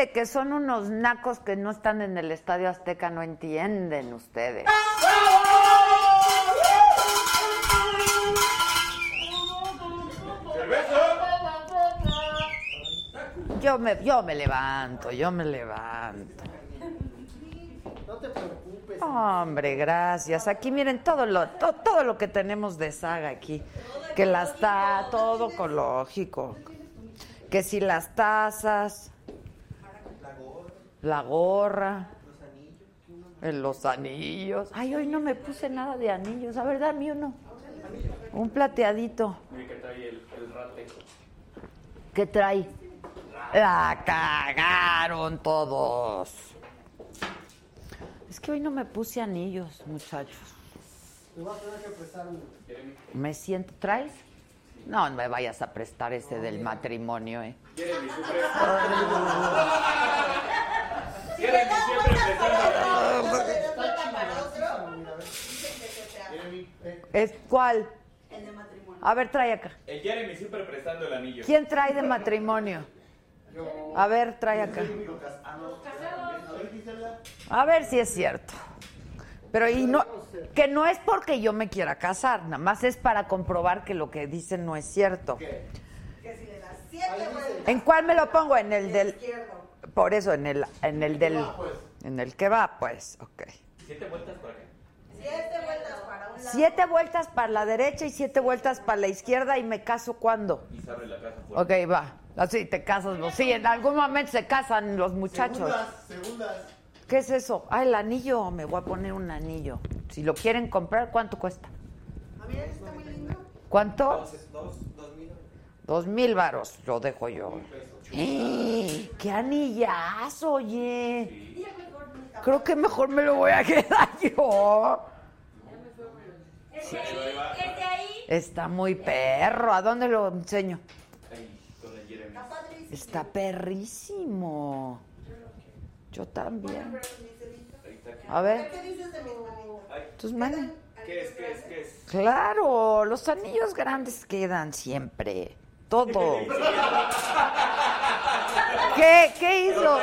De que son unos nacos que no están en el Estadio Azteca no entienden ustedes? Yo me, yo me levanto, yo me levanto. No te preocupes. Hombre, gracias. Aquí miren todo lo, to- todo lo que tenemos de saga aquí. Que las está todo ecológico. Que si las tazas, la gorra, en los anillos. Ay, hoy no me puse nada de anillos. A ver, dame uno. Un plateadito. que trae el, el rate. ¿Qué trae? La cagaron todos. Es que hoy no me puse anillos, muchachos. Te voy a tener que prestar uno. Me siento. ¿Traes? No, no me vayas a prestar ese del matrimonio, ¿eh? Jeremy siempre. Jeremy siempre prestando ¿Es cuál? A ver, trae acá. El Jeremy siempre prestando el anillo. ¿Quién trae de matrimonio? A ver, trae acá. A ver si es cierto. Pero y no, que no es porque yo me quiera casar, nada más es para comprobar que lo que dicen no es cierto. ¿En cuál me lo pongo? En el del. Por eso, en el, en el del. En el que va, pues, ok. Siete vueltas por acá. Siete vueltas para la derecha y siete vueltas para la izquierda y me caso cuándo. Y se abre la casa fuera. Ok, va. Así te casas. pues Sí, en algún momento se casan los muchachos. Segundas, segundas. ¿Qué es eso? Ah, el anillo. Me voy a poner un anillo. Si lo quieren comprar, ¿cuánto cuesta? ¿Cuánto? Dos mil varos. Lo dejo yo. ¡Eh! ¡Qué anillazo, oye! Creo que mejor me lo voy a quedar yo. Está muy perro. ¿A dónde lo enseño? Está perrísimo. Yo también. A ver. Tus manos. ¿Qué es? ¿Qué es? ¿Qué es? Claro, los anillos grandes quedan siempre. Todo. ¿Qué? ¿Qué hizo?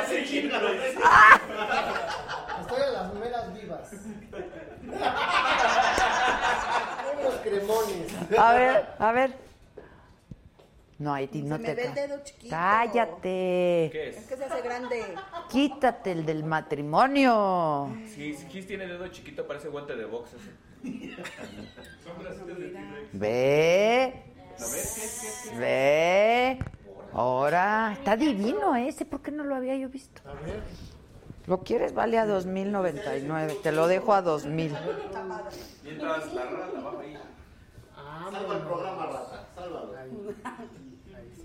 ¡Ah! Estoy en las meras vivas. Unos cremones. A ver, a ver. No, ahí no Se te me ve el dedo chiquito. Cállate. ¿Qué Es es? que se hace grande. Quítate el del matrimonio. Si si Kiss tiene dedo chiquito, parece guante de box. Son bracitos de. Ve. Ve. Ahora. Está divino ese. ¿Por qué no lo había yo visto? ¿Lo quieres? Vale a 2.099. Te lo dejo a 2.000. Mientras la rata baja ahí. Salva el programa, rata. Sálvalo.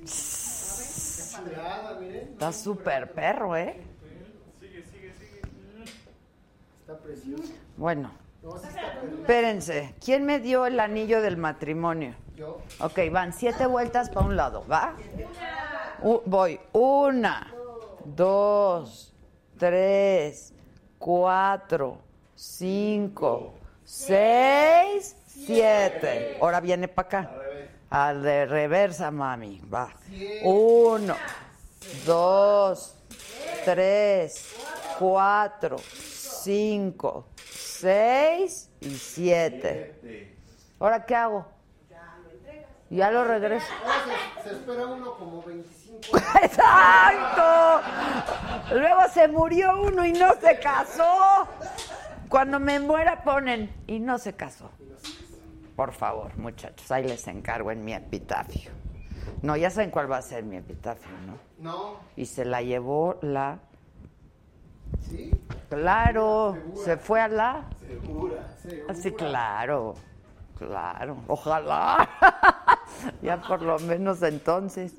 Chulada, miren. Está súper perro, ¿eh? Está precioso. Bueno, Espérense, ¿quién me dio el anillo del matrimonio? Yo. Ok, van siete vueltas para un lado, ¿va? U- voy. Una, dos, tres, cuatro, cinco, seis, siete. Ahora viene para acá. Al de reversa, mami. Va. Uno, dos, tres, cuatro, cinco, seis y siete. ¿Ahora qué hago? Ya lo regreso. Se, se espera uno como 25 ¡Exacto! Luego se murió uno y no se casó. Cuando me muera ponen y no se casó. Por favor, muchachos, ahí les encargo en mi epitafio. No, ya saben cuál va a ser mi epitafio, ¿no? No, Y se la llevó la... ¿sí? Claro, se fue a la... Segura, segura. Sí, claro, claro. Ojalá. ya por lo menos entonces.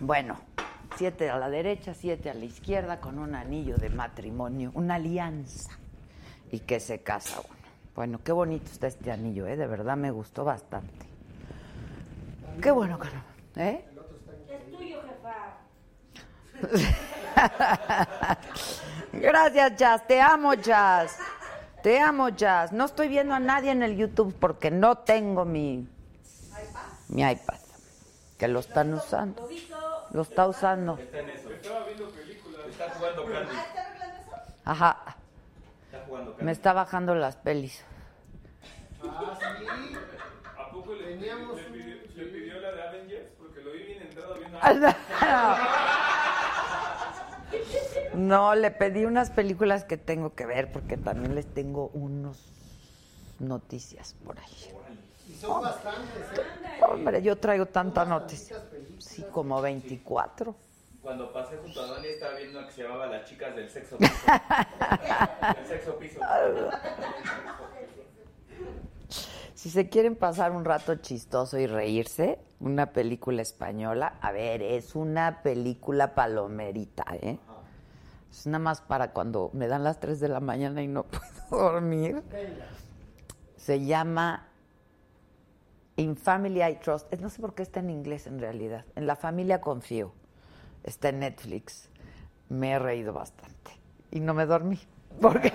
Bueno, siete a la derecha, siete a la izquierda, con un anillo de matrimonio, una alianza. Y que se casa uno. Bueno, qué bonito está este anillo, ¿eh? De verdad me gustó bastante. Qué bueno no. ¿Eh? Gracias, Jazz. Te amo, Jazz. Te amo, Jazz. No estoy viendo a nadie en el YouTube porque no tengo mi, mi iPad. Que lo están usando. Lo está usando. Está en eso. Estaba viendo películas. Está jugando Candy. Ajá. Jugando Candy. Me está bajando las pelis. Ah, sí. ¿A poco le, Teníamos le, un- pidió, le pidió la de Avengers? Porque lo vi bien entrado viendo No, le pedí unas películas que tengo que ver porque también les tengo unos noticias por ahí. Y son bastantes, ¿eh? Hombre, yo traigo tanta noticia. Sí, como 24. Cuando pasé junto a Dani estaba viendo una que se llamaba Las chicas del sexo piso. El sexo piso. Si se quieren pasar un rato chistoso y reírse, una película española, a ver, es una película palomerita, ¿eh? Es nada más para cuando me dan las 3 de la mañana y no puedo dormir. Se llama In Family I Trust. No sé por qué está en inglés en realidad. En la familia confío. Está en Netflix. Me he reído bastante. Y no me dormí. Porque,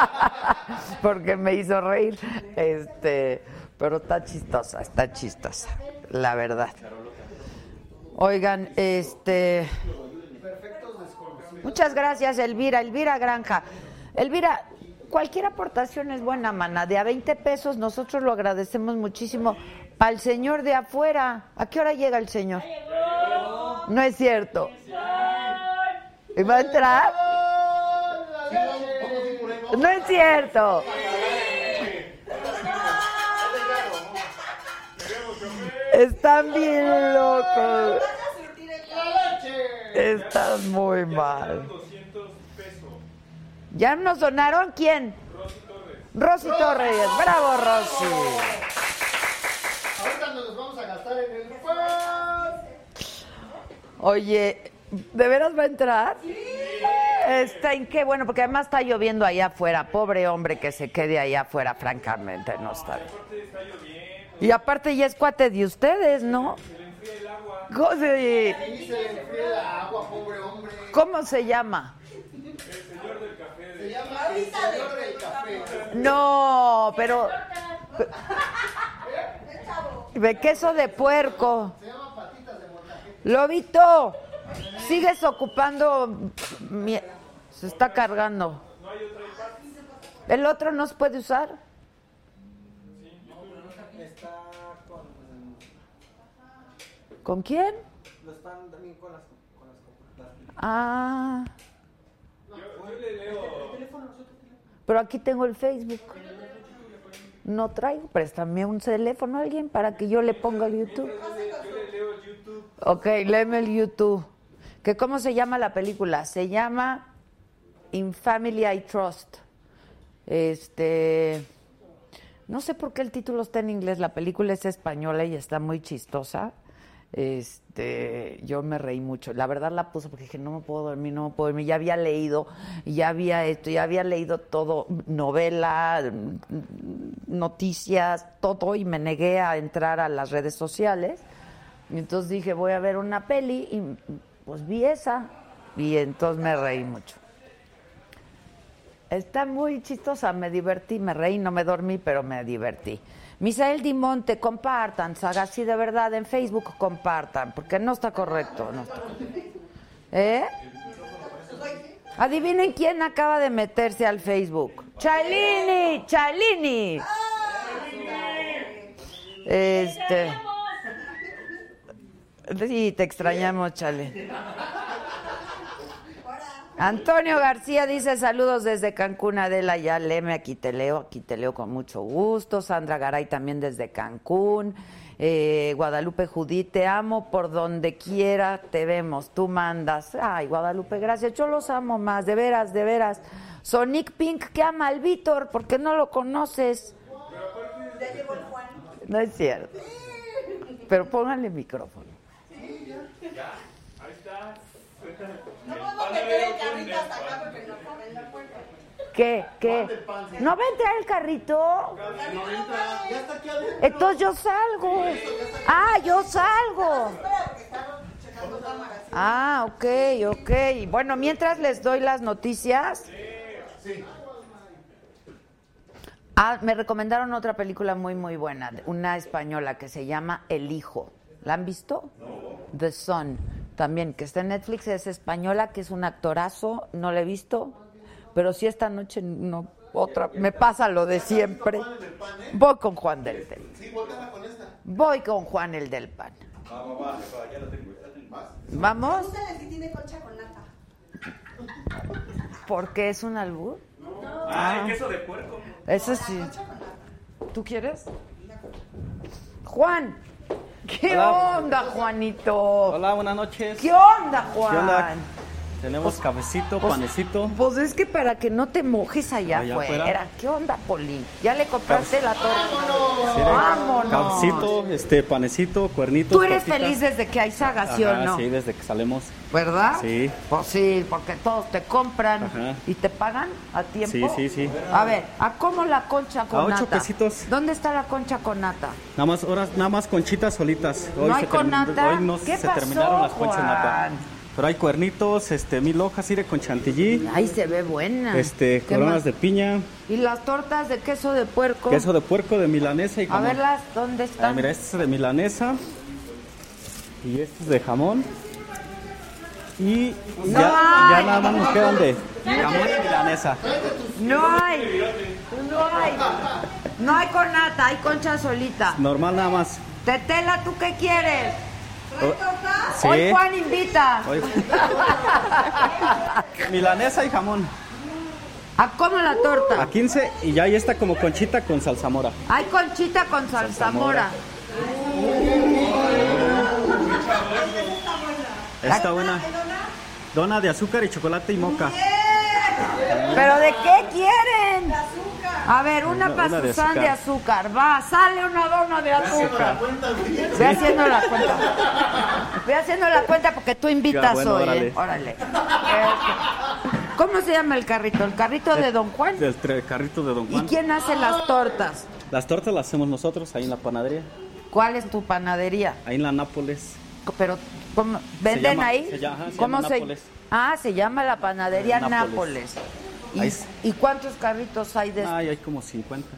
porque me hizo reír. Este, pero está chistosa, está chistosa. La verdad. Oigan, este. Muchas gracias, Elvira. Elvira Granja. Elvira, cualquier aportación es buena, mana. De a 20 pesos, nosotros lo agradecemos muchísimo. Al señor de afuera. ¿A qué hora llega el señor? No es cierto. ¿Y va a entrar? No es cierto. Están bien locos. Están muy mal. 200 pesos. ¿Ya nos donaron quién? Rosy Torres. Bravo, Rosy. Ahorita nos vamos a gastar en el. Oye, ¿de veras va a entrar? Está en qué bueno, porque además está lloviendo allá afuera. Pobre hombre que se quede allá afuera, francamente, no está bien. Y aparte ya es cuate de ustedes, ¿no? ¿Cómo se, Ahí se le enfría el agua, pobre hombre. cómo se llama? Se llama el señor del café. No, pero... De queso de puerco. Se llama de. Lobito, sigues ocupando... Se está cargando. ¿El otro no se puede usar? Con. ¿Con quién? Lo están también con las. Las Ah, Yo, yo le leo. pero aquí tengo el Facebook. No traigo, préstame un teléfono a alguien para que yo le ponga el YouTube. Yo le leo YouTube. Ok, léeme el YouTube. ¿Que ¿Cómo se llama la película? Se llama In Family I Trust. Este. No sé por qué el título está en inglés. La película es española y está muy chistosa. Este, yo me reí mucho. La verdad la puse porque dije, no me puedo dormir, no me puedo dormir. Ya había leído, ya había esto, ya había leído todo, novela, noticias, todo, y me negué a entrar a las redes sociales. Y entonces dije, voy a ver una peli, y pues vi esa, y entonces me reí mucho. Está muy chistosa, me divertí, me reí, no me dormí, pero me divertí. Misael Dimonte, compartan, Saga, sí, de verdad, en Facebook compartan, porque no está correcto. No está correcto. ¿Eh? Adivinen quién acaba de meterse al Facebook. Chalini, Chalini. Este. Sí, te extrañamos, Chale. Antonio García dice saludos desde Cancún, Adela, ya leme, aquí te leo, aquí te leo con mucho gusto. Sandra Garay también desde Cancún. Eh, Guadalupe Judí, te amo por donde quiera te vemos, tú mandas. Ay, Guadalupe, gracias, yo los amo más, de veras, de veras. Sonic Pink que ama al Víctor, porque no lo conoces. No es cierto. Pero pónganle micrófono. Ya, ahí está. No puedo meter el carrito hasta acá porque no en la puerta. ¿Qué? ¿Qué? ¿No va a entrar el carrito? Ya está aquí adentro. Entonces yo salgo. Ah, yo salgo. Ah, ok, ok. Bueno, mientras les doy las noticias. Ah, me recomendaron otra película muy, muy buena, una española que se llama El Hijo. ¿La han visto? The Son. También, que está en Netflix, es española, que es un actorazo, no la he visto, pero sí esta noche no, otra, me pasa lo de siempre. Voy con Juan del Pan. Voy con Juan el del Pan. ¿Vamos? Si. Porque es un albur. Ah, queso de puerco. Eso sí. ¿Tú quieres? Juan. ¿Qué Hola. onda, Juanito? Hola, buenas noches. ¿Qué onda, Juan? ¿Qué onda? Tenemos cafecito, Pues- panecito. Pues es que para que no te mojes allá, Allá afuera. afuera. ¿Qué onda, Poli? ¿Ya le compraste la torta? Sí, ¡Vámonos! Cafecito, este, panecito, cuernitos. Tú eres tortitas. feliz desde que hay saga, ¿sí o no? Sí, desde que salimos. ¿Verdad? Sí. Pues sí, porque todos te compran Ajá. y te pagan a tiempo. Sí, sí, sí. A ver, ¿a cómo la concha con A ocho nata? pesitos. ¿Dónde está la concha con nata? Nada más, horas, nada más conchitas solitas. ¿No hay con nata? Hoy no ¿Qué se pasó, terminaron las conchas nata. Pero hay cuernitos, este, mil hojas, iré con chantilly, Ay, se ve buena. este, ¿Qué coronas de piña, ¿Y las tortas de queso de puerco? queso de puerco de milanesa y A jamón. verlas, ¿dónde Ah, están? mira, este es de milanesa y este es de jamón. Y No ya, ya nada más nos quedan de jamón y milanesa. No hay. No hay. No hay con nata, hay concha solita. Normal nada más. Tetela, ¿tú qué quieres? Sí. Hoy Juan invita. Hoy- milanesa y jamón. ¿A cómo la torta? A 15 y ya ahí está como conchita con salsamora. Hay conchita con salsamora. Está buena. Dona de azúcar y chocolate y moca. ¿Pero de qué quieren? A ver, una Una- de azúcar. Va, sale una dona de azúcar. Ve haciendo la cuenta. Ve haciendo la cuenta porque tú invitas Ya, bueno, hoy. órale. ¿eh? Órale. ¿Cómo se llama el carrito? ¿El carrito de Don Juan? Tre- carrito de Don ¿Y Juan. quién hace las tortas? Las tortas las hacemos nosotros ahí en la panadería, ¿Cuál es tu panadería? ahí en la Nápoles. Pero, ¿cómo? ¿venden llama- ahí? se llama- ajá, se ¿Cómo llama se Nápoles. Ah, se llama la panadería Nápoles. Nápoles. ¿Y, es- y cuántos carritos hay de Ay, hay como 50.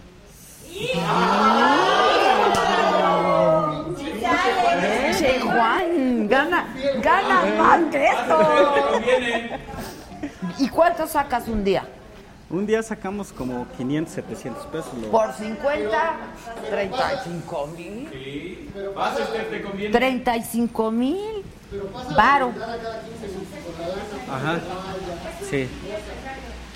Che, Juan, gana, gana más que eso. ¿Y cuánto sacas un día? Un día sacamos como 500, 700 pesos. lo- Por 50, 35 mil. Sí. Vas, este, te conviene. 35 mil. Varo. Ajá. Sí.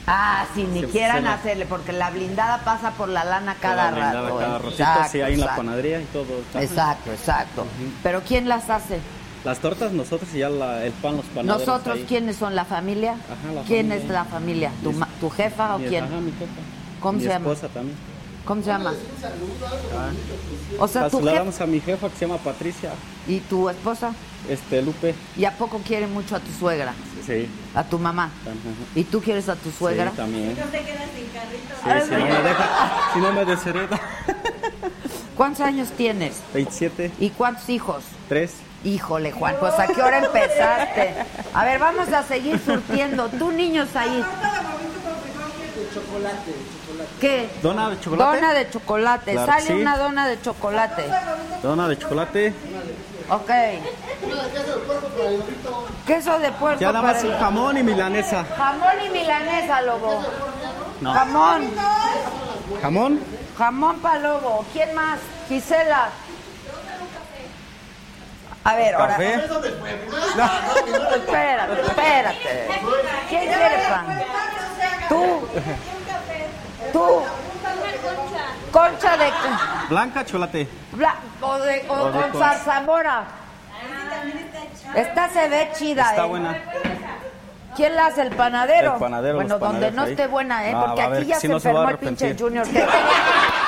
Ah, si ni Se- quieran se la- hacerle, porque la blindada pasa por la lana cada La blindada rato. Cada ¿eh? ratito, Exacto, sí, en la panadería y todo. Exacto, exacto. Pero ¿quién las hace? Las tortas nosotros y ya la- el pan los panaderos ¿Nosotros ahí. quiénes son? ¿La familia? Ajá, la ¿Quién familia. es la familia? ¿Tu, Mi- ma- tu jefa o quién? Ajá, mi jefa. ¿Cómo mi se llama? esposa también. ¿Cómo se llama? O sea, tu jefa a mi jefa que se llama Patricia, y tu esposa. este Lupe. ¿Y a poco quiere mucho a tu suegra? Sí, A tu mamá. ¿Y tú quieres a tu suegra? Sí, también. No te quedas sin carrito. Sí, si no me deja, si no me deshereda. ¿Cuántos años tienes? 27, ¿Y cuántos hijos? 3. Híjole, Juan, pues ¿a qué hora empezaste? A ver, vamos a seguir surtiendo. Tú, niños, ahí. ¿Qué? ¿Dona de chocolate? Dona de chocolate. Claro Sale sí. una dona de chocolate. Dona de chocolate. Ok. Queso de puerco. Ya nada más para el- jamón y milanesa. Jamón y milanesa, lobo. No. Jamón. ¿Jamón? Jamón para lobo. ¿Quién más? Gisela. A ver, ahora. ¿Café? Espérate, espérate. ¿Quién quiere pan? Tú. Tú. Concha de. ¿Blanca chocolate? bla- o, de, o O de con con- zarzamora. Esta se ve chida, Está ¿eh? buena. ¿Quién la hace? ¿El panadero? El panadero, Bueno, donde no ahí. esté buena, ¿eh? No, Porque va a aquí ver, ya si se no se va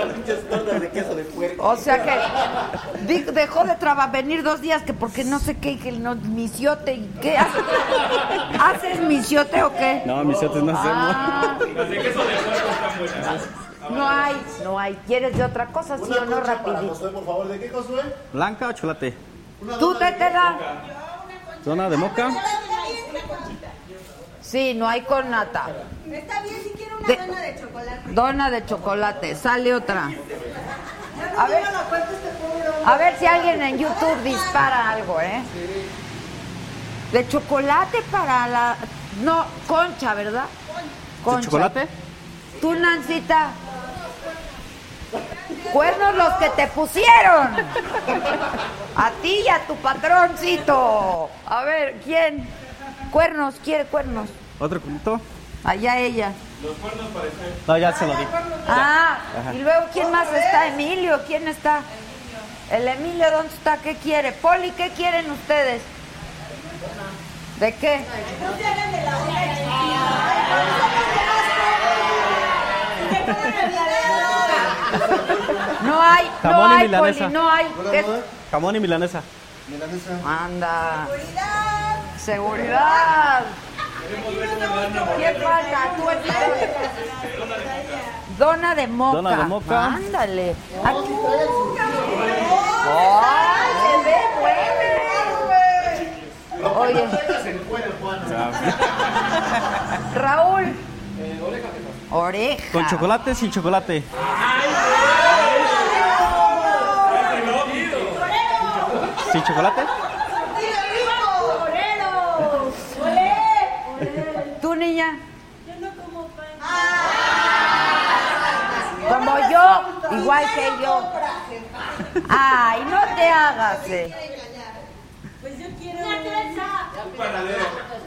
a enfermó el pinche arrepentir. Junior. que- O sea que di- dejó de trabajar, venir dos días que porque no sé qué, que no, misiote y qué. ¿Haces, ¿Haces misiote o qué? No, mis otros no hacemos. Ah, no hay, no hay. ¿Quieres de otra cosa, sí o no, rapidito? por favor, ¿de qué Josué? ¿Blanca o chocolate? ¿Tú te quedas? ¿Dona de moca? Sí, no hay con nata. Está bien si quiere una De- dona de chocolate. Dona de chocolate, sale otra. A ver. este. A ver si alguien en YouTube dispara algo, ¿eh? De chocolate para la... No, concha, ¿verdad? Concha. ¿De chocolate? Tú, Nancita. Cuernos los que te pusieron. A ti y a tu patroncito. A ver, ¿quién? Cuernos, quiere cuernos. ¿Otro culito? Allá ella. No, ya se lo di. Ah, Ajá. y luego ¿quién más está? Emilio, ¿quién está? El Emilio, ¿dónde está? ¿Qué quiere? Poli, ¿qué quieren ustedes? ¿De qué? No se hagan de la No hay, no Jamón y hay, milanesa. Poli, no hay. ¿Qué? Jamón y milanesa. Anda. Seguridad. ¿Quién falta? Tú el Dona de moca. Dona de moca. Ándale. Aquí. ¡Ay, se ve buena! Oye. Raúl. Oreja. ¿Con chocolate sin chocolate? ¿Sin chocolate? ¿Tú, niña? Como yo, igual que yo. Ay, no te hagas. eh. Pues yo quiero una trenza.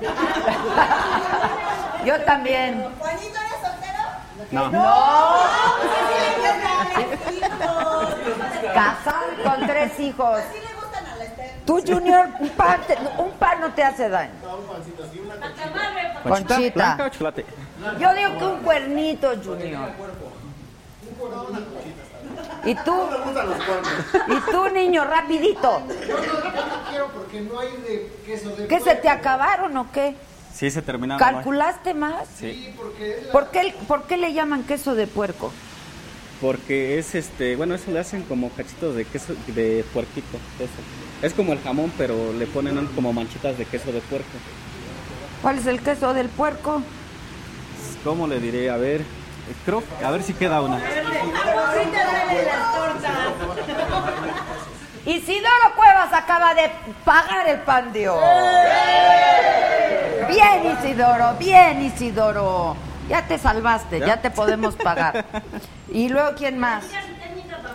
Yo también. Juanito, ¿eres soltero? No. No, casado con tres hijos. Tú, Junior, un pan, te- un pan no te hace daño. ¿Conchita? Conchita. ¿Blanca o chocolate? Yo digo que un cuernito, Junior. ¿Y tú? ¿Y tú, niño, rapidito? quiero porque no hay de queso de ¿Qué se te acabaron o qué? Sí, se terminaron. ¿Calculaste más? Sí. ¿Por qué, ¿Por qué le llaman queso de puerco? Porque es este, bueno, eso le hacen como cachitos de queso, de puerquito. Eso. Es como el jamón, pero le ponen como manchitas de queso de puerco. ¿Cuál es el queso del puerco? ¿Cómo le diré? A ver, creo, a ver si queda una. Isidoro Cuevas acaba de pagar el pan de hoy. Bien, Isidoro, bien, Isidoro. Ya te salvaste, ya, te podemos pagar. Y luego, ¿quién más?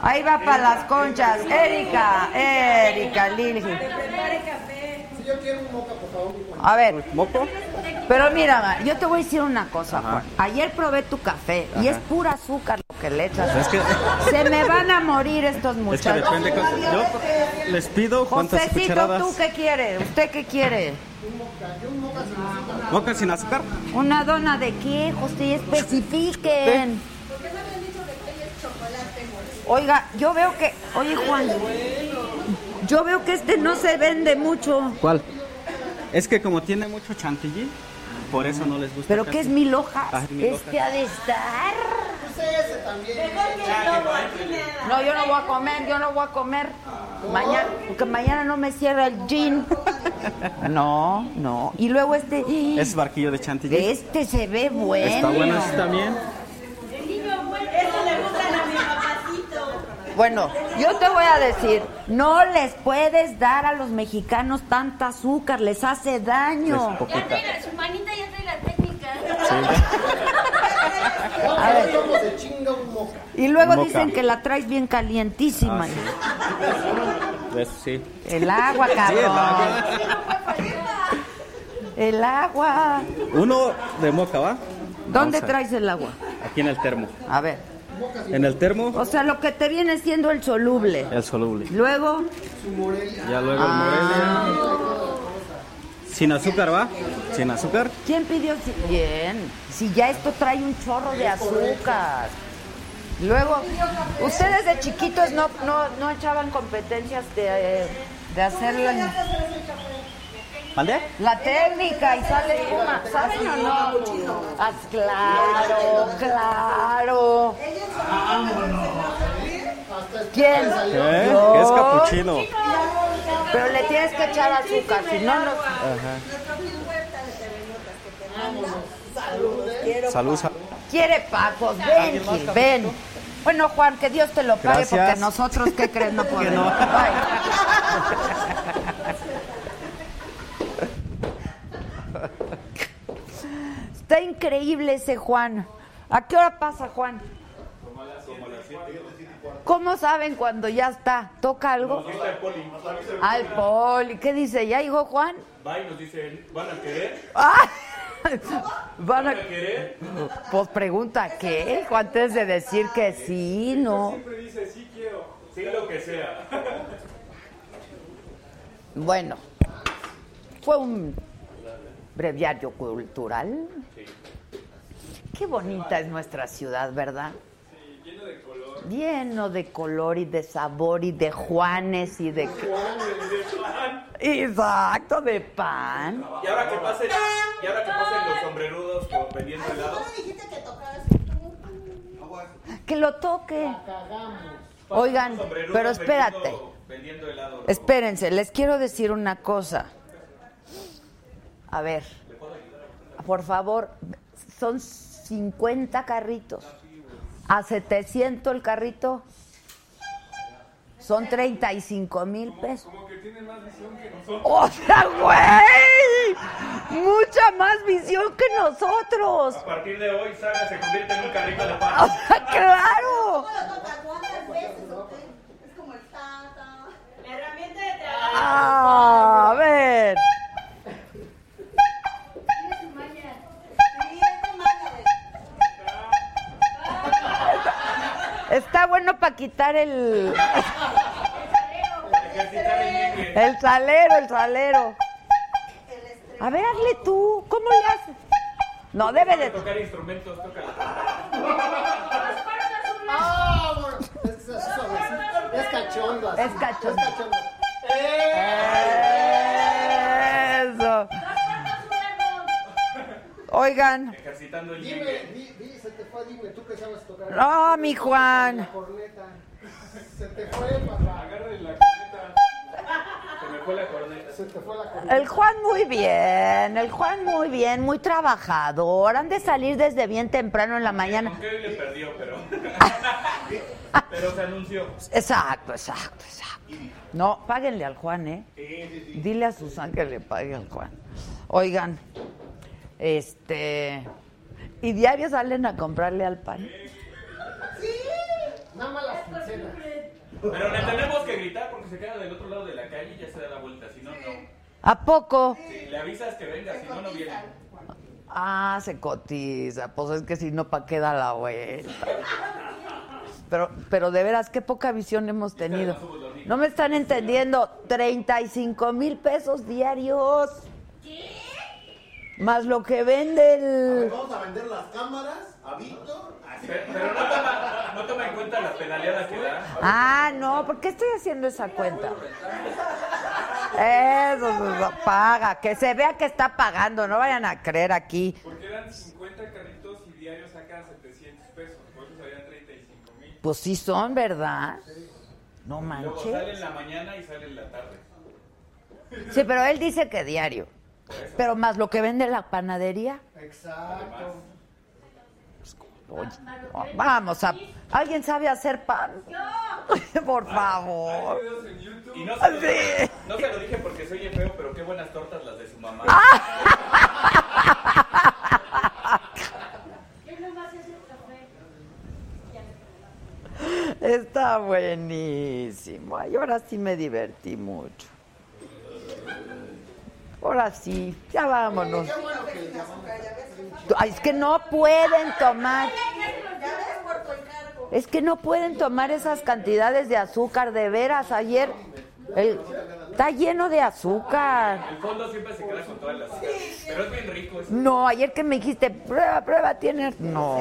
Ahí va para las conchas. Erika, Erika, Lili. Yo quiero un moca, por favor. A ver, ¿Moco? pero mira, yo te voy a decir una cosa, Juan. Ayer probé tu café y es pura azúcar lo que le echas. Es que, Se me van a morir estos es que muchachos. Yo, les pido cuántas Josecito, cucharadas. ¿tú qué quieres? ¿Usted qué quiere? ¿Moca sin azúcar? ¿Una dona de qué, José? Especifiquen. Oiga, yo veo que... Oye, Juan. Yo veo que este no se vende mucho. ¿Cuál? Es que como tiene mucho chantilly, por eso no les gusta. ¿Pero qué es mil hojas? Ah, es mil hojas. Este ha de estar... ese también. No, yo no voy a comer, yo no voy a comer. Mañana, porque mañana no me cierra el gin. No, no. Y luego este... Es barquillo de chantilly. Este se ve bueno. Está bueno ese también. Eso le gustan a mi papacito. Bueno, yo te voy a decir, no les puedes dar a los mexicanos tanta azúcar, les hace daño. Es poquita. su manita ya trae la técnica. A ver. Somos de chinga un moca. Y luego Moca. dicen que la traes bien calientísima. Eso sí. El agua, Sí, el cabrón. agua. El agua. Uno de moca, ¿va? ¿Dónde traes el agua? Aquí en el termo. A ver. En el termo, O sea, lo que te viene siendo el soluble. el soluble. Luego, Ya luego el Ah. morelia. Sin azúcar, ¿va? Sin azúcar. ¿quién pidió? si- Bien. Si ya esto trae un chorro de azúcar. Luego, ustedes de chiquitos no, no, no echaban competencias de, de hacer la, ¿Mande? la técnica y sale espuma. ¿Saben o no? Ah, claro, claro. ¿Quién? ¿Qué es capuchino? Pero le tienes que echar azúcar, si no, no. Salud, salud. Quiere Paco, ven, Gil, ven. Bueno, Juan, que Dios te lo pague Gracias. porque nosotros, ¿qué crees? No podemos. Está increíble ese Juan. ¿A qué hora pasa, Juan? ¿Cómo saben cuando ya está? ¿Toca algo? Al poli. ¿Qué dice? ¿Ya llegó Juan? Va y nos dice, ¿van a querer? ¡Ah! Van a... ¿Van a querer? Pues pregunta qué, antes de decir que sí, no. Siempre dice, sí quiero. Sí, lo que sea. Bueno, fue un breviario cultural. Qué bonita es nuestra ciudad, ¿verdad? Lleno de color. Lleno de color y de sabor y de Juanes y de... Exacto, de pan. Y ahora que pasen, y ahora que pasen los sombrerudos con- vendiendo helado. dijiste que tocaras Que lo toque. Oigan, pero espérate. Vendiendo, vendiendo helado. Espérense, les quiero decir una cosa. A ver, por favor, son 50 carritos. A 700 el carrito. Son 35 mil pesos. Como que tiene más visión que nosotros. ¡O sea, güey! Mucha más visión que nosotros. A partir de hoy, Saga se convierte en un carrito de ¡O pan. sea, claro! ¿Cómo lo tocas? ¿Cuántas veces? o qué? Es como el tata. La herramienta de trabajo. A ver. Está bueno para quitar el, el salero, el salero. A ver, hazle tú. ¿Cómo le haces? No, debe de... Tocar instrumentos, toca. Es, suavecito. es cachondo. así. Es cachondo. Es cachondo. Oigan. Ejercitando el Dime, di, di, se te fue, dime, tú que sabes tocar. No, mi La Juan. corneta. Se te fue, papá. Agarre la corneta. Se me fue la corneta. Se te fue la corneta. El Juan muy bien, el Juan muy bien, muy trabajador. Han de salir desde bien temprano en la mañana. Aunque hoy le perdió, pero. pero se anunció. Exacto, exacto, exacto. No, páguenle al Juan, ¿eh? Dile a Susan que le pague al Juan. Oigan, este. ¿Y diario salen a comprarle al pan? Nada más las quincenas. Pero le tenemos que gritar porque se queda del otro lado de la calle y ya se da la vuelta. Si no, no. ¿A poco? Sí, le avisas que venga, si no, no viene. Ah, se cotiza. Pues es que si no, ¿para qué da la vuelta? Pero, pero de veras, qué poca visión hemos tenido. No me están entendiendo. 35 mil pesos diarios. ¿Qué? Más lo que vende el... Vamos a vender las cámaras a Víctor. Pero, pero no, toma, no toma en cuenta la penalidad que da. Ah, no, ¿por qué estoy haciendo esa cuenta? Eso se paga, que se vea que está pagando, no vayan a creer aquí. Porque eran 50 carritos y diarios sacan 700 pesos, por eso salían 35 mil. Pues sí son, ¿verdad? No Luego sale en manches. la mañana y sale en la tarde. Sí, pero él dice que diario. Pero más lo que vende la panadería. Exacto. Oye, oh, vamos a... ¿Alguien sabe hacer pan? Por favor. Y no se, lo, Sí. no se lo dije porque soy feo, pero qué buenas tortas las de su mamá. Está buenísimo. Ay, ahora sí me divertí mucho. Ahora sí, ya vámonos. Ay, es que no pueden tomar. Es que no pueden tomar esas cantidades de azúcar, de veras. Ayer el- está lleno de azúcar. El fondo siempre se queda con todas las Pero es bien rico. eso. No, ayer que me dijiste, prueba, prueba, tiene. No.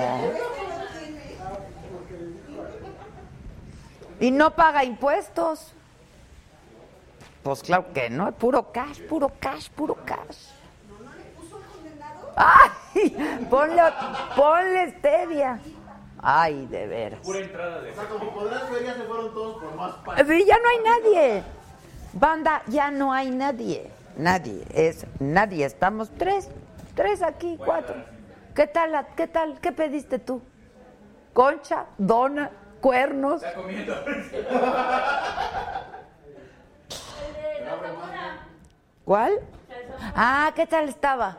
Y no paga impuestos. Pues claro que no, puro cash, puro cash, puro cash. ¡Ay! Ponle, ponle stevia. Ay, de veras. Pura entrada de O sea, como podrás ver, ya se fueron todos por más pan. Sí, ya no hay nadie. Banda, ya no hay nadie. Nadie, es nadie. Estamos tres, tres aquí, cuatro. ¿Qué tal, la- qué tal, qué pediste tú? Concha, dona, cuernos. Está comiendo. ¿Cuál? Ah, ¿qué tal estaba?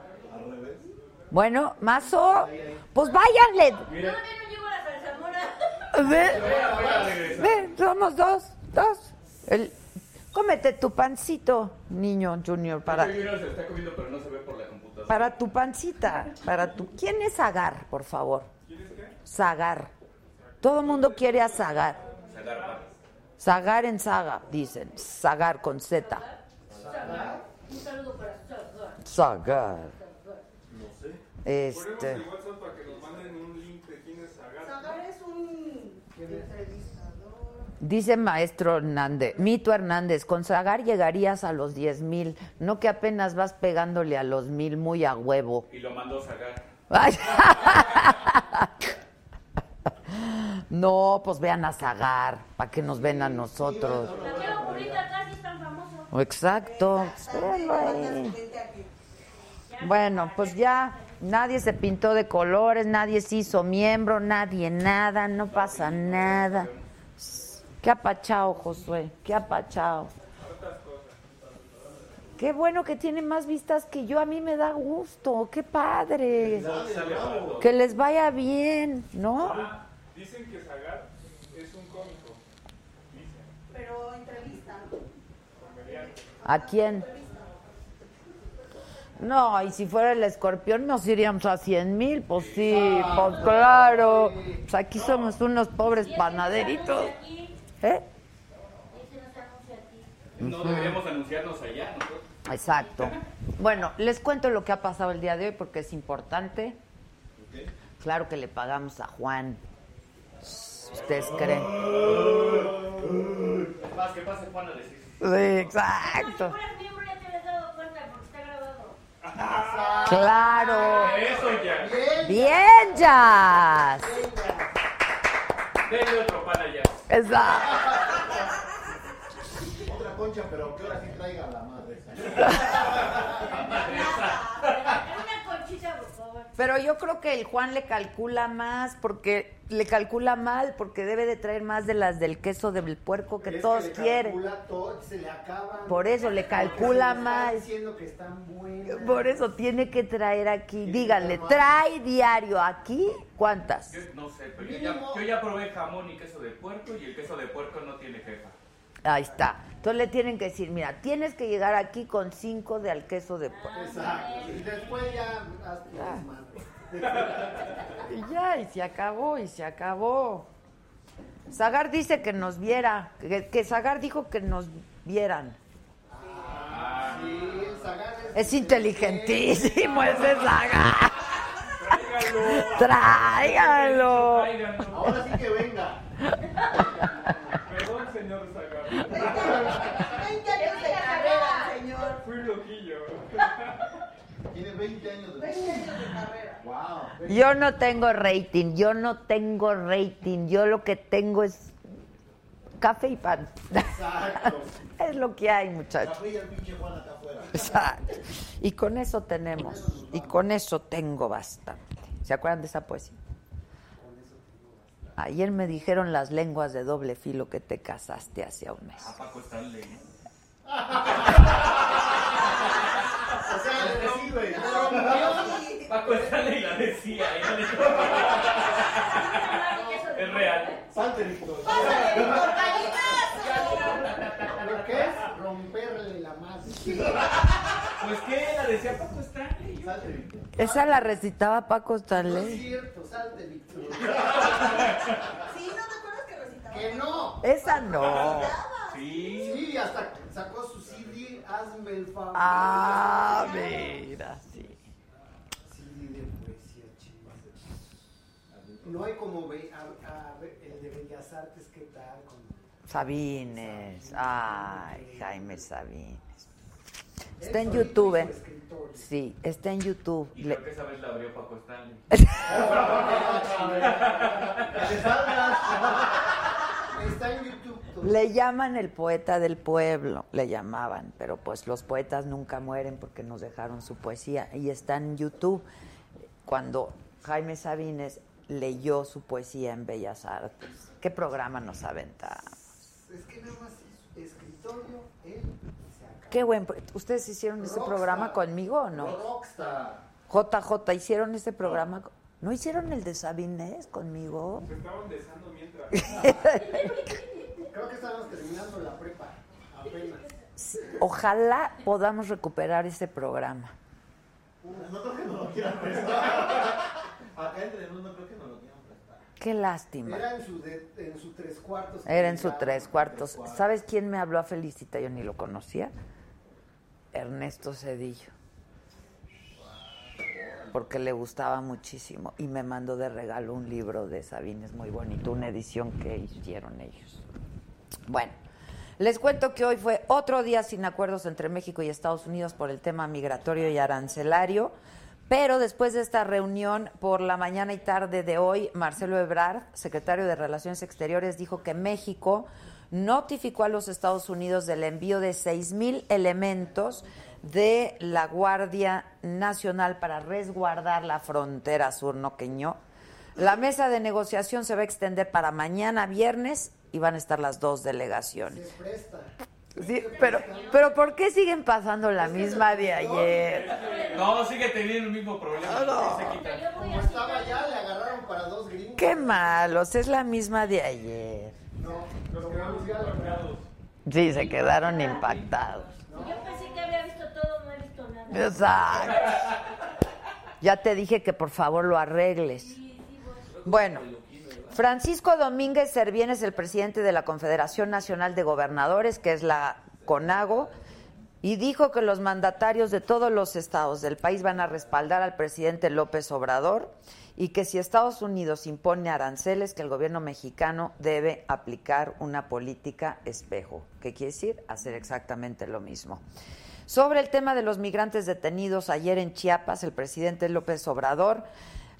Bueno, mazo, pues váyanle. Todavía no llego a la salsamora. Ve, ve, somos dos, dos. El, cómete tu pancito, niño Junior, para, video se está comiendo, pero no se ve por la computadora. para tu pancita, para tu. ¿Quién es Zagar, por favor? Zagar. Todo el mundo quiere a Zagar. Zagar, Zagar en Saga, dicen. Zagar con Z. Un saludo para Zagar. Zagar. Ponemos Este. el WhatsApp para que nos manden un link de quién es Zagar. Zagar es un entrevistador. Dice maestro Hernández, Mito Hernández, con Zagar llegarías a los 10 mil, no que apenas vas pegándole a los mil muy a huevo. Y lo mandó Zagar. No, pues vean a Zagar, para que nos ven a nosotros. Exacto. Bueno, pues ya nadie se pintó de colores, nadie se hizo miembro, nadie nada, no pasa nada. Qué apachao, Josué, qué apachao. Qué bueno que tiene más vistas que yo, a mí me da gusto, qué padre. Que les vaya bien, ¿no? Dicen que Zagar es un cómico. Pero entrevista. ¿A quién? No, y si fuera el escorpión nos iríamos a 100 mil, pues sí, pues claro. Pues aquí somos unos pobres panaderitos. ¿Eh? No deberíamos anunciarnos allá nosotros. Exacto. Bueno, les cuento lo que ha pasado el día de hoy porque es importante. Claro que le pagamos a Juan. ¿Ustedes creen? Es más, que pase Juan a decir. Sí, exacto. Si fueras miembro ya te habías dado cuenta porque está grabado. Claro. Eso ya. Bien, Jazz. Denle otro pan allá. Exacto. Otra concha, pero que ahora sí traiga la madre. Una conchita, por favor. Pero yo creo que el Juan le calcula más porque le calcula mal porque debe de traer más de las del queso del puerco que Es todos le quieren. calcula todo, se le acaban. Por eso le calcula Se está diciendo que están buenas. Por eso tiene que traer aquí. Díganle, trae diario aquí. ¿Cuántas? Yo no sé, pero yo ya, yo ya probé jamón y queso de puerco y el queso de puerco no tiene jefa. Ahí está. Entonces le tienen que decir, mira, tienes que llegar aquí con cinco de al queso de puerco. Exacto. Y después ya haz tu Ah. Y ya, y se acabó, y se acabó. Zagar dice que nos viera, que, que Zagar dijo que nos vieran. Sí, el Zagar Es inteligentísimo ese Zagar. Tráigalo. Ahora sí que venga. Perdón, señor Zagar. 20 años de carrera, señor. Fui loquillo. Tiene 20 años de 20 años de carrera. Wow. Yo no tengo rating, yo no tengo rating, yo lo que tengo es café y pan. Exacto. es lo que hay, muchachos. Café y el pinche Juan acá afuera. Exacto. Y con eso tenemos, y con eso tengo bastante. ¿Se acuerdan de esa poesía? Ayer me dijeron las lenguas de doble filo que te casaste hace un mes. A Paco Stanley. O sea, le recibe. Paco Stanley la decía. le- Es real. Salte, Víctor. Lo que es romperle la madre. Pues qué, la decía Paco Stanley. Salte, Víctor. Esa la recitaba Paco No es Stanley. cierto, salte, Víctor. Sí, ¿no te acuerdas que recitaba? Que no. Esa no. Sí. Sí, hasta sacó su CD, hazme el favor. Ah, mira, sí. CD de poesía, chicos. No hay como ve- a- a- el de Bellas Artes, ¿qué tal? Con- Sabines. Ay, Jaime Sabines. Está en YouTube. Sí, está en YouTube. Y Le- creo que esa vez la abrió Paco Stanley. Está en YouTube. todo. Le llaman el poeta del pueblo, le llamaban, pero pues los poetas nunca mueren porque nos dejaron su poesía y está en YouTube. Cuando Jaime Sabines leyó su poesía en Bellas Artes, ¿qué programa nos aventamos? Es que nada más hizo escritorio, él. Qué buen, ¿ustedes hicieron ese Rockstar. programa conmigo o no? Rockstar. JJ, ¿hicieron ese programa? ¿No hicieron el de Sabines conmigo? Se estaban besando mientras. Creo que estábamos terminando la prepa. Apenas. Ojalá podamos recuperar ese programa. No creo que nos lo quieran prestar. Acá entre nosotros no creo que nos lo quieran prestar. Qué lástima. Era en su, de- en su tres cuartos. Era en su tres cuartos. tres ¿Sabes quién me habló a felicitar? Yo ni lo conocía. Ernesto Cedillo. Porque le gustaba muchísimo y me mandó de regalo un libro de Sabines muy bonito, una edición que hicieron ellos. Bueno, les cuento que hoy fue otro día sin acuerdos entre México y Estados Unidos por el tema migratorio y arancelario. Pero después de esta reunión por la mañana y tarde de hoy, Marcelo Ebrard, secretario de Relaciones Exteriores, dijo que México notificó a los Estados Unidos del envío de 6 mil elementos de la Guardia Nacional para resguardar la frontera sur noqueño. La mesa de negociación se va a extender para mañana viernes y van a estar las dos delegaciones. Se presta. Sí, pero, pero ¿por qué siguen pasando la misma de ayer? No, sigue teniendo el mismo problema. No. Como estaba ya, le agarraron para dos gringos. Qué malos, es la misma de ayer. No, Nos lo quedamos ya lo- impactados. Sí, se quedaron impactados. Yo pensé que había visto todo, no he visto nada. Exacto. Ya te dije que por favor lo arregles. Bueno, Francisco Domínguez Servién es el presidente de la Confederación Nacional de Gobernadores, que es la CONAGO, y dijo que los mandatarios de todos los estados del país van a respaldar al presidente López Obrador y que si Estados Unidos impone aranceles, que el gobierno mexicano debe aplicar una política espejo. ¿Qué quiere decir? Hacer exactamente lo mismo. Sobre el tema de los migrantes detenidos ayer en Chiapas, el presidente López Obrador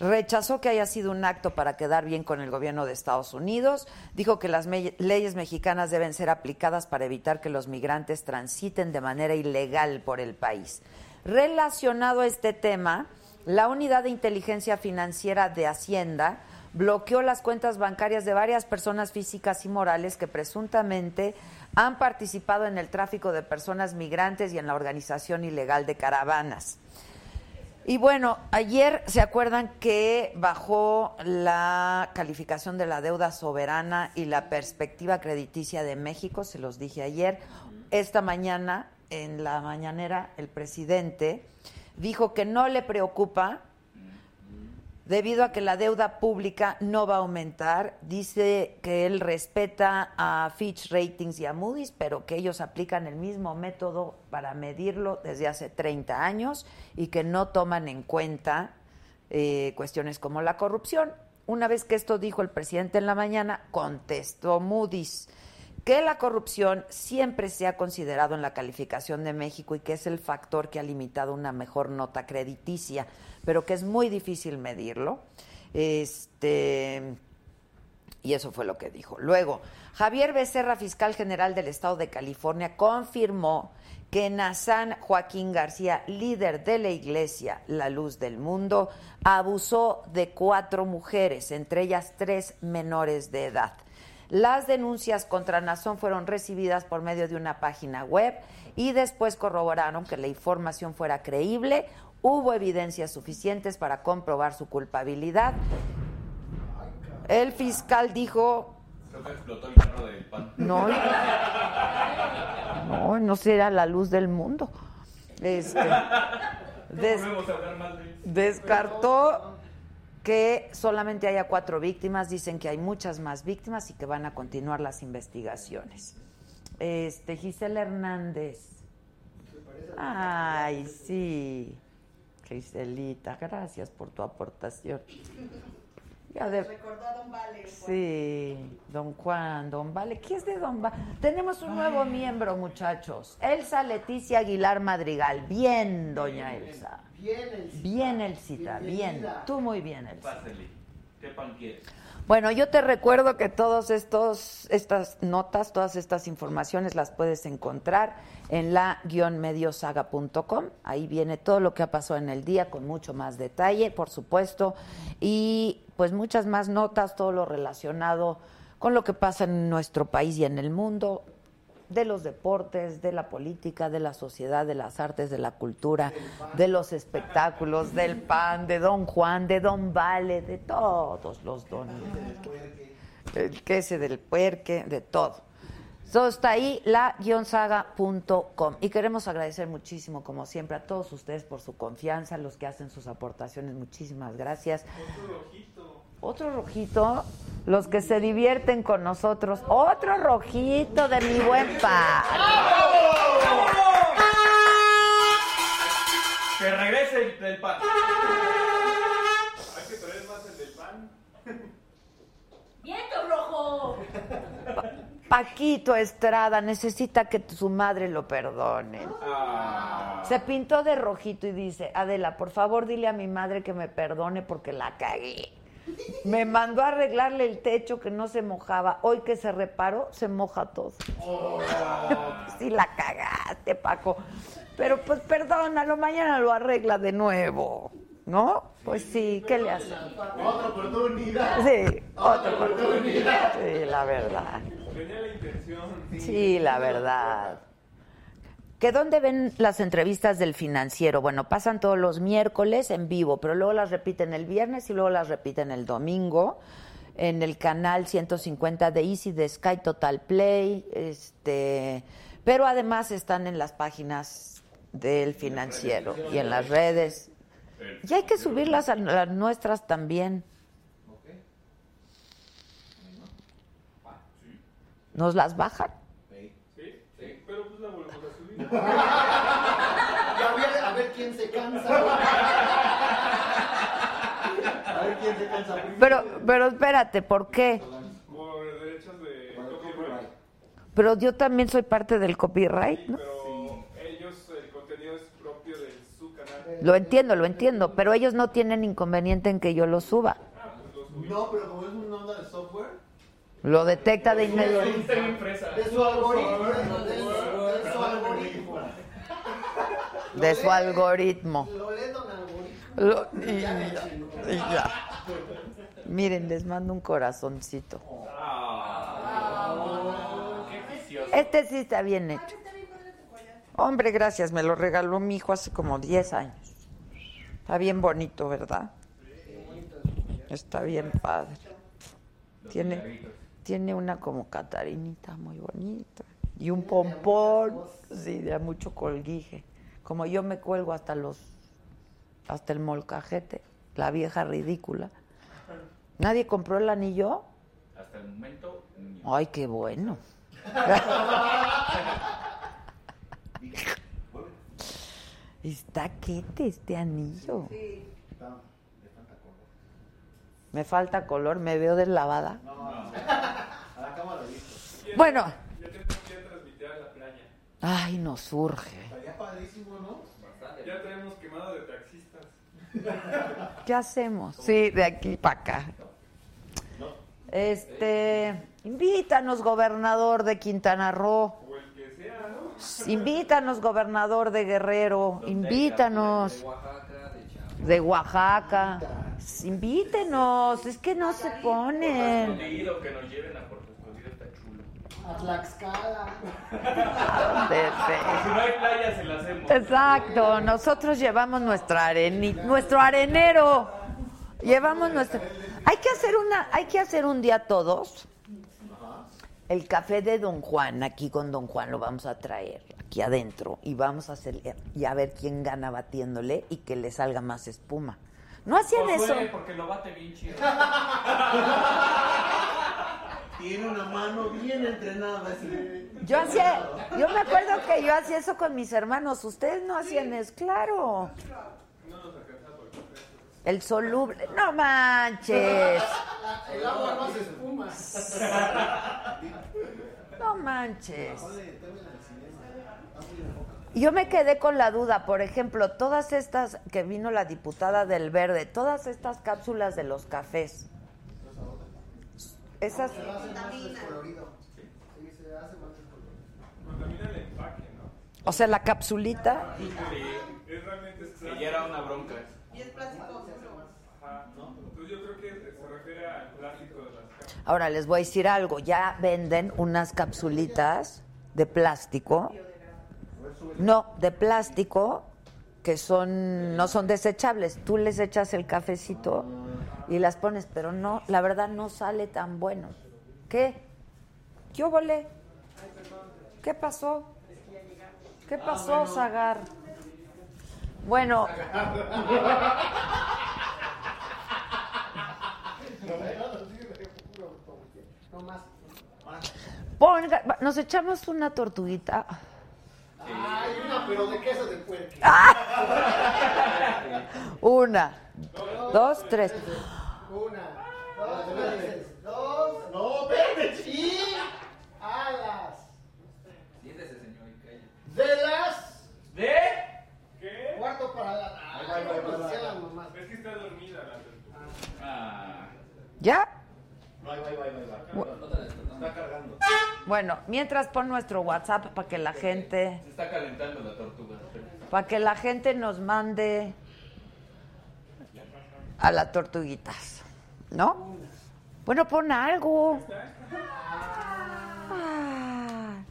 rechazó que haya sido un acto para quedar bien con el gobierno de Estados Unidos, dijo que las leyes mexicanas deben ser aplicadas para evitar que los migrantes transiten de manera ilegal por el país. Relacionado a este tema, la Unidad de Inteligencia Financiera de Hacienda bloqueó las cuentas bancarias de varias personas físicas y morales que presuntamente han participado en el tráfico de personas migrantes y en la organización ilegal de caravanas. Y bueno, ayer se acuerdan que bajó la calificación de la deuda soberana y la perspectiva crediticia de México, se los dije ayer. Esta mañana, en la mañanera, el presidente dijo que no le preocupa debido a que la deuda pública no va a aumentar. Dice que él respeta a Fitch Ratings y a Moody's, pero que ellos aplican el mismo método para medirlo desde hace 30 años y que no toman en cuenta eh, cuestiones como la corrupción. Una vez que esto dijo el presidente en la mañana, contestó Moody's que la corrupción siempre se ha considerado en la calificación de México y que es el factor que ha limitado una mejor nota crediticia, pero que es muy difícil medirlo. Este y eso fue lo que dijo. Luego, Javier Becerra, fiscal general del estado de California, confirmó que Nazán Joaquín García, líder de la iglesia La Luz del Mundo, abusó de cuatro mujeres, entre ellas tres menores de edad. Las denuncias contra Nazón fueron recibidas por medio de una página web y después corroboraron que la información fuera creíble. Hubo evidencias suficientes para comprobar su culpabilidad. El fiscal dijo Creo que explotó el carro del pan. no, no, no será la luz del mundo. Este, des- descartó que solamente haya cuatro víctimas, dicen que hay muchas más víctimas y que van a continuar las investigaciones. Este, Gisela Hernández. Ay, sí. Giselita, gracias por tu aportación. Ya de- Recordó a Don Vale. Sí, don Juan, don Vale. ¿Qué es de don Vale? Tenemos un nuevo miembro, muchachos. Elsa Leticia Aguilar Madrigal. Bien, doña Elsa. Bien, el Bien, Elcita, bien. Bienvenida. Tú muy bien. Pásale. ¿Qué pan quieres? Bueno, yo te recuerdo que todas estas notas, todas estas informaciones las puedes encontrar en la-mediosaga.com. Ahí viene todo lo que ha pasado en el día con mucho más detalle, por supuesto, y pues muchas más notas, todo lo relacionado con lo que pasa en nuestro país y en el mundo, de los deportes, de la política, de la sociedad, de las artes, de la cultura, de los espectáculos, del pan, de Don Juan, de Don Vale, de todos los dones. El queso del puerque, de todo. Todo está ahí, la-saga.com. Y queremos agradecer muchísimo, como siempre, a todos ustedes por su confianza, los que hacen sus aportaciones. Muchísimas gracias. Otro rojito, los que se divierten con nosotros. Otro rojito de mi buen pan. Que regrese el, el pan. Hay que traer más el del pan. ¡Viento rojo! Paquito Estrada necesita que su madre lo perdone. Se pintó de rojito y dice, Adela, por favor dile a mi madre que me perdone porque la cagué. Me mandó a arreglarle el techo que no se mojaba. Hoy que se reparó, se moja todo. sí la cagaste, Paco. Pero pues perdónalo, mañana lo arregla de nuevo. ¿No? Pues sí, ¿qué le hace? Otra oportunidad. Sí, otra oportunidad. Sí, la verdad. Tenía la intención. Sí, la verdad. ¿Que dónde ven las entrevistas del financiero? Bueno, pasan todos los miércoles en vivo, pero luego las repiten el viernes y luego las repiten el domingo en el canal 150 de Easy de Sky Total Play, este, pero además están en las páginas del financiero y en las redes. Y hay que subirlas a las nuestras también. ¿Nos las bajan? Sí, sí, pero pues la volvemos a voy a, a ver quién se cansa. A ver quién se cansa. Pero, pero espérate, ¿por qué? Por derechos de copyright. Pero yo también soy parte del copyright, ¿no? Pero ellos, el contenido es propio de su canal. Lo entiendo, lo entiendo, pero ellos no tienen inconveniente en que yo lo suba. No, pero como es una onda de software, Lo detecta de inmediato. de su algoritmo. De su, algoritmo. De su algoritmo. Lo y ya, y ya. Miren, les mando un corazoncito. Vicioso. Este sí está bien hecho. Hombre, gracias, me lo regaló mi hijo hace como 10 años. Está bien bonito, ¿verdad? Está bien padre. Tiene, tiene una como catarinita muy bonita. Y un pompón, sí, de mucho colguije. Como yo me cuelgo hasta los, hasta el molcajete, la vieja ridícula. ¿Nadie compró el anillo? Hasta el momento, Ay, qué bueno. Está quete este anillo. Me falta color, me veo deslavada. A la cámara listo. Bueno, Ya tenemos que ir a transmitir a la playa. ay, nos surge. Estaría padrísimo, ¿no? Ya tenemos quemado de taxistas. ¿Qué hacemos? Sí, de aquí para acá. Este, invítanos, gobernador de Quintana Roo. O el que sea, ¿no? Invítanos, gobernador de Guerrero. Invítanos. De Oaxaca. Invítenos. Es que no se ponen. A Tlaxcala. Si no hay playa, se la hacemos. Exacto. Nosotros llevamos nuestra areni, nuestro arenero. Llevamos nuestro. Hay que hacer una, hay que hacer un día todos. El café de Don Juan, aquí con Don Juan lo vamos a traer aquí adentro y vamos a hacer y a ver quién gana batiéndole y que le salga más espuma. ¿No hacían eso? Josué, porque lo bate bien chido. Tiene una mano bien entrenada. Yo hacía, yo me acuerdo que yo hacía eso con mis hermanos. Ustedes no hacían eso, claro. El soluble, no manches, El agua no hace espuma. no manches. Yo me quedé con la duda, por ejemplo, todas estas que vino la diputada del Verde, todas estas cápsulas de los cafés. Esas Se. Sí. Contamina el empaque, ¿no? o sea, la capsulita, Es realmente Que ya era una bronca. Y es plástico puro. Ajá. Entonces yo creo que se refiere al plástico de las cámaras. Ahora les voy a decir algo, ya venden unas capsulitas de plástico. No, de plástico que son no son desechables. Tú les echas el cafecito y las pones, pero no, la verdad no sale tan bueno. ¿Qué? ¿Qué volé? ¿Qué pasó? ¿Qué pasó, Zagar? Bueno, ponga, nos echamos una tortuguita. Ay, una, pero de queso de puerco. Una, dos, tres. Una, dos, tres, dos. No, espérate, sí. Alas. Siéntese, señor, y calle. De las. ¿De? ¿Qué? Cuarto para la. Ay. Es que está dormida la. Ah. ¿Ya? Está cargando. Bueno, mientras pon nuestro WhatsApp para que la gente, Se está calentando la tortuga. para que la gente nos mande a las tortuguitas, ¿no? Bueno, pon algo. Ah.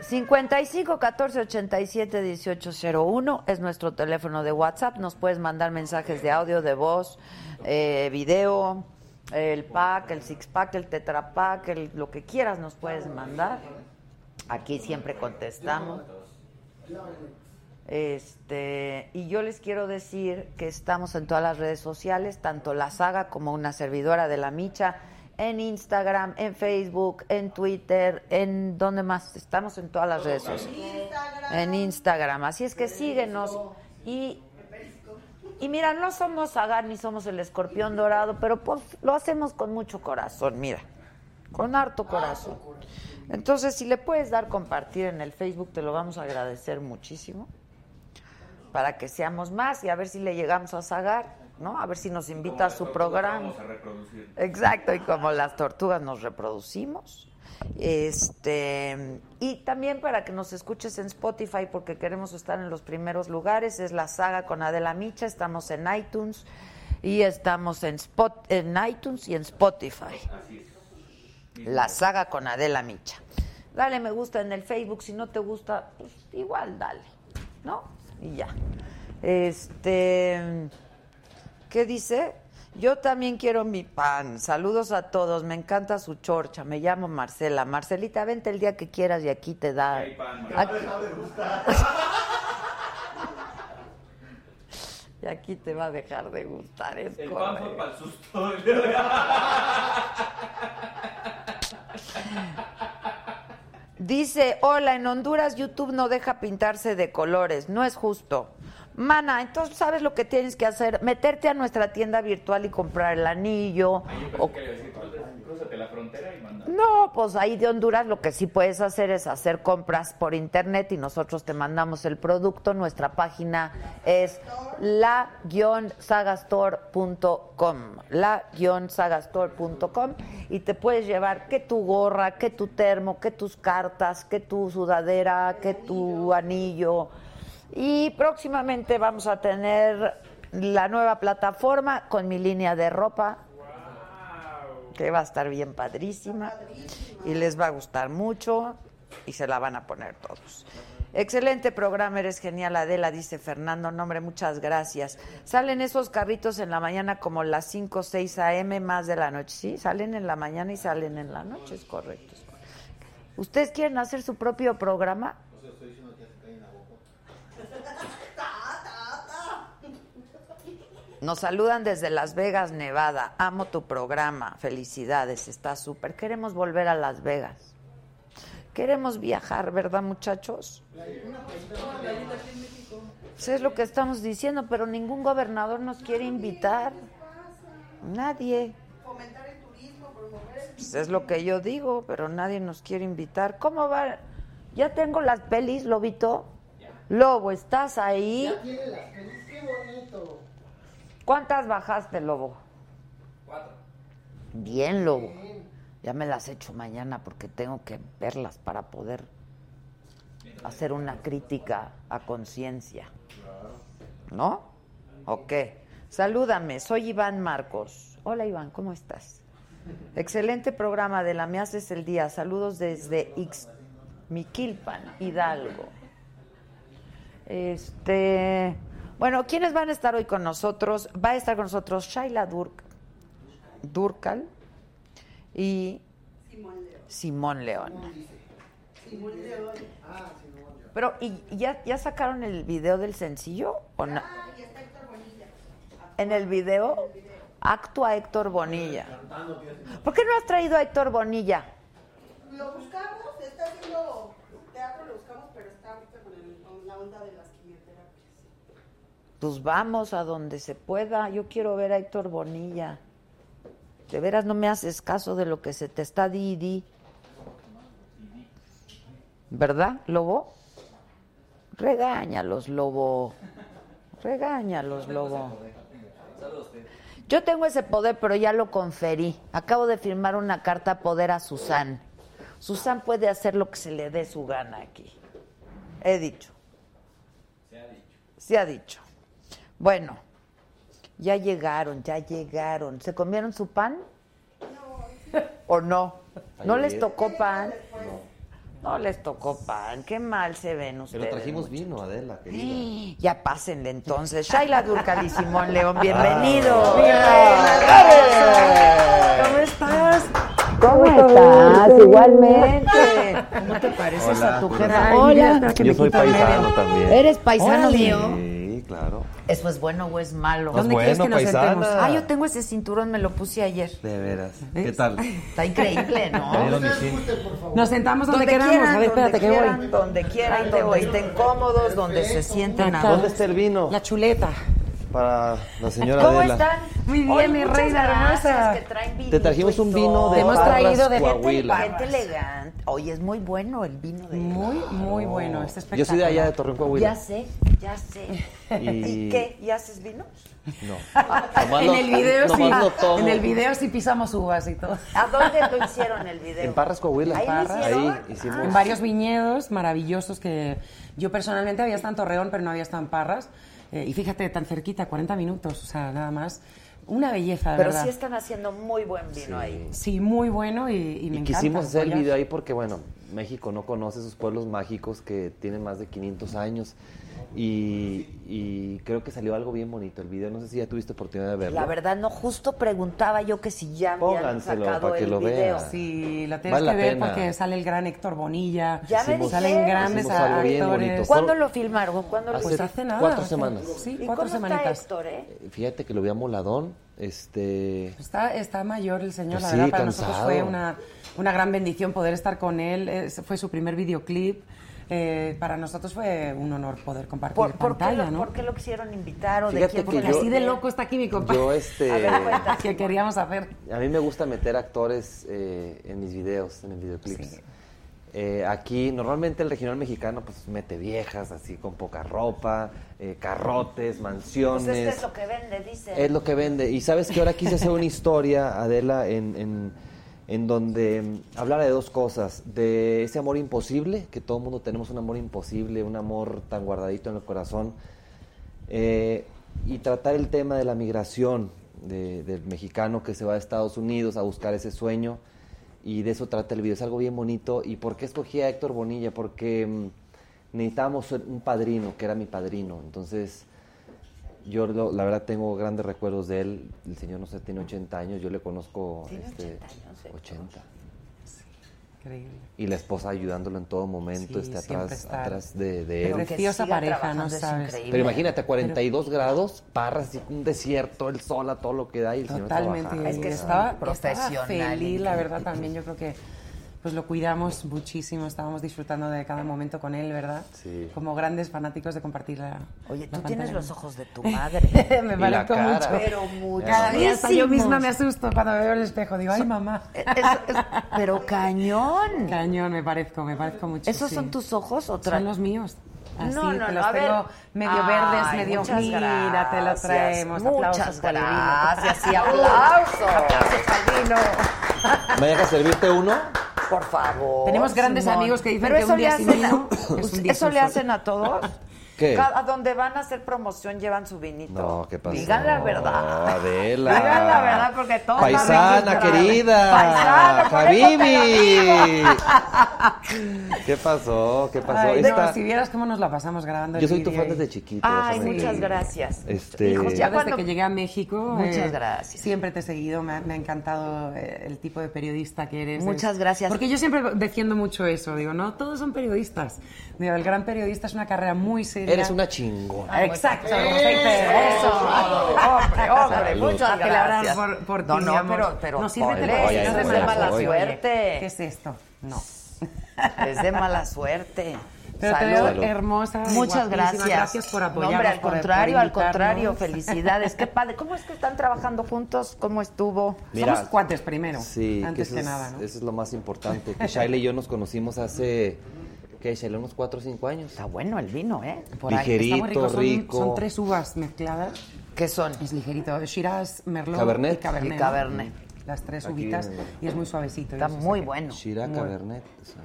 55 14 87 18 01 es nuestro teléfono de WhatsApp. Nos puedes mandar mensajes de audio, de voz, eh, video, el pack, el six pack, el tetra pack, el- lo que quieras nos puedes mandar. Aquí siempre contestamos. Este, y yo les quiero decir que estamos en todas las redes sociales, tanto la saga como una servidora de la Micha, en Instagram, en Facebook, en Twitter, en donde más, estamos en todas las redes sociales. En Instagram, así es que síguenos y y mira, no somos Sagar ni somos el escorpión dorado, pero pues lo hacemos con mucho corazón, mira, con harto corazón. Entonces, si le puedes dar compartir en el Facebook, te lo vamos a agradecer muchísimo para que seamos más y a ver si le llegamos a Sagar, ¿no? A ver si nos invita a su programa. Vamos a reproducir. Exacto, y como las tortugas nos reproducimos. Este, y también para que nos escuches en Spotify, porque queremos estar en los primeros lugares, es la saga con Adela Micha, estamos en iTunes y estamos en, Spot, en iTunes y en Spotify. La saga con Adela Micha. Dale me gusta en el Facebook, si no te gusta, pues igual dale, ¿no? Y ya. Este, ¿qué dice? Yo también quiero mi pan. Saludos a todos. Me encanta su chorcha. Me llamo Marcela. Marcelita, vente el día que quieras y aquí te da. Hay pan, Aquí- Y aquí te va a dejar de gustar. Es El pan fue para el susto. Dice, hola, en Honduras YouTube no deja pintarse de colores, no es justo. Mana, entonces sabes lo que tienes que hacer, meterte a nuestra tienda virtual y comprar el anillo. Yo o- pensé que iba a decir, "Crúzate- crúzate la frontera y manda. No, pues ahí de Honduras lo que sí puedes hacer es hacer compras por internet y nosotros te mandamos el producto. Nuestra página es la-sagastore.com, la-sagastore.com y te puedes llevar que tu gorra, que tu termo, que tus cartas, que tu sudadera, que tu anillo. Y próximamente vamos a tener la nueva plataforma con mi línea de ropa que va a estar bien padrísima y les va a gustar mucho y se la van a poner todos. Excelente programa, eres genial Adela, dice Fernando. Nombre, muchas gracias. Salen esos carritos en la mañana como las 5 o 6 a.m. más de la noche. Sí, salen en la mañana y salen en la noche, es correcto. es correcto. ¿Ustedes quieren hacer su propio programa? Nos saludan desde Las Vegas, Nevada. Amo tu programa. Felicidades, está súper. Queremos volver a Las Vegas. Queremos viajar, ¿verdad, muchachos? Pues es lo que estamos diciendo, pero ningún gobernador nos quiere invitar. Nadie. Pues es lo que yo digo, pero nadie nos quiere invitar. ¿Cómo va? Ya tengo las pelis, Lobito. Lobo, ¿estás ahí? Ya tiene las pelis, qué bonito. ¿Cuántas bajaste, Lobo? Cuatro. Bien, Lobo. Ya me las echo mañana porque tengo que verlas para poder hacer una crítica a conciencia. ¿No? Ok. Salúdame, soy Iván Marcos. Hola Iván, ¿cómo estás? Excelente programa de la Me Haces el Día. Saludos desde Ixmiquilpan, Hidalgo. Este, bueno, ¿quiénes van a estar hoy con nosotros? Va a estar con nosotros Shaila Durk, Durkal y Simón León. Simón León. Simón León. Ah, ya. Pero, ¿y ya, ya sacaron el video del sencillo o no? Ah, y está Héctor Bonilla. En el video actúa Héctor Bonilla. ¿Por qué no has traído a Héctor Bonilla? Lo buscamos, está haciendo teatro, lo buscamos, pero está ahorita con, el- con la onda de las quimioterapias. Pues vamos a donde se pueda. Yo quiero ver a Héctor Bonilla. De veras no me haces caso de lo que se te está di y di. ¿Verdad, Lobo? Regáñalos, Lobo. Regáñalos, Lobo. Yo tengo ese poder, pero ya lo conferí. Acabo de firmar una carta poder a Susan. Susan puede hacer lo que se le dé su gana aquí. He dicho. Se ha dicho. Se ha dicho. Bueno, ya llegaron, ya llegaron. ¿Se comieron su pan? ¿O no? ¿No les tocó pan? No les tocó pan. Qué mal se ven ustedes. Pero trajimos vino, Adela, querida. Sí, Ya pásenle entonces. Shaila Durcal y Simón León, bienvenidos. ¿Cómo estás? ¿Cómo estás? Igualmente. ¿Cómo te pareces Hola. a tu jefa? Hola. Yo soy paisano también. ¿Eres paisano mío? Sí, claro. ¿Eso es bueno o es malo? Pues bueno, paisana. Ah, yo tengo ese cinturón, me lo puse ayer. De veras. ¿Qué tal? Está increíble, ¿no? Nos sentamos donde, queramos. quieran, a ver, espérate donde que voy. Donde quieran, donde estén cómodos, donde se sienten a ¿Dónde está el vino? La chuleta. Para la señora ¿Cómo Adela. están? Muy bien, mi reina hermosa. que traen vinito Te trajimos un vino de Te hemos Parras, traído de Coahuila. Gente elegante. Oye, es muy bueno el vino de Muy, muy bueno. Está Yo soy de allá de. Torreón, Ya Coahuila. sé, ya sé. Y- ¿Y qué? ¿Y haces vino? No. En el video sí. En el video sí pisamos uvas y todo. ¿A dónde lo hicieron el video? En Parras, Coahuila. Ahí hicieron. Ahí hicimos. En varios viñedos maravillosos que yo personalmente había estado en Torreón, pero no había estado en Parras. Eh, y fíjate, tan cerquita, 40 minutos, o sea, nada más. Una belleza, de Pero verdad. sí están haciendo muy buen vino ahí. Sí, muy bueno y, y me Y encanta. quisimos hacer el video ahí porque, bueno, México no conoce esos pueblos mágicos que tienen más de 500 años. Y, y creo que salió algo bien bonito el video. No sé si ya tuviste oportunidad de verlo. La verdad, no, justo preguntaba yo que si ya habían sacado para que el lo video. vea. Sí, lo tienes Vale que ver pena. porque sale el gran Héctor Bonilla. Ya me Hicimos- Salen grandes actores. ¿Cuándo lo filmaron? ¿Cuándo lo Hace Pues hace nada. cuatro hace- semanas. Sí, ¿Y cuatro cómo semanitas. está Héctor, eh? Fíjate que lo vi amoladón. Este. Está, está mayor el señor, Pues la sí, verdad, para nosotros cansado. fue una, una gran bendición poder estar con él. Es- fue su primer videoclip. Eh, para nosotros fue un honor poder compartir ¿Por, por qué pantalla, lo, ¿no? por qué lo quisieron invitar o de quién? que Porque yo- así de loco está aquí mi compadre. Yo, este. A ver, cuenta. que queríamos hacer. A mí me gusta meter actores eh, en mis videos, en mis videoclips. Sí. Eh, aquí normalmente el regional mexicano pues mete viejas así con poca ropa, eh, carrotes, mansiones. Pues es que es lo que vende, dice. Es lo que vende. Y sabes que ahora quise hacer una historia, Adela, en, en, en donde mm, hablara de dos cosas. De ese amor imposible, que todo el mundo tenemos un amor imposible, un amor tan guardadito en el corazón. eh, y tratar el tema de la migración de- del mexicano que se va a Estados Unidos a buscar ese sueño. Y de eso trata el video. Es algo bien bonito. ¿Y por qué escogí a Héctor Bonilla? Porque mm, necesitábamos un padrino, que era mi padrino. Entonces, yo lo- la verdad tengo grandes recuerdos de él. El señor no sé, tiene 80 años. Yo le conozco Tiene este, 80 años, Héctor. 80. Increíble. Y la esposa ayudándolo en todo momento, Sí, este, atrás, está. atrás de, de Pero él. Preciosa pareja, no es sabes. increíble. Pero imagínate, a 42 grados, parras, y un desierto, el sol, a todo lo que da y el señor Totalmente. trabajando. Es que es estaba, profesional, estaba feliz, la verdad también. Yo creo que pues lo cuidamos muchísimo, estábamos disfrutando de cada momento con él, ¿verdad? Sí. Como grandes fanáticos de compartir la Oye, la tú tienes los ojos de tu madre. me parezco mucho. Pero mucho. Cada día hasta yo misma me asusto cuando me veo en el espejo. Digo, ay, mamá. pero cañón. Cañón, me parezco, me parezco mucho. ¿Esos sí. son tus ojos o Son los míos. Así, No, no, no, los ver. tengo medio Ay, verdes, medio mira, te los traemos. Muchas aplausos gracias y aplausos. aplausos al vino. ¿Me dejas servirte uno? Por favor. Tenemos grandes Simón. amigos que dicen Pero que eso un le día sin hacen vino a- es un día ¿Eso sin le sol. hacen a todos? ¿Qué? Cada- A donde van a hacer promoción llevan su vinito. No, ¿qué pasó? Digan la verdad. Adela. Digan la verdad porque todos Paisana querida. Paisana, ¿Qué pasó? ¿Qué pasó? Ay, Esta- no, si vieras cómo nos la pasamos grabando Yo soy tu fan y- desde chiquito. Ay, muchas gracias. Este, Hijos, ya desde cuando- que llegué a México. Muchas eh, gracias. Siempre te he seguido, me ha, me ha encantado eh, el tipo de periodista que eres. Muchas gracias. Porque yo siempre defiendo mucho eso. Digo, no, todos son periodistas. Digo, el gran periodista es una carrera muy seria. Eres una chingona. Exacto. Eso, hombre, hombre, muchas gracias. por, no, no, pero, pero no sírvete ponle, porque Oye, si no es de mala suerte. ¿Qué es esto? No. Es de mala suerte. Pero te Salud. veo hermosa. Muchas gracias. Gracias por No, apoyarnos. hombre, al por- por contrario, al contrario, felicidades. Qué padre. ¿Cómo es que están trabajando juntos? ¿Cómo estuvo? Mira, Somos cuates primero. Sí, Antes que es, nada, ¿no? Eso es lo más importante. Que Shaila y yo nos conocimos hace, ¿qué? Shaila, unos 4 o 5 años. Está bueno el vino, ¿eh? Por ahí. Ligerito, Está muy rico. Son- rico. Son, tres uvas mezcladas. ¿Qué son? Es ligerito. Shiraz, Merlot Cabernet. y Cabernet. Y ¿no? Cabernet. Las tres Aquí uvitas. viene. Y es muy suavecito. Está eso muy bueno. Shira, Muy- Cabernet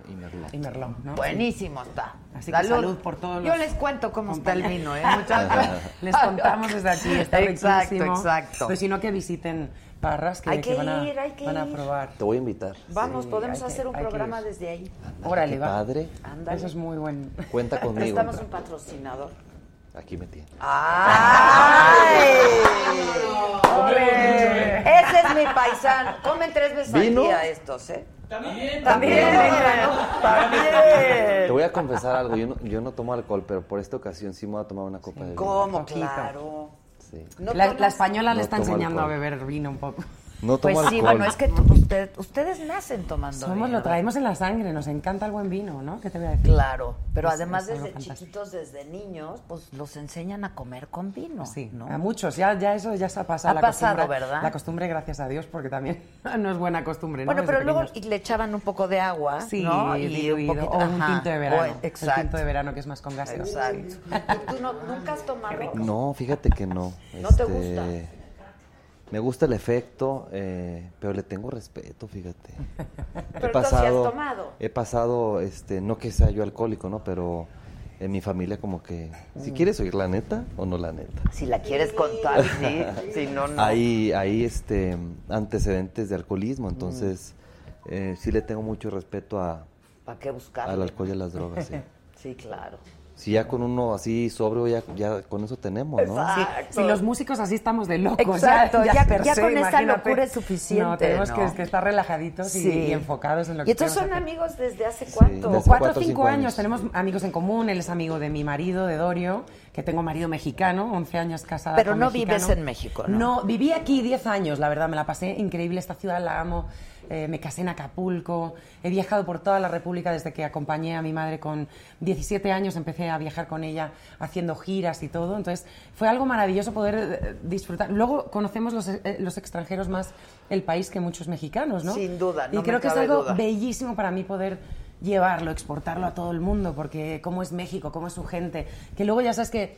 y Merlot. Y Merlot, ¿no? Buenísimo está. Así que salud por todos Yo los les cuento cómo está el vino, ¿eh? Muchachos. Les contamos desde aquí, está Exacto, riquísimo. exacto. Pues si no, que visiten Parras, que, Hay que van, a, ir, hay que van a ir. probar. Te voy a invitar. Vamos, podemos hacer un programa desde ahí. Órale, Qué va. padre. Ándale. Eso es muy buen. Cuenta conmigo. Necesitamos un patrocinador. Aquí me tienes. ¡Ay! ¡Hombre! Ese es mi paisano. Comen tres veces ¿Vino? al día estos, ¿eh? También. También, ¿no? También. Te voy a confesar algo. Yo no, yo no tomo alcohol, pero por esta ocasión sí me voy a tomar una copa de vino. ¿Cómo? Claro. Sí. ¿No la, la española le está enseñando alcohol. a beber vino un poco. No Pues tomo sí, alcohol. bueno, es que tú- usted- ustedes nacen tomando Somos, vino, lo traemos en la sangre, nos encanta el buen vino, ¿no? ¿Qué te voy a decir? Claro, pero Es- además es desde fantástico. chiquitos, desde niños, pues los enseñan a comer con vino, Sí, ¿no? a muchos, ya, ya eso ya se ha pasado. Ha la pasado, costumbre, ¿verdad? La costumbre, gracias a Dios, porque también no es buena costumbre, ¿no? Bueno, Desde pero luego pequeños. y le echaban un poco de agua, Sí, ¿no? diluido, o un ajá, tinto de verano. o- El exacto. tinto de verano que es más con gas. Exacto. ¿Tú, tú no, nunca has tomado? No, fíjate que no. ¿No te Este, gusta? Me gusta el efecto, eh, pero le tengo respeto, fíjate. Pero tú sí has tomado. He pasado, este, no que sea yo alcohólico, ¿no? Pero en mi familia como que, Mm. si quieres oír la neta o no la neta. Si la quieres contar, sí. Si no, no. Hay, hay este, antecedentes de alcoholismo, Mm. entonces eh, sí le tengo mucho respeto a, ¿Para qué buscar? al alcohol y a las drogas. Sí. Sí, claro. Si ya con uno así sobrio, ya, ya con eso tenemos, ¿no? Sí, si los músicos así estamos de locos. Exacto, ya- per ya se, con esa imagínate. locura es suficiente, No, tenemos ¿no? Que, que estar relajaditos y- Sí. y, enfocados en lo Y que entonces son queremos hacer. amigos desde hace cuánto. Como cuatro o cinco años. tenemos amigos en común. Él es amigo de mi marido, de Dorio, que tengo marido mexicano, 11 años casada Pero con no mexicano. vives en México, ¿no? No, viví aquí 10 años, la verdad, me la pasé increíble, esta ciudad la amo. Eh, me casé en Acapulco, he viajado por toda la República desde que acompañé a mi madre con 17 años, empecé a viajar con ella haciendo giras y todo, entonces fue algo maravilloso poder eh, disfrutar. Luego conocemos los, eh, los extranjeros más el país que muchos mexicanos, ¿no? Sin duda, no Y me creo que es algo duda. bellísimo para mí poder llevarlo, exportarlo a todo el mundo, porque cómo es México, cómo es su gente, que luego ya sabes que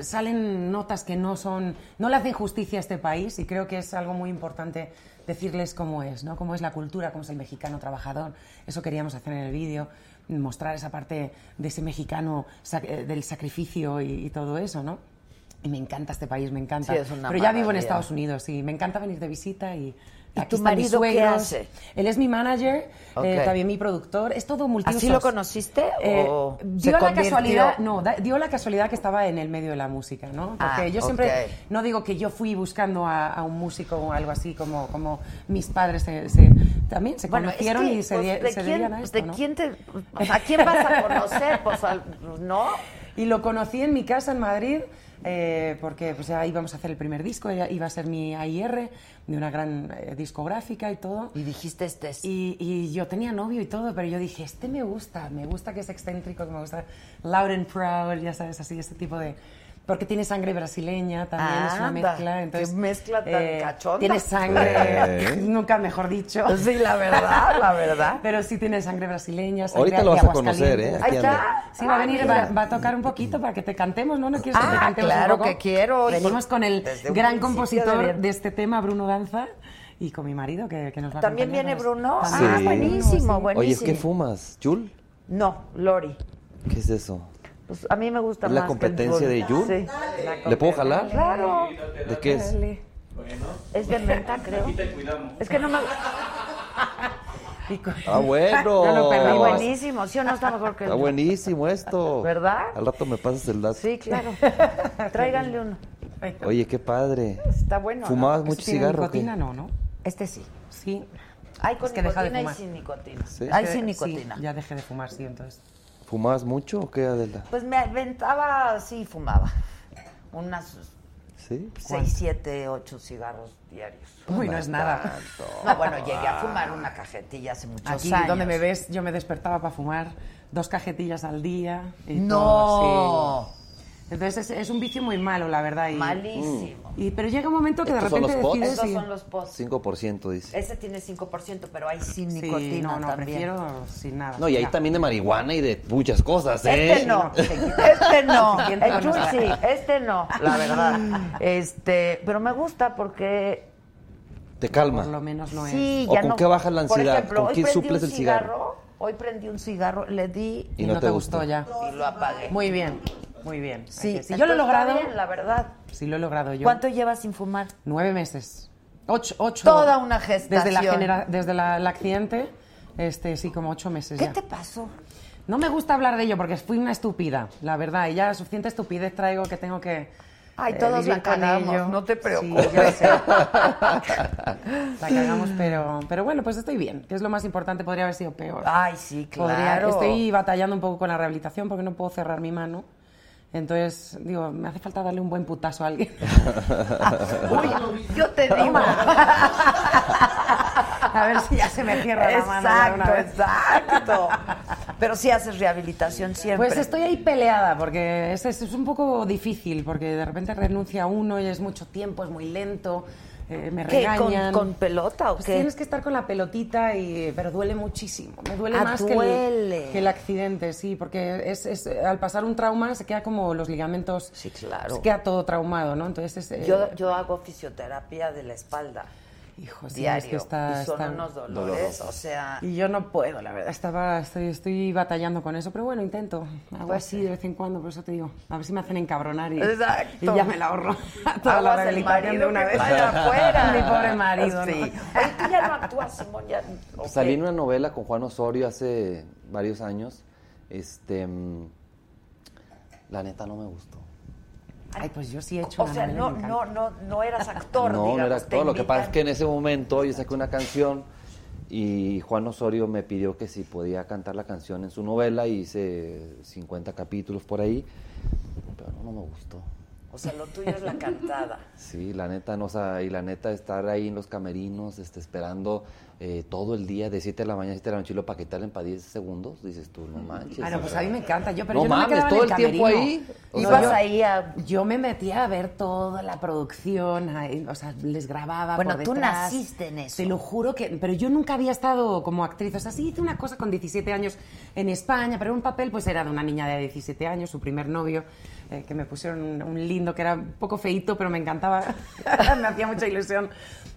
salen notas que no son, no le hacen justicia a este país y creo que es algo muy importante decirles cómo es, ¿no? Cómo es la cultura, cómo es el mexicano trabajador. Eso queríamos hacer en el vídeo, mostrar esa parte de ese mexicano sac- eh, del sacrificio y, y todo eso, ¿no? Y me encanta este país, me encanta. Sí, es una Pero ya vivo en. Estados Unidos y me encanta venir de visita y ¿Y aquí tu marido qué hace? Él es mi manager, Ok. eh, también mi productor, es todo multiusos. ¿Así lo conociste Eh, o se dio la convirtió? casualidad, no, da- dio la casualidad que estaba en el medio de la música, ¿no? Porque Ah, yo siempre, ok. no digo que yo fui buscando a, a un músico o algo así, como, como mis padres se, se- también se Bueno, es conocieron que, y se, pues, ¿de se quién- debían a esto, ¿De ¿no? quién te, ¿A quién vas a conocer? Pues, al- ¿no? Y lo conocí en mi casa en Madrid, eh, porque pues, ya íbamos a hacer el primer disco, iba a ser mi AIR de una gran eh, discográfica y todo. Y dijiste este es. Y, y yo tenía novio y todo, pero yo dije, este me gusta, me gusta que es excéntrico, que me gusta loud and proud, ya sabes, así, ese tipo de... Porque tiene sangre brasileña también, es una Anda, mezcla. Entonces, qué mezcla tan cachonda. Tiene sangre, Eh. nunca mejor dicho. Sí, la verdad, la verdad. Pero sí tiene sangre brasileña, sangre Ahorita lo vas a conocer. ¿eh? Ahí está. Sí, va a Ah, venir, va, va a tocar un poquito para que te cantemos, ¿no? ¿No quieres que te Ah, cantemos un claro poco? que quiero. Venimos con el gran compositor de este tema, Bruno Danza, y con mi marido, que, que nos va a ¿También viene Bruno? También Ah, Sí. buenísimo, Oye, buenísimo. ¿qué fumas? ¿Yul? No, Lori. ¿Qué es eso? Pues a mí me gusta ¿Es más la competencia que el de Yul? Sí. ¿Le puedo jalar? Claro. ¿De qué es? Es de menta, creo. Aquí te cuidamos. Es que no me... Ah, bueno. Ya lo Está buenísimo, ¿sí o no está mejor que el Está buenísimo esto. ¿Verdad? Al rato me pasas el dato. Sí, claro. Tráiganle uno. Oye, qué padre. Está bueno. ¿no? ¿Fumabas ¿Eso mucho tiene cigarro? nicotina? No, ¿no? Este sí. Sí. Hay con Es que deja de nicotina y fumar. sin nicotina. Sí. Hay sin sí, nicotina. ya dejé de fumar, sí, entonces. ¿Fumabas mucho o qué, Adela? Pues me aventaba, sí, fumaba. Unas ¿Sí? 6, 7, 8 cigarros diarios. Uy, no es nada. Tanto. No, bueno, llegué a fumar una cajetilla hace muchos Aquí años. donde me ves, yo me despertaba para fumar dos cajetillas al día. y ¡No! todo, sí. Entonces es, es un vicio muy malo, la verdad. Y, Malísimo. y- pero llega un momento que de ¿Estos son repente decides... Y- son los posts. 5% dice. Ese tiene 5%, pero hay sin Sí, nicotina no, no, también. prefiero sin nada. No, y hay Ya. también de marihuana y de muchas cosas, ¿eh? Este no, este no, el sí, este no, la verdad. Este, pero me gusta porque Te calma. Por lo menos no es. sí, ¿O ya con no. qué bajas la Por ansiedad? ejemplo, ¿Con hoy qué prendí suples un el cigarro? Hoy prendí un cigarro, le di Y Y no no te te gustó. gustó ya. y lo apagué. Muy bien, muy bien. Sí, Si yo lo he logrado, bien, la verdad. si lo he logrado yo. ¿Cuánto llevas sin fumar? Nueve meses. Ocho, ocho. Toda una gestación. Desde, la genera- desde la- el accidente, este, sí, como ocho meses ¿Qué ya. te pasó? No me gusta hablar de ello porque fui una estúpida, la verdad. Y ya suficiente estupidez traigo que tengo que. Ay, eh, todos la cagamos, no te preocupes. Sí, ya sé. la cagamos, pero, pero bueno, pues estoy bien, que es lo más importante. Podría haber sido peor. Ay, sí, Podría- claro. estoy batallando un poco con la rehabilitación porque no puedo cerrar mi mano. Entonces, digo, me hace falta darle un buen putazo a alguien. Uy, yo te digo. a ver si ya se me cierra la mano. una Exacto, vez. exacto. Pero sí haces rehabilitación siempre. Pues estoy ahí peleada porque es, es, es un poco difícil porque de repente renuncia uno y es mucho tiempo, es muy lento, eh, me ¿Qué, con, regañan. con pelota o Pues qué? tienes que estar con la pelotita y pero duele muchísimo, me duele Ah, más que el, que el accidente, sí, porque es, es- al pasar un trauma se queda como los ligamentos, Sí, claro. se queda todo traumado, ¿no? Entonces es, eh, Yo, yo hago fisioterapia de la espalda hijo, sí, diario es que está, y son está- unos dolores, o sea, Y yo no puedo, la verdad. Estaba, estoy, estoy batallando con eso, pero bueno, intento. Hago Pues así de vez en cuando, por eso te digo. A ver si me hacen encabronar y, Exacto. y ya me la ahorro. Toda la aguas rehabilitación de una vez. vaya afuera. Mi pobre marido. ¿no? Sí. Oye, tú ya no actúas, Simón, ya. ¿o Salí en una novela con Juan Osorio hace varios años. Este. mm, La neta no me gustó. Ay, pues yo sí he hecho O una sea, no, no, no, no eras actor, no, digamos. no era actor. Lo que pasa es que en ese momento yo saqué una canción y Juan Osorio me pidió que si podía cantar la canción en su novela. Hice 50 capítulos por ahí, pero no, no me gustó. O sea, lo tuyo es la cantada. Sí, la neta, no, o sea, y la neta estar ahí en los camerinos, este, esperando eh, todo el día de 7 de la mañana a 7 de la noche y lo paquetearle para 10 segundos, dices tú, no manches. Ah, no, o pues sea, a mí me encanta. Yo, pero no yo no me quedaba en todo el el tiempo ahí. O Ibas sea, yo- ahí a... Yo me metía a ver toda la producción, ahí, o sea, les grababa Bueno, por tú detrás. naciste en eso. Te lo juro que... Pero yo nunca había estado como actriz. O sea, sí hice una cosa con 17 años en España, pero un papel pues era de una niña de 17 años, su primer novio, eh, que me pusieron un, lindo, que era un poco feito, pero me encantaba. me hacía mucha ilusión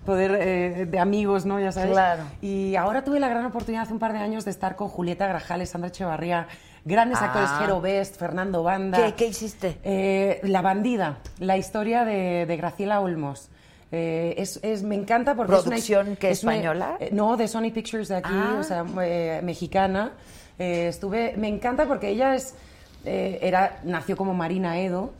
poder, eh, de amigos, ¿no? Ya sabes. Claro. Y ahora tuve la gran oportunidad hace un par de años de estar con Julieta Grajales, Sandra Echevarría, grandes Ah. actores, Jero Best, Fernando Banda. ¿Qué, qué hiciste? Eh, la bandida, la historia de, de Graciela Olmos. Eh, es, es- me encanta porque ¿Producción es una, qué, es una- española? eh, no, de Sony Pictures de aquí, Ah. o sea, eh, mexicana. Eh, estuve, me encanta porque ella es, eh, era, nació como Marina Edo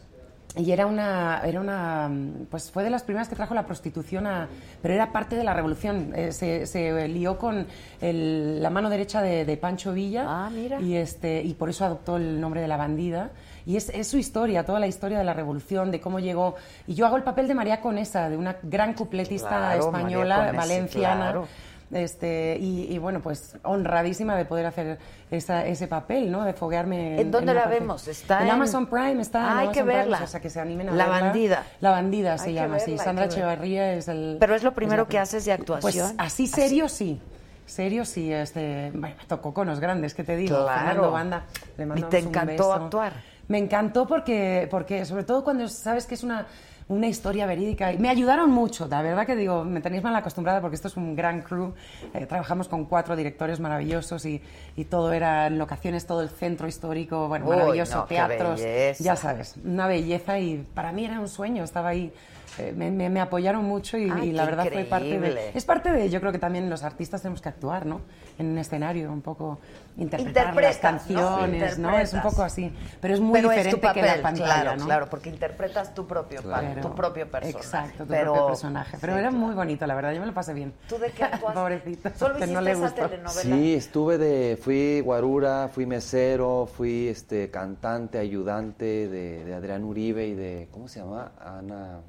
y era una, era una, pues fue de las primeras que trajo la prostitución a, pero era parte de la revolución. Eh, se, se lió con el- la mano derecha de, de Pancho Villa Ah, mira. y este y por eso adoptó el nombre de la bandida. Y es, es su historia, toda la historia de la revolución, de cómo llegó. Y yo hago el papel de María Conesa, de una gran cupletista Claro, española, valenciana. claro. Este, y, y bueno, pues honradísima de poder hacer esa- ese papel, ¿no? De foguearme. ¿En dónde la parte. vemos? ¿Está en, en- Amazon Prime, está en Ah, hay que Amazon Prime, verla. o sea, que se animen a La verla. bandida. La bandida se Hay llama, sí. verla, Sandra. Echevarría es el... Pero es lo primero que haces de actuación. Pues así serio sí. Serio sí, este, bueno, me tocó con los grandes, ¿qué te digo? Claro. Fernando Banda, le ¿Y te un encantó beso. actuar? Me encantó porque, porque sobre todo cuando sabes que es una, una historia verídica. y Me ayudaron mucho, la verdad que digo, me tenéis mal acostumbrada porque esto es un gran crew. Eh, trabajamos con cuatro directores maravillosos y, y todo era en locaciones, todo el centro histórico, bueno, Uy, maravilloso, no, teatros, ya sabes, una belleza y para mí era un sueño, estaba ahí. Eh, me, me- me apoyaron mucho y, Ay, y la verdad fue parte de... Es parte de, yo creo que también los artistas tenemos que actuar, ¿no? En un escenario, un poco interpretar las canciones, ¿no? Es un poco así. Pero es muy Pero es diferente tu papel, que la pantalla, claro, ¿no? claro, porque interpretas tu propio, Claro. tu propio personaje. Exacto, tu pero, propio personaje. Pero Sí, era claro. muy bonito, la verdad, yo me lo pasé bien. ¿Tú de qué actuaste? Pobrecito. Solo que hiciste no le esa gustó. telenovela. Sí, estuve de, fui guarura, fui mesero, fui este cantante, ayudante de, de Adrián Uribe y de, ¿cómo se llama? Ana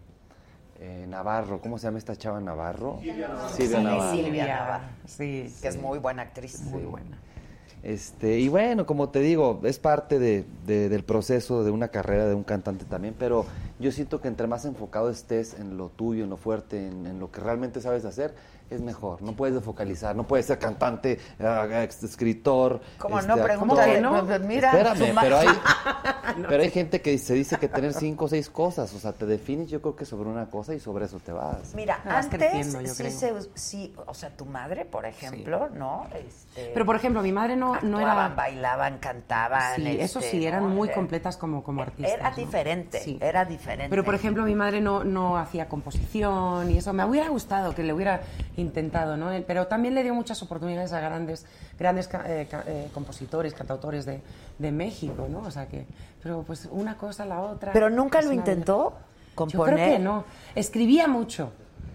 eh, Navarro, ¿cómo se llama esta chava Navarro? Silvia Navarro. Silvia Sí. Silvia Navarro. Sí, Que es muy buena actriz. muy buena. Este, y bueno, como te digo, es parte de- de- del proceso de una carrera de un cantante también, pero yo siento que entre más enfocado estés en lo tuyo, en lo fuerte, en, en lo que realmente sabes hacer, es mejor. No puedes focalizar, no puedes ser cantante, ex- escritor. ¿Cómo este, no? Pregúntale, no? Pues mira, Espérame, pero hay, pero hay gente que se dice que tener cinco o seis cosas, o sea, te defines yo creo que sobre una cosa y sobre eso te vas. Mira, Vas antes sí, creo. se, sí, o sea, tu madre, por ejemplo, ¿no? Este, Pero, por ejemplo, mi madre no, no actuaban, era... bailaban, cantaban. Sí, eso este, sí, eran ¿no? muy Eh, completas como, como artistas. Era ¿no? diferente, Sí. era diferente. Pero, por ejemplo, mi madre no, no hacía composición y eso. Me hubiera gustado que le hubiera intentado, ¿no? Pero también le dio muchas oportunidades a grandes, grandes eh, eh, compositores, cantautores de, de México, ¿no? O sea que... Pero, pues, una cosa, la otra... ¿Pero nunca lo intentó Yo componer? creo que no. Escribía mucho.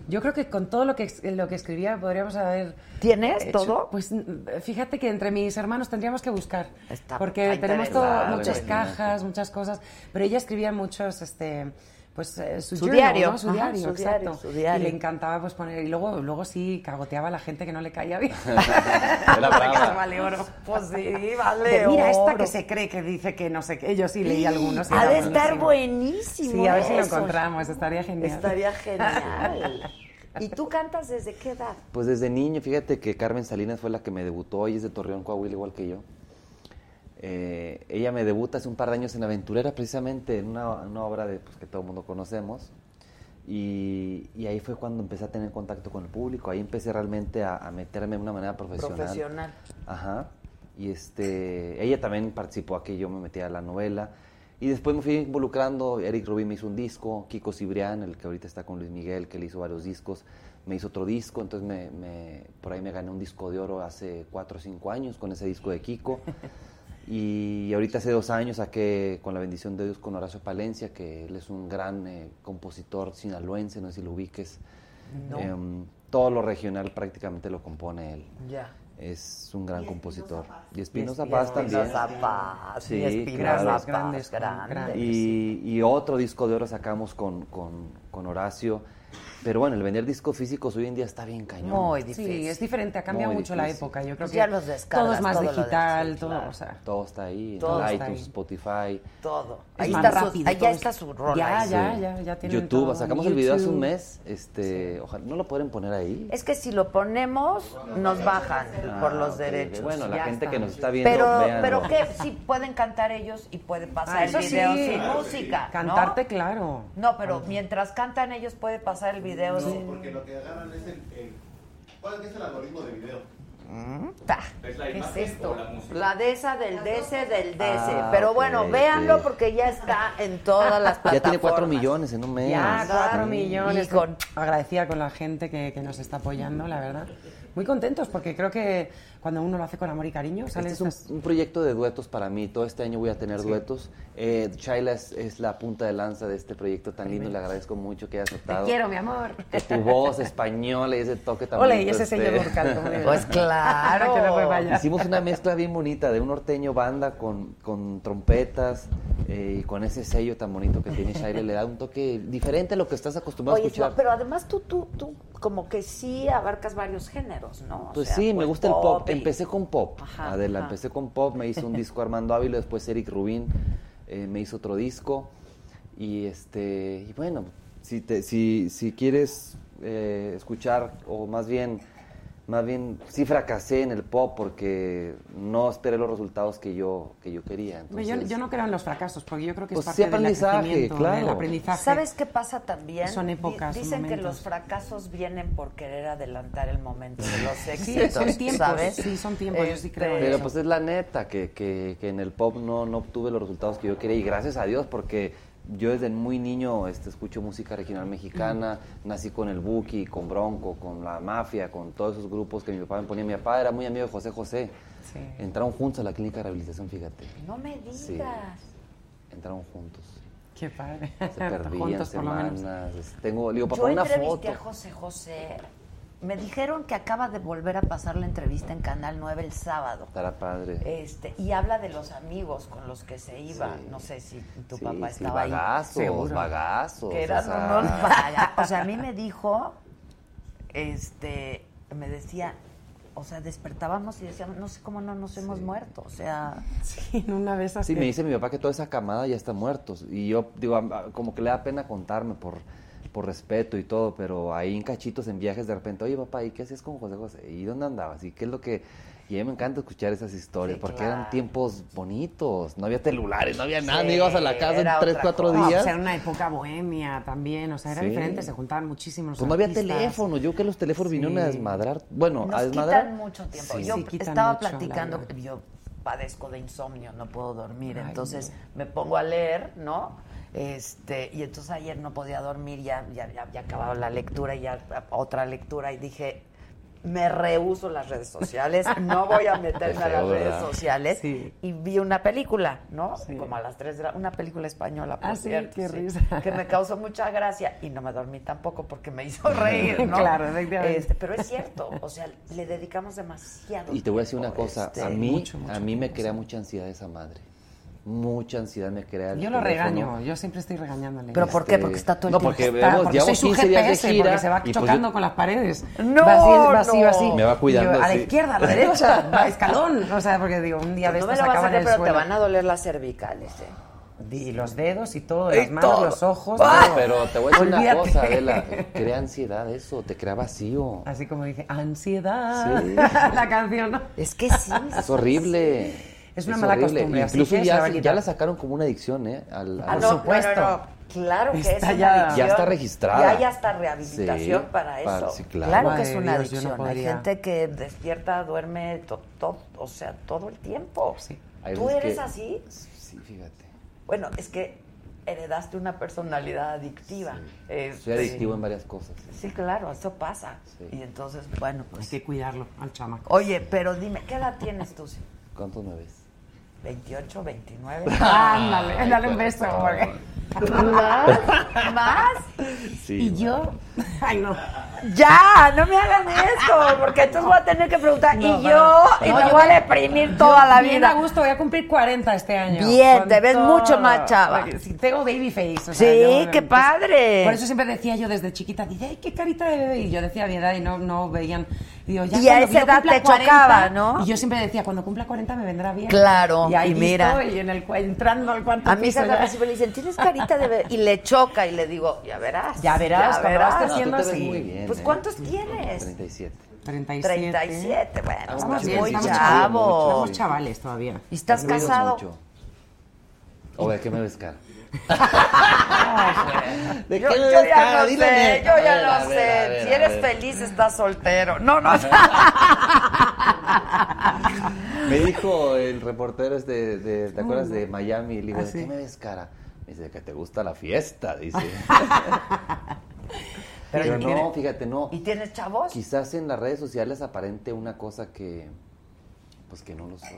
Yo creo que con todo lo que, ex- lo que escribía podríamos haber... ¿Tienes hecho- todo? Pues mm, fíjate que entre mis hermanos tendríamos que buscar. Está- porque tenemos todo, muchas cajas, muchas cosas. Pero ella escribía muchos, este... Pues eh, su, Su journal, diario. ¿no? Su Ajá, diario, su exacto. diario, su diario. Y le encantaba pues poner... Y luego, luego sí cagoteaba a la gente que no le caía bien. Era brava. vale oro. Pues sí, vale De, Mira, esta oro. que se cree que dice que no sé qué. Yo sí leí algunos. Ha de estar buenísimo. Sí, a ver si lo encontramos. Estaría genial. Estaría genial. ¿Y tú cantas desde qué edad? Pues desde niño, fíjate que Carmen Salinas fue la que me debutó, ella es de Torreón, Coahuila, igual que yo. Eh, ella me debuta hace un par de años en Aventurera, precisamente en una, una obra de, pues, que todo el mundo conocemos. Y, y ahí fue cuando empecé a tener contacto con el público, ahí empecé realmente a, a meterme de una manera profesional. Profesional. Ajá. Y este, ella también participó aquí, yo me metí a la novela. Y después me fui involucrando, Eric Rubin me hizo un disco, Kiko Cibrián, el que ahorita está con Luis Miguel, que le hizo varios discos, me hizo otro disco, entonces me, me- por ahí me gané un disco de oro hace cuatro o cinco años con ese disco de Kiko. Y ahorita hace dos años saqué Con la bendición de Dios con Horacio Palencia, que él es un gran eh, compositor sinaloense, no sé si lo ubiques. No. Em, todo lo regional prácticamente lo compone él. Ya. Es un gran compositor. Y Espinosa Y Paz también. Espinosa Paz, Sí, y Espinosa claro. Paz, Grandes, grandes. Y, y otro disco de oro sacamos con, con, con Horacio. Pero bueno, el vender discos físicos hoy en día está bien cañón. Muy difícil. Sí, es diferente, ha cambiado mucho la época. Yo creo Pues que ya los descargas, todo es más todo digital, todo, claro. o sea, Todo está ahí, Todo está iTunes, ahí. Spotify. Todo. Es Ahí está, su, rápido, ahí ya está es- su rol. Ya, ahí. ya, Sí. ya, ya tienen YouTube, todo. sacamos el video hace un mes. Este, ojalá, ¿no lo pueden poner ahí? Es que si lo ponemos, nos bajan por Ah, los ok, derechos. Bueno, la Ya gente está. que nos está viendo, Pero, véanlo. pero que sí pueden cantar ellos y pueden pasar Ah, el video sí. sin música. Cantarte, claro. No, pero mientras cantan ellos puede pasar el video No, sin. porque lo que agarran es el, el ¿cuál es el algoritmo de video? Ta. ¿Es la ¿Qué es imagen esto? la? La de esa, del de ese, del de ese. Ah, Pero bueno, ok. véanlo porque ya está en todas las plataformas. Ya tiene 4 millones en un mes. Ya, cuatro Sí. millones. Y con- Agradecida con la gente que, que nos está apoyando, la verdad. Muy contentos porque creo que cuando uno lo hace con amor y cariño, salen Este es estas... un, un proyecto de duetos para mí. Todo este año voy a tener duetos. Eh, Shaila es, es la punta de lanza de este proyecto tan lindo. Le agradezco mucho que haya Te aceptado. quiero, mi amor. Que tu voz española y ese toque tan Ole, y ese Durcal, como digo. Pues claro. que no puede fallar. Hicimos una mezcla bien bonita de un norteño banda con, con trompetas eh, y con ese sello tan bonito que tiene Shaila. Le da un toque diferente a lo que estás acostumbrado Oye, a escuchar. no, pero además tú, tú, tú, como que sí abarcas varios géneros, ¿no? O Pues sea, sí, me pues, gusta el pop. Empecé con pop. Ajá, Adela, ajá. empecé con pop. Me hizo un disco Armando Ávila, después Eric Rubín eh, me hizo otro disco. Y este y bueno, si, te, si, si quieres eh, escuchar, o más bien, más bien, sí fracasé en el pop porque no esperé los resultados que yo, que yo quería. Yo, Entonces, yo no creo en los fracasos, porque yo creo que Pues es sí, parte del aprendizaje, crecimiento, claro. del aprendizaje. ¿Sabes qué pasa también? Son épocas, son Dicen que los fracasos vienen por querer adelantar el momento de los Sí, éxitos, son tiempos, ¿sabes? sí, son tiempos, yo sí creo en Pero eso. pues es la neta, que, que, que en el pop no, no obtuve los resultados que yo quería y gracias a Dios porque yo desde muy niño este, escucho música regional mexicana, nací con el Buki, con Bronco, con la Mafia, con todos esos grupos que mi papá me ponía. Mi papá era muy amigo de José José. Sí. Entraron juntos a la clínica de rehabilitación, fíjate. No me digas. Sí. Entraron juntos. Qué padre. Se perdían Juntos, semanas. este, Tengo, digo, papá, Yo una foto. a José José. Me dijeron que acaba de volver a pasar la entrevista en Canal 9 el sábado. Estará padre. Este, y habla de los amigos con los que se iba. Sí. No sé si tu Sí, papá sí, estaba ahí. bagazos, Seguro. bagazos. Que o eran sea, unos vaga- O sea, a mí me dijo, este, me decía, o sea, despertábamos y decíamos, no sé cómo no nos hemos muerto. O sea, Sí, en una vez así. Sí, me dice mi papá que toda esa camada ya está muertos. Y yo digo, a- a- como que le da pena contarme por, por respeto y todo, pero ahí en cachitos, en viajes, de repente, oye papá, ¿y qué hacías con José José? ¿Y dónde andabas? ¿Y qué es lo que...? Y a mí me encanta escuchar esas historias, Sí, porque claro. eran tiempos bonitos. No había celulares, no había nada, Sí, no ibas a la casa en tres, cuatro cosa. No, días. pues era una época bohemia también, o sea, era Sí. diferente, se juntaban muchísimos Pues no había teléfono, yo que los teléfonos Sí. vinieron a desmadrar. Bueno, nos a desmadrar. quitan mucho tiempo. Sí. Yo estaba mucho, platicando, yo padezco de insomnio, no puedo dormir, Ay, entonces me pongo a leer, ¿no? Este, y entonces ayer no podía dormir, ya, ya, ya, ya acababa la lectura y ya otra lectura y dije, me rehuso las redes sociales, no voy a meterme a las redes sociales. Sí. Y vi una película, ¿no? Sí. Como a las 3 de la una película española, por Ah, sí, cierto, qué risa. que me causó mucha gracia y no me dormí tampoco porque me hizo reír, ¿no? Claro, efectivamente. Este, pero es cierto, o sea, le dedicamos demasiado. Y te voy a decir una cosa, este, a mí, mucho, mucho a mí me crea mucha ansiedad esa madre. Mucha ansiedad me crea. el Yo lo teléfono. regaño, yo siempre estoy regañándole. ¿Pero por qué? Porque está todo el no, tiempo. porque Está, vemos, porque soy su 15 días de GPS, gira. porque se va pues chocando yo- con las paredes. No, va así, va así, no. va así. Me va cuidando yo, a la izquierda, a la derecha, va escalón. O sea, porque digo, un día de No me lo vas a hacer, pero te van a doler las cervicales, ¿eh? Y los dedos y todo, Y las manos, todo. los ojos. ¡Ah! todo. Pero te voy a decir una cosa, Adela. Crea ansiedad eso, te crea vacío. Así como dice, ansiedad. Sí. la canción, ¿no? Es que sí. Es horrible. Es una mala horrible. costumbre, Incluso ya, ya la sacaron como una adicción, ¿eh? Al, Ah, al- no, supuesto. bueno, no. Claro que Está es una ya- adicción. Ya está registrada. Ya, ya está rehabilitación Sí, para eso. para- sí, claro. que es una Dios, yo no adicción. Hay gente que despierta, duerme, to- to- o sea, todo el tiempo. Sí. Hay ¿Tú eres que- así? Sí, fíjate. Bueno, es que heredaste una personalidad adictiva. Soy Este, adictivo en varias cosas. Sí, claro, eso pasa. Sí. Y entonces, bueno, Hay pues... que cuidarlo al chamaco. Oye, pero dime, ¿qué edad tienes tú? ¿Cuántos me ves? 28, 29. Ándale, dale un beso. porque- ¿Más? ¿Más? Y yo, ay no. Ya, no me hagan esto, porque entonces voy a tener que preguntar. No, y yo, y me yo voy a deprimir toda la Bien vida. a gusto, voy a cumplir 40 este año. Bien, te ves todo. mucho más chava. Sí, tengo baby face. o sea, Sí, yo- qué padre. Por eso siempre decía yo desde chiquita, dice, ay, qué carita de bebé. Y yo decía a mi edad y no, no veían. Y, digo, ya Y a esa edad te chocaba, ¿no? Y yo siempre decía, cuando cumpla 40 me vendrá bien. Claro, y, ahí y mira. en el, entrando al cuarto A mí se ya. me dicen, tienes carita de bebé. Y le choca y le digo, ya verás. Ya verás, cuando vas creciendo No, tú te ves así. muy bien, Pues ¿eh? ¿cuántos tienes? 37. 37. 37, bueno, Estamos estás bien, muy estamos chavo. Estamos chavales todavía. ¿Y estás casado? mucho. O de qué me ves cara. ¿De Yo, qué yo ya lo Dile sé, yo ya ver, lo ver, sé. ver, si eres feliz, estás soltero. No, no. Me dijo el reportero este, de, ¿te acuerdas de Miami? Le digo, ¿Ah, ¿de qué me ves cara? Me dice, que te gusta la fiesta, dice. Pero Pero ¿y no, tiene- fíjate, no. ¿Y tienes chavos? Quizás en las redes sociales aparente una cosa que, pues que no lo soy.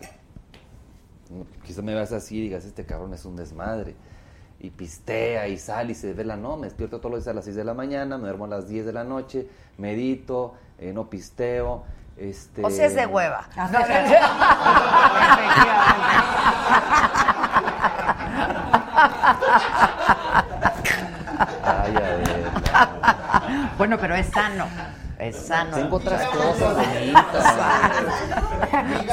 Quizás me veas así y digas, este cabrón es un desmadre. Y pistea y sale y se desvela. No, me despierto todos los días a las 6 de la mañana, me duermo a las 10 de la noche, medito, eh, no pisteo. Este... O sea, es de hueva. Ay. Bueno, pero es sano. Es sano. Tengo otras cosas.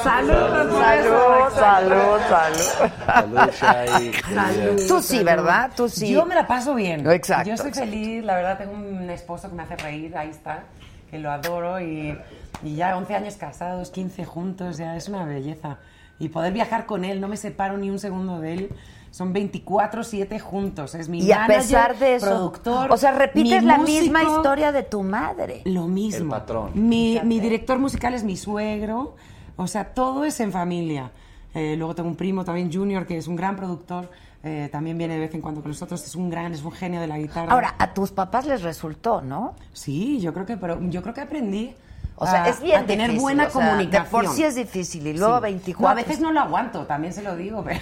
Salud, Salud, salud, salud. Salud, Shai. Salud, Tú sí. ¿verdad? Tú sí. Yo me la paso bien. Exacto, Yo estoy exacto. feliz, la verdad, tengo un esposo que me hace reír, ahí está, que lo adoro y, y ya 11 años casados, 15 juntos, ya es una belleza. Y poder viajar con él, no me separo ni un segundo de él. Son 24-7 juntos, es mi Y a manager, pesar de eso, productor. o sea, repites la músico. misma historia de tu madre. Lo mismo. El patrón. Mi, mi director musical es mi suegro. O sea, todo es en familia. Eh, luego tengo un primo también, Junior, que es un gran productor. eh, también viene de vez en cuando con nosotros. Es un gran, es un genio de la guitarra. Ahora, a tus papás les resultó, ¿no? Sí, yo creo que, pero yo creo que aprendí. O sea, a- es bien a tener difícil, buena o sea, comunicación. Por sí es difícil y luego Sí. 24. No, a veces no lo aguanto, también se lo digo, pero...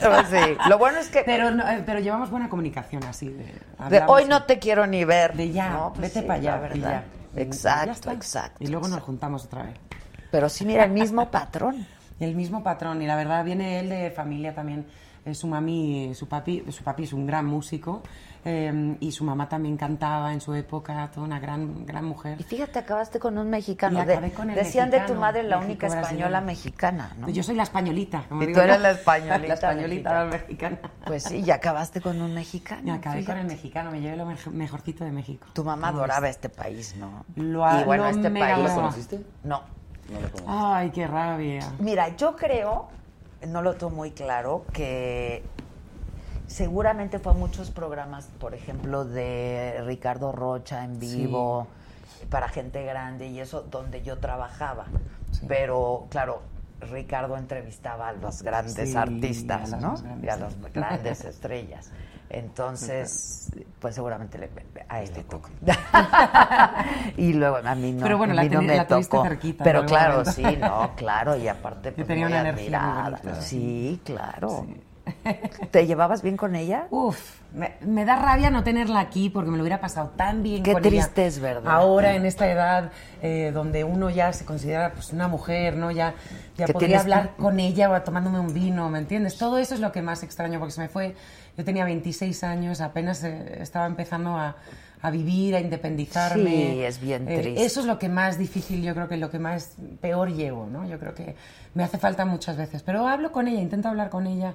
Pero sí, lo bueno es que Pero, no, eh, pero llevamos buena comunicación así. De, hoy no te quiero ni ver. De ya, No, pues vete sí, para allá. verdad. ya. Exacto, exacto. Y luego nos juntamos otra vez. Pero sí, mira, el mismo patrón. El mismo patrón, y la verdad viene él de familia también. Eh, su mami, su papi, su papi es un gran músico eh, y su mamá también cantaba en su época, toda una gran, gran mujer. Y fíjate, acabaste con un mexicano. Y De- acabé con el decían de tu madre la única española mexicana, ¿no? Yo soy la españolita, como Y digo tú eres la españolita la españolita mexicana. Pues sí, y acabaste con un mexicano. Me acabé fíjate. con el mexicano, me llevé lo mej- mejorcito de México. Tu mamá ¿Cómo adoraba este país, ¿no? Lo y bueno, lo este país. ¿La adoraba. conociste? No. No la conozco. Ay, qué rabia. Mira, yo creo, no lo tengo muy claro, que seguramente fue a muchos programas, por ejemplo, de Ricardo Rocha en vivo, para gente grande y eso, donde yo trabajaba. Pero, claro, Ricardo entrevistaba a los grandes Sí, artistas, a ¿no? grandes, y a las grandes estrellas. Entonces, pues seguramente le, a él le tocó. y luego a mí no. Pero bueno, a la mí no me la tocó. cerquita Pero claro, momento. sí, no, claro, y aparte pues, tenía muy una muy admirada. Sí, claro. ¿Te llevabas bien con ella? Uf, me, me da rabia no tenerla aquí porque me lo hubiera pasado tan bien Qué con triste ella. es, ¿verdad? Ahora, en esta edad eh, donde uno ya se considera pues, una mujer, ¿no? Ya, ya podría hablar con ella o tomándome un vino, ¿me entiendes? Todo eso es lo que más extraño porque se me fue... Yo tenía 26 años, apenas eh, estaba empezando a, a vivir, a independizarme. Sí, es bien Eh, triste. eso es lo que más difícil, yo creo que lo que más peor llevo, ¿no? Yo creo que me hace falta muchas veces. Pero hablo con ella, intento hablar con ella,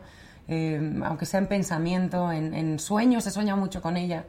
eh, aunque sea en pensamiento, en, en sueños, he soñado mucho con ella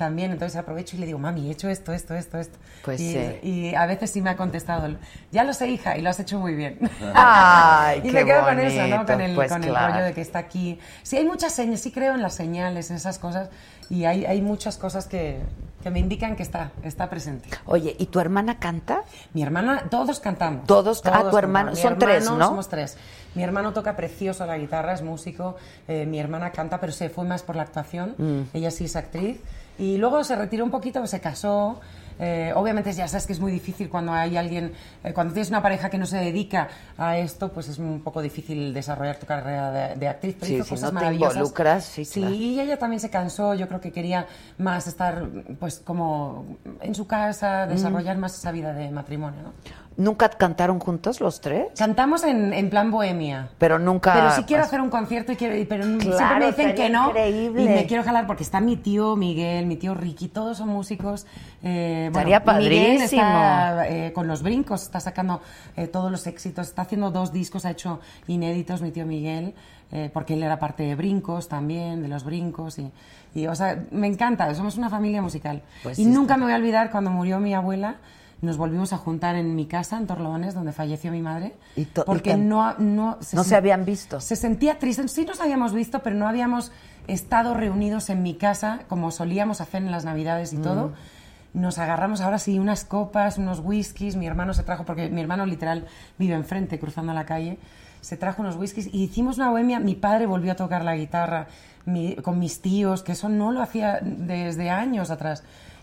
también. Entonces aprovecho y le digo, mami, he hecho esto, esto, esto, esto. Pues y, sí. y a veces sí me ha contestado, ya lo sé, hija, y lo has hecho muy bien. Ay, y qué me quedo con eso, ¿no? Con el, pues con el rollo de que está aquí. Sí, hay muchas señas, sí creo en las señales, en esas cosas, y hay, hay muchas cosas que, que me indican que está, está presente. Oye, ¿y tu hermana canta? Mi hermana, todos cantamos. Todos- ah, tu hermano- cantamos. Mi son tres, hermano, ¿no? Somos tres. Mi hermano toca precioso la guitarra, es músico. eh, mi hermana canta, pero se fue más por la actuación. Mm. Ella sí es actriz. Y luego se retiró un poquito, se casó. Eh, obviamente ya sabes que es muy difícil cuando hay alguien, eh, cuando tienes una pareja que no se dedica a esto, pues es un poco difícil desarrollar tu carrera de, de actriz. Pero Sí, hizo si cosas no te maravillosas. involucras, sí, claro. y ella también se cansó, yo creo que quería más estar pues como en su casa, Mm. desarrollar más esa vida de matrimonio, ¿no? ¿Nunca cantaron juntos los tres? Cantamos en, en plan bohemia. Pero nunca... Pero si quiero hacer un concierto y quiero, pero siempre Claro, me dicen que no. increíble. Y me quiero jalar porque está mi tío Miguel, mi tío Ricky, todos son músicos. Eh, Estaría bueno, Miguel padrísimo. está eh, con los brincos, está sacando eh, todos los éxitos, está haciendo dos discos, ha hecho inéditos mi tío Miguel, eh, porque él era parte de brincos también, de los brincos. Y, y, o sea, me encanta, somos una familia musical. Pues y sí, nunca está- me voy a olvidar cuando murió mi abuela. Nos volvimos a juntar en mi casa, en Torlones, donde falleció mi madre. Y y porque can- no, no, No se habían visto. se sentía triste. Sí nos habíamos visto, pero no habíamos estado reunidos en mi casa como solíamos hacer en las Navidades y Mm. todo. Nos agarramos ahora sí unas copas, unos whiskies. Mi hermano se trajo, porque mi hermano literal vive enfrente, cruzando la calle. Se trajo unos whiskies y hicimos una bohemia. Mi padre volvió a tocar la guitarra mi- con mis tíos, que eso no lo hacía desde años atrás.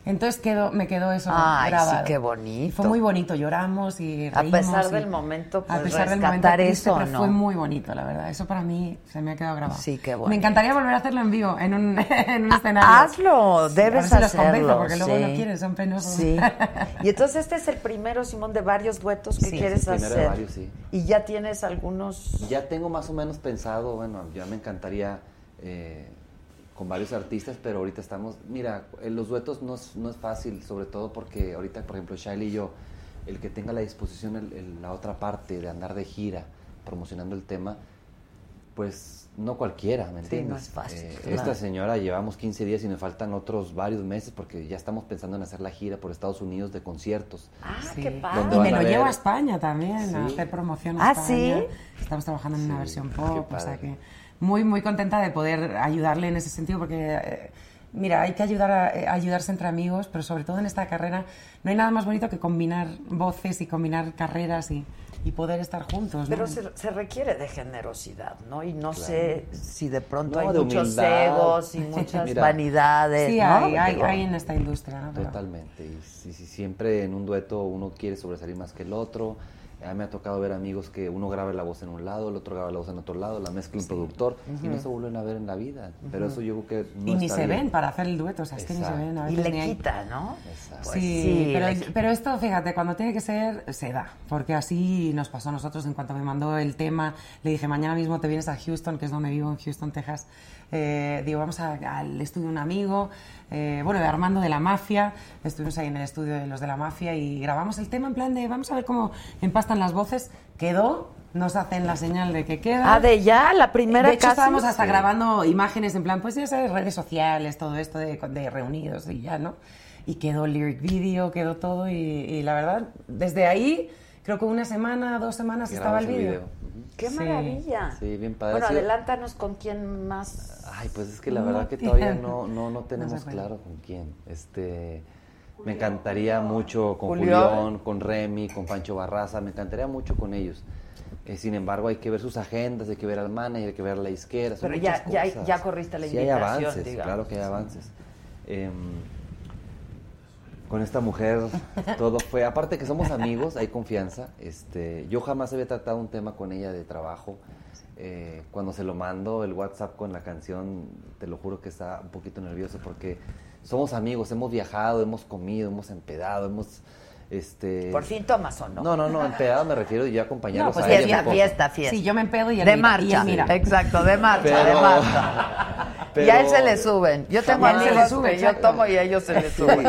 Entonces quedó, me quedó eso Ay, sí, grabado. qué Y bonito. fue muy bonito, lloramos y A reímos pesar y- del momento, a pues, pesar del momento triste, eso, pero ¿no? fue muy bonito, la verdad. Eso para mí se me ha quedado grabado. Sí, qué bonito. Me encantaría volver a hacerlo en vivo, en un, en un escenario. Hazlo, debes a ver si los hacerlo. convenzo, porque luego sí. no quieren, son penosos. Sí. Y entonces este es el primero, Simón, de varios duetos que Sí, quieres es el primero de hacer. varios, sí. Y ya tienes algunos... Ya tengo más o menos pensado, bueno, ya me encantaría eh, con varios artistas, pero ahorita estamos, mira, eh, los duetos no es, no es fácil, sobre todo porque ahorita, por ejemplo, Shailey y yo, el que tenga la disposición, el- el- la otra parte de andar de gira promocionando el tema, pues no cualquiera, ¿me Sí, entiendes? no es fácil, Eh, claro. Esta señora llevamos 15 días y me faltan otros varios meses porque ya estamos pensando en hacer la gira por Estados Unidos de conciertos. Ah, Sí. qué padre. Y me lo ver- llevo a España también, a Sí. hacer promoción a ¿Ah, España. sí? Estamos trabajando en una Sí, versión qué pop, o sea que muy, muy contenta de poder ayudarle en ese sentido, porque, eh, mira, hay que ayudar a, eh, ayudarse entre amigos, pero sobre todo en esta carrera no hay nada más bonito que combinar voces y combinar carreras y, y poder estar juntos. ¿no? Pero se, se requiere de generosidad, ¿no? Y no sé si de pronto No, hay de muchos humildad. egos y muchas Mira. vanidades, Sí, ¿no? hay, hay, Pero- hay en esta industria, ¿no? Pero- Totalmente. Y si, si siempre en un dueto uno quiere sobresalir más que el otro. A mí me ha tocado ver amigos que uno graba la voz en un lado, el otro graba la voz en otro lado, la mezcla un productor y no se vuelven a ver en la vida. Pero eso yo creo que no y ni se bien. ven para hacer el dueto, o sea, es que ni se ven. A Y veces le ni hay- quita, ¿no? Exacto. Pues sí, sí, pero, le- pero esto, fíjate, cuando tiene que ser, se da. Porque así nos pasó a nosotros en cuanto me mandó el tema. Le dije, mañana mismo te vienes a Houston, que es donde vivo, en Houston, Texas. Eh, digo, vamos a- al estudio de un amigo, eh, bueno, de Armando de la Mafia. Estuvimos ahí en el estudio de los de la Mafia y grabamos el tema en plan de, vamos a ver cómo empastan las voces. Quedó, nos hacen la señal de que queda. Ah, de ya, la primera De hecho, casi. estábamos hasta Sí. grabando imágenes en plan, pues ya sabes, redes sociales, todo esto de, de reunidos y ya, ¿no? Y quedó lyric video, quedó todo y, y la verdad, desde ahí, creo que una semana, dos semanas estaba el vídeo. ¡Qué Sí. maravilla! Sí, bien padre. Bueno, adelántanos con quién más. Ay, pues es que la verdad que todavía no, no, no tenemos claro con quién. Este, me encantaría mucho con Julián. Julián, con Remy, con Pancho Barraza, me encantaría mucho con ellos. Eh, sin embargo, hay que ver sus agendas, hay que ver al manager, hay que ver a la izquierda. Pero ya- ya- ya corriste la Sí hay invitación, avances, digamos. claro que hay avances. Em, con esta mujer todo fue, aparte que somos amigos, hay confianza. Este, yo jamás había tratado un tema con ella de trabajo. Eh, cuando se lo mando el WhatsApp con la canción, te lo juro que está un poquito nervioso porque somos amigos, hemos viajado, hemos comido, hemos empedado, hemos este Por fin tomas o no. no, no, no, empedado me refiero yo a acompañarlos No, pues a ella, fiesta, fiesta, fiesta. Sí, yo me empedo y él de mira, y marcha. él mira. Exacto, de marcha, de Pero- marcha. Y pero- a él se le suben. Yo tengo amigos Se le sube, que yo tomo y a ellos se les Sí, suben.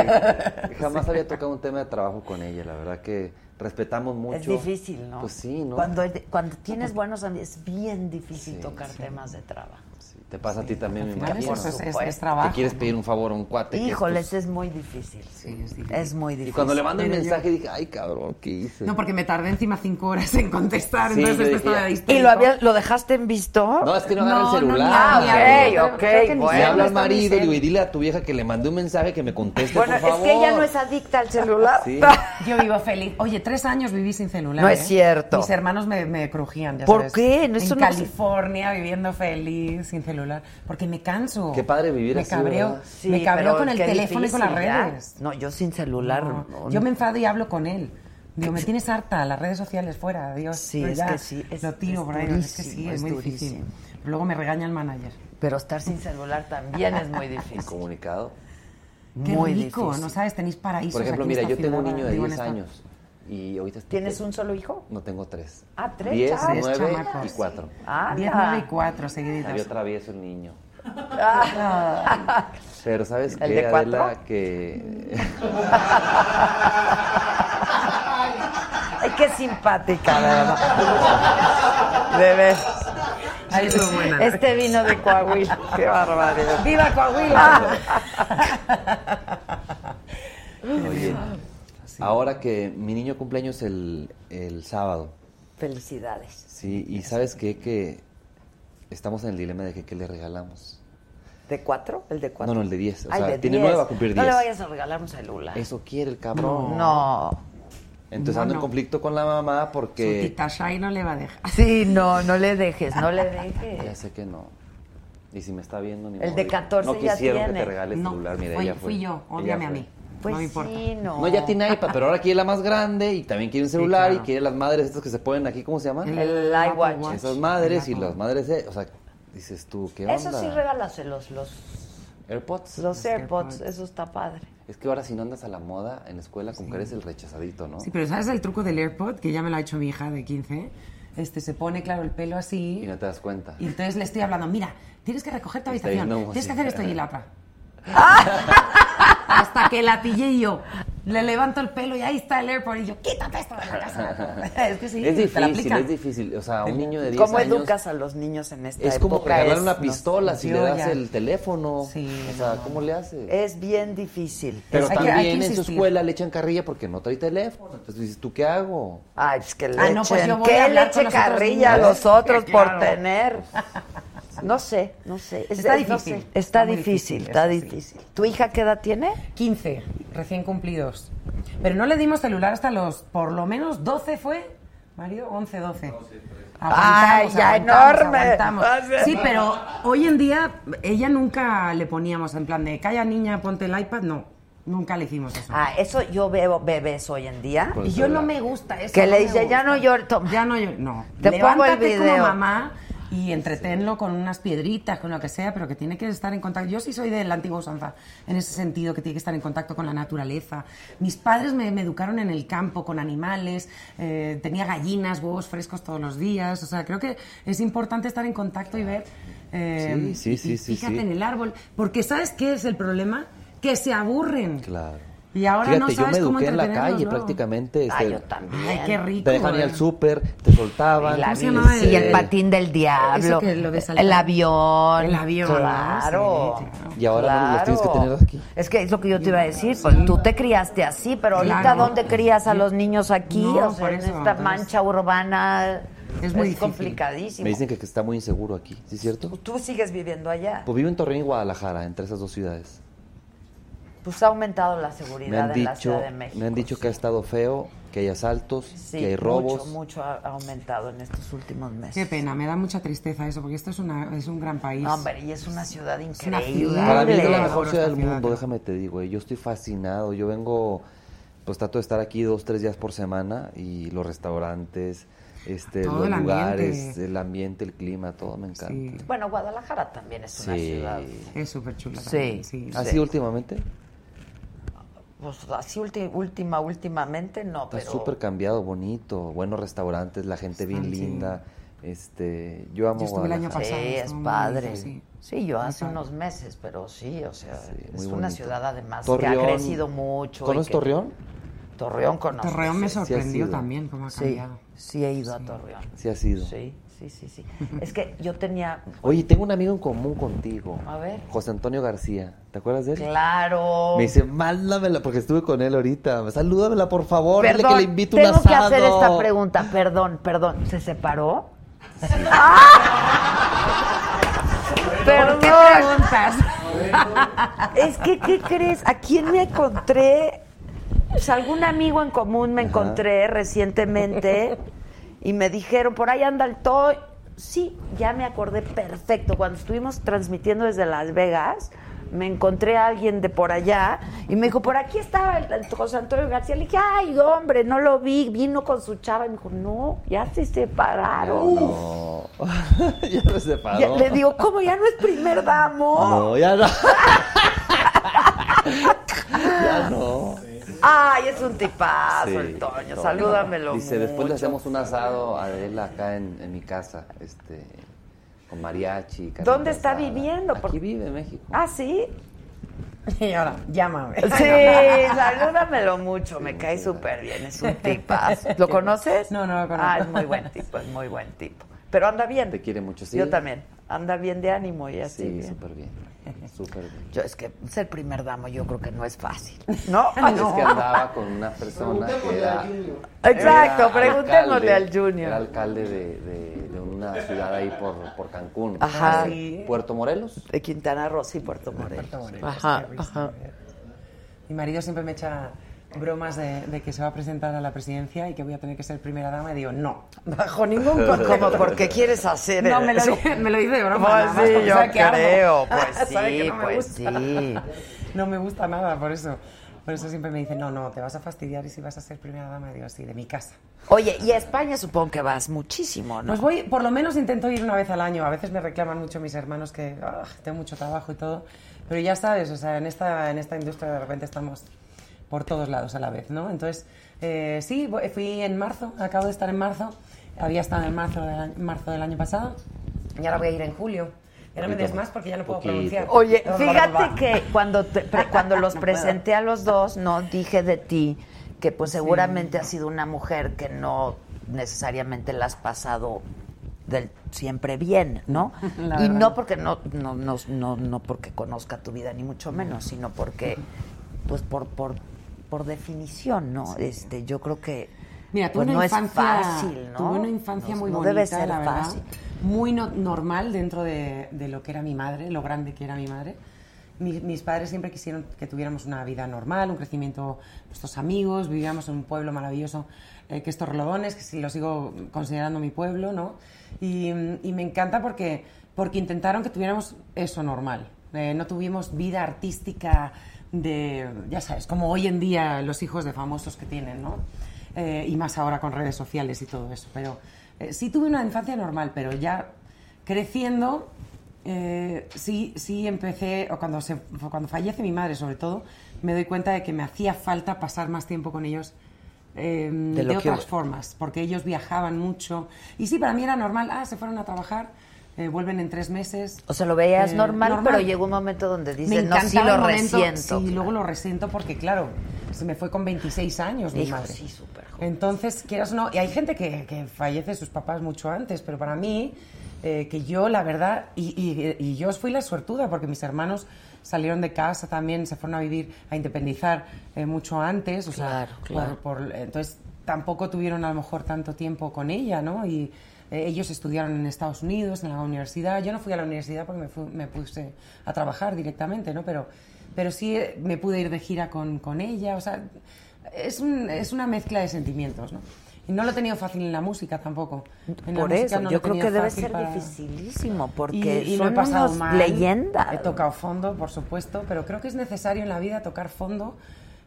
jamás había tocado un tema de trabajo con ella, la verdad que respetamos mucho. Es difícil, ¿no? Pues sí, ¿no? Cuando, cuando tienes buenos amigos, es bien difícil Sí, tocar sí. temas de trabajo. Te pasa a ti también, me imagino. eso es, es- es trabajo. Que quieres pedir un favor a un cuate. Híjoles, pues- es muy difícil. Sí, es difícil. Es muy difícil. Y cuando le mando el Pero yo- mensaje dije, ay cabrón, ¿qué hice? No, porque me tardé encima cinco horas en contestar, Sí, entonces estaba. ¿Y lo, había, lo dejaste en visto? No, es que no agarra No, el no, celular. ni Ah, ok, ok, ni bueno. Habla no al marido, digo, y dile a tu vieja que le mandé un mensaje que me conteste, bueno, por favor. es que ella no es adicta al celular. Sí. Yo vivo feliz. Oye, tres años viví sin celular. No ¿eh? es cierto. Mis hermanos me, me crujían, ya ¿Por sabes. qué? En no se- California, viviendo feliz, sin celular. Celular, porque me canso. Qué padre vivir me así, cabreo. Sí, me cabreo con el teléfono y con las difícil, ya. redes. No, yo sin celular. No, no, Yo me enfado y hablo con él. Digo, me tienes harta, las redes sociales fuera, adiós. Sí, Pero es ya, que sí, es- lo tiro es por ahí, es que sí, es, es muy difícil. durísimo. Pero luego me regaña el manager. Pero estar sin celular también es muy difícil. Comunicado. Qué Muy rico, difícil. no sabes, tenéis paraísos Por ejemplo, mira, yo tengo un niño de digo, en 10 esta- años y ahorita estoy- ¿Tienes un solo hijo? No tengo tres. Ah, tres 10, chavos. 9 chamacos. y 4. Ah, 10, 9 y 4 seguiditos. Había travieso el niño. Ah. Pero ¿sabes ¿El qué, de cuatro? Adela? Que... Ay, qué simpática, verdad. De ver. Ahí estuvo buena. Este vino de Coahuila. Qué barbaridad. ¡Viva Coahuila! Oye, ahora que mi niño cumpleaños el, el sábado, Felicidades. sí, y ¿sabes qué? Que estamos en el dilema de que qué le regalamos. ¿De cuatro? ¿El de cuatro? No, no, el de 10. O Ay, sea, de tiene 10. 9 va a cumplir No 10. le vayas a regalar un celular. Eso quiere el cabrón. No. Entonces No, ando en no. conflicto con la mamá Su porque... tita Shai no le va a dejar. Sí, no, no le dejes, no le Ya dejes. sé que no. Y si me está viendo, ni El modo. de 14 No ya quisieron que tiene. te regale No, celular, mira, fui, ella fue. fui yo, ódiame a mí. Pues no me importa. sí, no. No, ya tiene iPad, pero ahora quiere la más grande y también quiere un celular claro. y quiere las madres estas que se ponen aquí, ¿cómo se llaman? El Apple iWatch. Esas madres y El las madres, o sea, dices tú, ¿qué onda? Eso sí, regálaselos, los, AirPods. los AirPods, AirPods. eso está padre. Es que ahora si no andas a la moda en la escuela, como que eres el rechazadito, ¿no? Sí, pero ¿sabes el truco del AirPod? Que ya me lo ha hecho mi hija de 15. Este, se pone, claro, el pelo así. Y no te das cuenta. Y entonces le estoy hablando, mira, tienes que recoger tu habitación, tienes que hacer esto y la otra. Hasta que la pillé y yo le levanto el pelo y ahí está el AirPod y yo, quítate esto de la casa. es que sí, es difícil, es difícil. O sea, un niño de 10 ¿Cómo años... educas a los niños en esta Es como época? regalar Es- una no pistola si le das ya- el teléfono. Sí, o sea, no. ¿cómo le haces? Es bien difícil. Pero Hay también que en su escuela le echan carrilla porque no trae teléfono. Entonces dices, ¿tú qué hago? Ay, pues que le Ah, no, pues echen- yo voy a que hablar le eche carrilla a los otros por claro. tener. No sé, no sé. Es- Está es- no difícil, sé. está Está difícil, difícil, está eso sí. difícil. ¿Tu hija qué edad tiene? 15, recién cumplidos. Pero no le dimos celular hasta los, por lo menos 12 fue, Mario, 11, 12. Ay, ya aguantamos, enorme. aguantamos. Sí, pero hoy en día ella nunca le poníamos en plan de, calla niña, ponte el iPad, no, nunca le hicimos eso. Ah, eso yo veo bebés hoy en día. Con y yo no me gusta eso. Que no le dice, ya no llores. toma". Ya no llores, no. Te pongo el Levántate video. como mamá y entretenlo con unas piedritas, con lo que sea, pero que tiene que estar en contacto. Yo sí soy de la antigua usanza, en ese sentido, que tiene que estar en contacto con la naturaleza. Mis padres me, me educaron en el campo, con animales, eh, tenía gallinas, huevos frescos todos los días. O sea, creo que es importante estar en contacto y ver. eh, Sí, sí, sí, y Fíjate en el árbol. Porque ¿sabes qué es el problema? Que se aburren. Claro. Y ahora Fíjate, no yo me eduqué en la calle prácticamente. Ay, este, yo también. Ay, qué rico. te dejan ir al súper, te soltaban. Y, la ¿Cómo se llamaba bici, el- el patín del diablo. Eso que lo de saltar. el avión. El avión. Claro. Sí, claro. Y ahora no los tienes que Claro. tener aquí. Es que es lo que yo te iba a decir. Pues tú te criaste así, pero ahorita Claro. ¿dónde crías a los niños aquí? No, o sea, por en esta entonces, mancha urbana. es muy difícil. complicadísimo. Me dicen que, que está muy inseguro aquí, ¿sí es cierto? Tú sigues viviendo allá. Pues vivo en Torreón y Guadalajara, entre esas dos ciudades. Pues ha aumentado la Me seguridad han en la dicho, Ciudad de México. me han dicho que ha estado feo, que hay asaltos, Sí, que hay robos. Mucho, mucho ha aumentado en estos últimos meses. Qué pena, me da mucha tristeza eso, porque esto es, una, es un gran país. No, hombre, y es una ciudad una increíble. ciudad. Para mí es la mejor ciudad del mundo, déjame te digo. eh, Yo estoy fascinado. Yo vengo, pues trato de estar aquí dos, tres días por semana y los restaurantes, este, Todo los el lugares, ambiente. el ambiente, el clima, todo me encanta. Sí. Bueno, Guadalajara también es una Sí. ciudad. Es súper chula. Sí. sí. ¿Así Sí. últimamente? Pues así ulti- última, últimamente no, Está pero... súper cambiado, bonito, buenos restaurantes, la gente bien sí. linda. Este, yo amo Yo estuve el año pasado. Sí, es padre. sí. Sí, yo hace padre. unos meses, pero sí, o sea, Sí, es una bonito. ciudad además que Torreón. ha crecido mucho. ¿Conoces que- Torreón? Torreón conozco. Torreón me sí. sorprendió también cómo ha Sí, cambiado. sí he ido a Torreón. Sí ha sido. Sí, sí, sí, sí. Es que yo tenía... Oye, tengo un amigo en común contigo. A ver. José Antonio García. ¿Te acuerdas de él? Claro. Me dice, mándamela, porque eestuve con él ahorita. Salúdamela, por favor. Perdón, dile que le invito un tengo que asado. hacer esta pregunta. Perdón, perdón. ¿Se separó? ¿Por qué preguntas? Es que, ¿qué crees? ¿A quién me encontré? Pues algún amigo en común me encontré recientemente y me dijeron, por ahí anda el Toy. sí, ya me acordé perfecto. Cuando estuvimos transmitiendo desde Las Vegas, me encontré a alguien de por allá y me dijo, por aquí estaba el, el José Antonio García. Le dije, ay, hombre, no lo vi. Vino con su chava y me dijo, no, ya se separaron. No. ya no se. Ya- le digo, ¿cómo? ¿Ya no es primer damo? No, ya no. ya no. Ay, es un tipazo Sí, el Toño. Toño. Salúdamelo Dice, después le mucho. hacemos un asado a él acá en, en mi casa, este, con mariachi. ¿Dónde está asada. viviendo? Aquí vive en México. Ah, ¿sí? Y ahora, llámame. Sí, salúdamelo mucho, me cae súper bien, es un tipazo. ¿Lo conoces? No, no lo conozco. Ah, es muy buen tipo, es muy buen tipo. Pero anda bien. Te quiere mucho, sí. Yo también. Anda bien de ánimo y así. Sí, bien. súper bien. Súper bien. Yo es que ser primer damo yo creo que no es fácil. ¿No? Es que andaba con una persona que era... Exacto, era preguntémosle alcalde- al Junior. Era alcalde de, de- de una ciudad ahí por, por Cancún. Ajá. Puerto Morelos. De Quintana Roo, sí, Puerto Morelos. Puerto Morelos, Ajá, ajá. Mi marido siempre me echa bromas de, de que se va a presentar a la presidencia y que voy a tener que ser primera dama y digo, no, bajo ningún concepto. Porque quieres hacer No, me lo, me lo dice de broma. Pues nada sí, yo creo, pues sí, no me pues gusta. sí. No me gusta nada, por eso. Por eso siempre me dice, no, no, te vas a fastidiar y si vas a ser primera dama, digo, sí, de mi casa. Oye, y a España supongo que vas muchísimo, ¿no? Pues voy, por lo menos intento ir una vez al año. A veces me reclaman mucho mis hermanos que ah, tengo mucho trabajo y todo. Pero ya sabes, o sea, en esta, en esta industria de repente estamos por todos lados a la vez, ¿no? Entonces, eh, sí, fui en marzo, acabo de estar en marzo. Había estado en marzo del, año- marzo del año pasado y ahora voy a ir en julio. Y ahora me des más porque ya no puedo Poquito. pronunciar. Oye, fíjate que cuando, te- pre- cuando los presenté a los dos, no dije de ti que pues seguramente has sido una mujer que no necesariamente la has pasado del siempre bien, ¿no? La y verdad. no porque no, no, no, no, no porque conozca tu vida ni mucho menos, sino porque pues por, por, por definición, ¿no? Este, yo creo que Mira, tuve pues, una no infancia, es fácil, ¿no? Tuve una infancia No- muy no bonita, debe ser la verdad. fácil. Muy no- normal dentro de, de lo que era mi madre, lo grande que era mi madre. Mi- mis padres siempre quisieron que tuviéramos una vida normal, un crecimiento, nuestros amigos, vivíamos en un pueblo maravilloso eh, que es Torrelodones, que sí lo sigo considerando mi pueblo, ¿no? Y, y me encanta porque, porque intentaron que tuviéramos eso normal. Eh, no tuvimos vida artística de, ya sabes, como hoy en día los hijos de famosos que tienen, ¿no? Eh, y más ahora con redes sociales y todo eso. Pero eh, sí tuve una infancia normal, pero ya creciendo, eh, sí, sí empecé, o cuando, se, cuando fallece mi madre sobre todo, me doy cuenta de que me hacía falta pasar más tiempo con ellos eh, de, otras formas, porque ellos viajaban mucho. Y sí, para mí era normal, ah, se fueron a trabajar, eh, vuelven en tres meses. O sea, lo veías Eh, normal, pero llegó un momento donde me dices, no, sí lo momento, resiento. Sí, luego lo resiento porque, claro, se me fue con 26 años mi Hijo, madre. sí, súper joven. Entonces, quieras o no, y hay gente que, que fallece sus papás mucho antes, pero para mí, eh, que yo, la verdad, y, y- y yo fui la suertuda porque mis hermanos salieron de casa también, se fueron a vivir, a independizar eh, mucho antes, o Claro, sea, claro. por- por- entonces tampoco tuvieron a lo mejor tanto tiempo con ella, ¿no? Y eh, ellos estudiaron en Estados Unidos, en la universidad. Yo no fui a la universidad porque me, fui- me puse a trabajar directamente, ¿no? Pero, pero sí eh, me pude ir de gira con, con ella, o sea, es, un- es una mezcla de sentimientos, ¿no? Y no lo he tenido fácil en la música tampoco. En Por eso, no yo creo que debe ser para- dificilísimo, porque y, y son he pasado unos mal. leyendas. He tocado fondo, por supuesto, pero creo que es necesario en la vida tocar fondo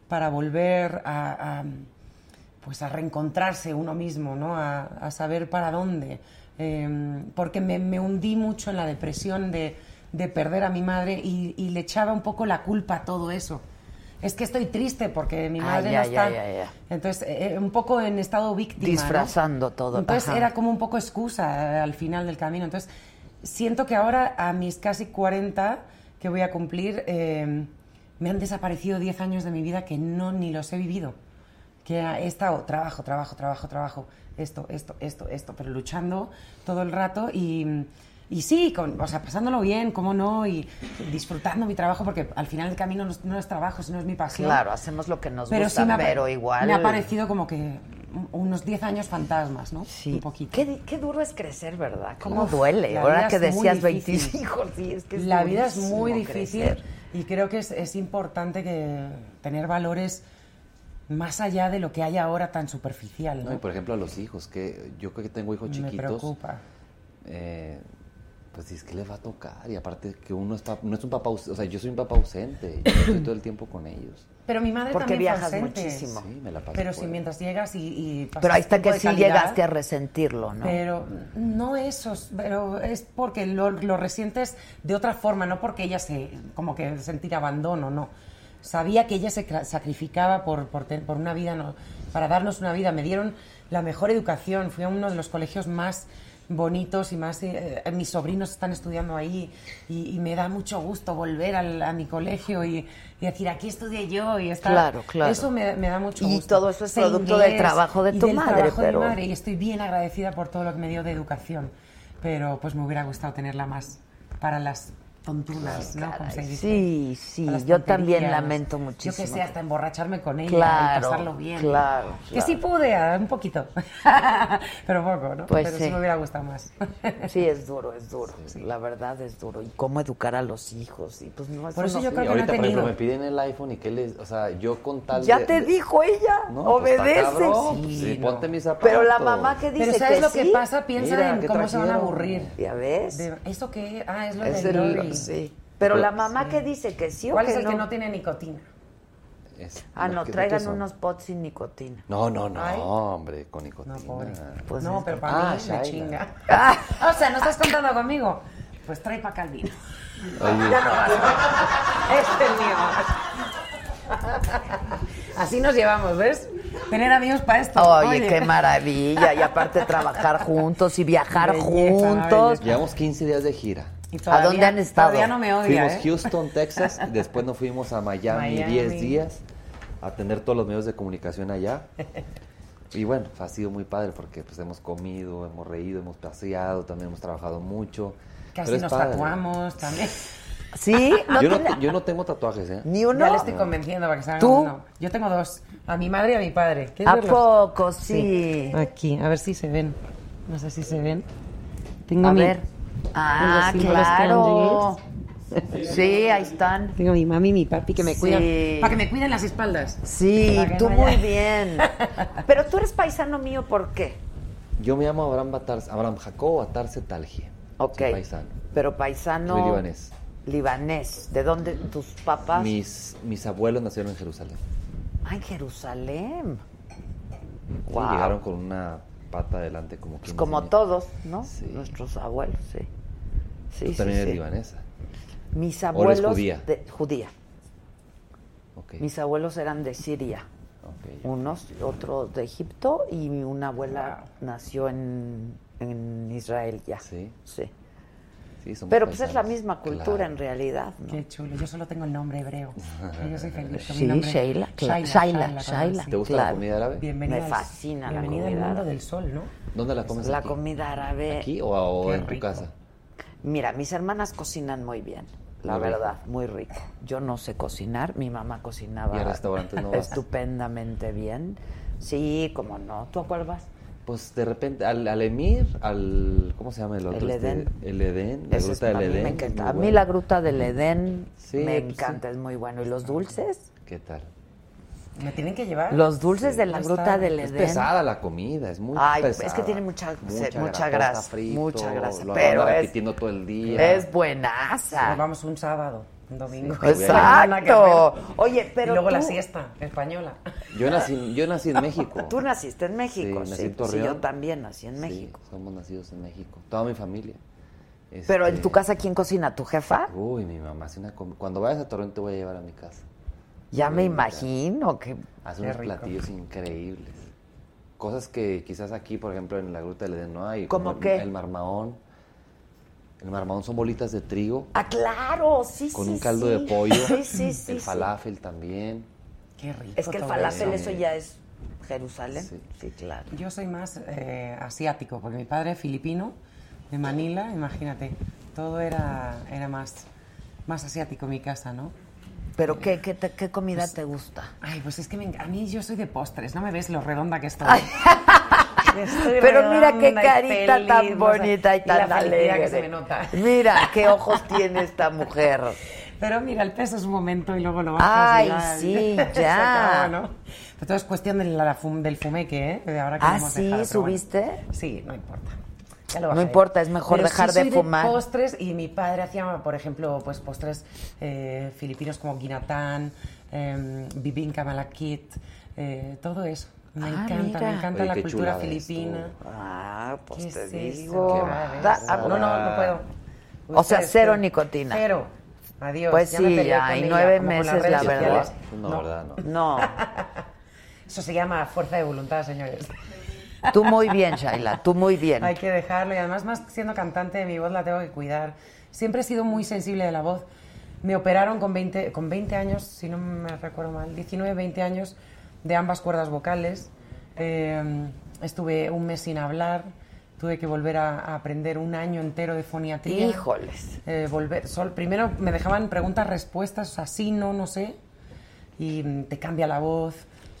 para volver a, a, pues a reencontrarse uno mismo, ¿no? A, a saber para dónde. Eh, porque me, me hundí mucho en la depresión de, de perder a mi madre y, y le echaba un poco la culpa a todo eso. Es que estoy triste porque mi Ah, madre ya, no está. ya, ya, ya. Entonces, eh, un poco en estado víctima. ¿no? Disfrazando todo, Entonces ajá. era como un poco excusa eh, al final del camino. Entonces, siento que ahora, a mis casi 40 que voy a cumplir, eh, me han desaparecido 10 años de mi vida que no ni los he vivido. Que he estado trabajo, trabajo, trabajo, trabajo, esto, esto, esto, esto, pero luchando todo el rato y, y sí, con, o sea, pasándolo bien, cómo no, y disfrutando mi trabajo, porque al final del camino no, es- no es trabajo, sino es mi pasión. Claro, hacemos lo que nos Pero gusta, sí me ha, pero igual... me ha parecido como que unos 10 años fantasmas, ¿no? Sí. Un poquito. Qué, qué duro es crecer, ¿verdad? ¿Cómo Uf, duele? Ahora que decías difícil. 20 hijos, sí, es que es la vida es muy difícil crecer. y creo que es, es importante que tener valores más allá de lo que hay ahora tan superficial, ¿no? No, y por ejemplo a los hijos, que yo que tengo hijos Me chiquitos, preocupa. eh, pues dices, ¿qué les va a tocar? Y aparte que uno es, no es un papá, o sea, yo soy un papá ausente, yo estoy todo el tiempo con ellos. Pero mi madre Porque también viajas ausente. muchísimo. Sí, me la paso Pero si mientras llegas y, y pasas Pero ahí está que sí calidad, llegaste a resentirlo, ¿no? Pero no eso, pero es porque lo, lo resientes de otra forma, no porque ella se, como que sentir abandono, no. Sabía que ella se sacrificaba por, por, por una vida, no, para darnos una vida. Me dieron la mejor educación. Fui a uno de los colegios más bonitos y más... eh, mis sobrinos están estudiando ahí y, y me da mucho gusto volver al- a mi colegio y, y decir, aquí estudié yo y estar... Claro, claro. Eso me, me da mucho Y gusto. todo eso es producto del trabajo de y tu del madre, trabajo de mi pero- madre, y estoy bien agradecida por todo lo que me dio de educación. Pero pues me hubiera gustado tenerla más para las tontunas, ¿no? Como se Caray, dice. sí, sí, yo también lamento Yo muchísimo. que sé, hasta emborracharme con ella Claro, y pasarlo bien. claro, Que sí pude, ah, un poquito. Pero poco, ¿no? Pues Pero sí. sí me hubiera gustado más. Sí, es duro, es duro. La verdad es duro. Y cómo educar a los hijos. Y pues no, Por eso no yo creo Y que no he ahorita, por ejemplo, me piden el iPhone y que les, o sea, yo con tal Ya de- te de- dijo ella. No, pues, Obedece. cabrón. Sí, ponte mis zapatos. Pero la mamá que dice Pero ¿sabes que lo que pasa? Piensa Mira, en ¿qué cómo se van a aburrir. ¿Ya ves? ¿Eso qué? Ah, es lo Es sí. Pero Pero- la mamá que dice que sí o ¿Cuál que es el no. que no tiene nicotina? Es- Ah, ¿qué- no, traigan unos pots sin nicotina. No, no, no, Ay. hombre, con nicotina. Pues no, pero para Ah, mí me Shaila. chinga. o sea, ¿no estás contando conmigo? Pues trae para acá el vino. Oye, Ya no vas. Este es mío. Así nos llevamos, ¿ves? Tener amigos para esto. Oye, qué maravilla. Y aparte trabajar juntos y viajar Belleza, juntos. Llevamos 15 días de gira. Y ¿A dónde han estado? Todavía no me odia, Fuimos ¿eh? Houston, Texas, y después nos fuimos a Miami Miami. 10 días a atender todos los medios de comunicación allá. Y bueno, ha sido muy padre porque pues hemos comido, hemos reído, hemos paseado, también hemos trabajado mucho. Casi nos padre. tatuamos también. ¿Sí? ¿No yo, no, yo no tengo tatuajes, ¿eh? ¿Ni uno? Ya le estoy convenciendo para que se haga ¿Tú? uno. Yo tengo dos. A mi madre y a mi padre. ¿Quieres ¿A verlos? poco? Sí. Aquí, a ver si se ven. No sé si se ven. Tengo A mi- ver. Ah, claro. Sí, ahí están. Tengo mi mami y mi papi que me Sí. cuidan. Para que me cuiden las espaldas. Sí, tú no muy bien. Pero tú eres paisano mío, ¿por qué? Yo me llamo Abraham, Batarse, Abraham Jacobo Atarse Talgie. Ok. Soy paisano. Pero paisano. Soy libanés. Libanés. ¿De dónde tus papás? Mis, mis abuelos nacieron en Jerusalén. Ah, en Jerusalén. Sí, Wow. llegaron con una pata adelante como Pues quien como todos, ¿no? Sí. Nuestros abuelos, sí. Sí, Tú sí, también eres sí. libanesa. Mis ¿O abuelos. eres judía? de- judía. Ok. Mis abuelos eran de Siria. ok. Unos, otros de Egipto y una abuela nació en, en Israel ya. Sí. Sí. Sí, Pero pues es la misma cultura Claro. en realidad, ¿no? Qué chulo. Yo solo tengo el nombre hebreo. Yo soy feliz con Sí, mi nombre. Sheila, Shaila, Shaila, Shaila. ¿Te gusta Claro. la comida árabe? Bienvenida Me al- fascina la comida al mundo árabe. del sol, ¿no? ¿Dónde la comes La aquí? comida árabe. ¿Aquí o, en tu casa? Mira, mis hermanas cocinan muy bien, la Muy rico. verdad, muy rico. Yo no sé cocinar, mi mamá cocinaba estupendamente bien. Sí, como no. ¿Tú a cuál vas? Pues de repente al, al Emir, al ¿cómo se llama el otro? El Este, Edén. el Edén, la Ese es- gruta del a mí Edén. me es encanta. muy A mí la gruta del Edén Sí, me pues encanta, es muy bueno. ¿Y los dulces? ¿Qué tal? Me tienen que llevar. Los dulces de la gruta está. del Es Edén. pesada la comida, es muy Ay, pesada. es que tiene mucha- mucha, mucha grasa, frito, mucha grasa, Lo pero es- repitiendo todo el día. Es buenaza. Nos vamos un sábado, domingo. Exacto. Oye, pero y luego la siesta española. Yo nací, yo nací en México. Tú naciste en México, Sí, Torreón. yo también nací en Sí, México. somos nacidos en México. Toda mi familia. Pero en Este, tu casa, ¿quién cocina? ¿Tu jefa? Uy, mi mamá hace una Cuando vayas a Torreón te voy a llevar a mi casa. Ya me imagino que... Hace unos rico. platillos increíbles. Cosas que quizás aquí, por ejemplo, en la Gruta del Edén no hay. ¿Cómo como el- qué? El marmaón. El marmaón son bolitas de trigo Ah, claro, sí, con sí, un caldo sí. de pollo. Sí, sí, sí. El sí. falafel también. Qué rico. Es que el falafel, eso. eso ya es Jerusalén. Sí. Sí, claro. Yo soy más eh, asiático, porque mi padre es filipino, de Manila, imagínate. Todo era, era más, más asiático en mi casa, ¿no? ¿Pero qué, qué, te- qué comida Pues te gusta? Ay, pues es que me a mí yo soy de postres, ¿no me ves lo redonda que estoy? Estoy Pero mira qué y carita feliz, tan bonita y y tan la alegre. que se me nota. Mira qué ojos tiene esta mujer. Pero mira, el peso es un momento y luego lo bajas. y Ay, sí, ya. acabó, ¿no? Pero todo es cuestión de la fum- del fumeque, ¿eh? De ahora que Ah, sí, dejado, pero bueno. ¿subiste? Sí, no importa. Ya lo No importa, es mejor Pero dejar sí de soy fumar. postres y mi padre hacía, por ejemplo, pues postres eh, filipinos como guinatán, eh, bibinka malakit, eh, todo eso. Me Ah, encanta, mira. me encanta Oye, la cultura filipina. Ah, pues ¿Qué te digo. Ah, no, no, no puedo. O sea, cero pero- nicotina. Cero. Adiós. Pues ya sí, ya, y nueve meses, la verdad. sociales. No, verdad, no. No. Eso se llama fuerza de voluntad, señores. Tú muy bien, Shaila, tú muy bien. Hay que dejarlo y además más siendo cantante mi voz la tengo que cuidar. Siempre he sido muy sensible de la voz. Me operaron con 20, con 20 años, si no me recuerdo mal, 19, 20 años de ambas cuerdas vocales. Eh, estuve un mes sin hablar, tuve que volver a, a aprender un año entero de foniatría. Híjoles. Eh, volver, sol, primero me dejaban preguntas, respuestas, así, no, no sé, y mm, te cambia la voz.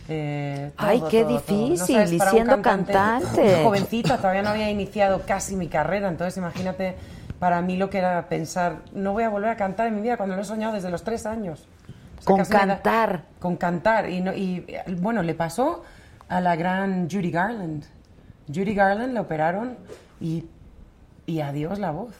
eh, Ay, todo, qué todo, todo. No difícil, sabes, y para un siendo cantante. Jovencita, todavía no había iniciado casi mi carrera, entonces imagínate para mí lo que era pensar, no voy a volver a cantar en mi vida cuando lo he soñado desde los tres años. Con cantar. con cantar. Y, no- y, bueno, le pasó a la gran Judy Garland. Judy Garland la operaron y, y adiós la voz.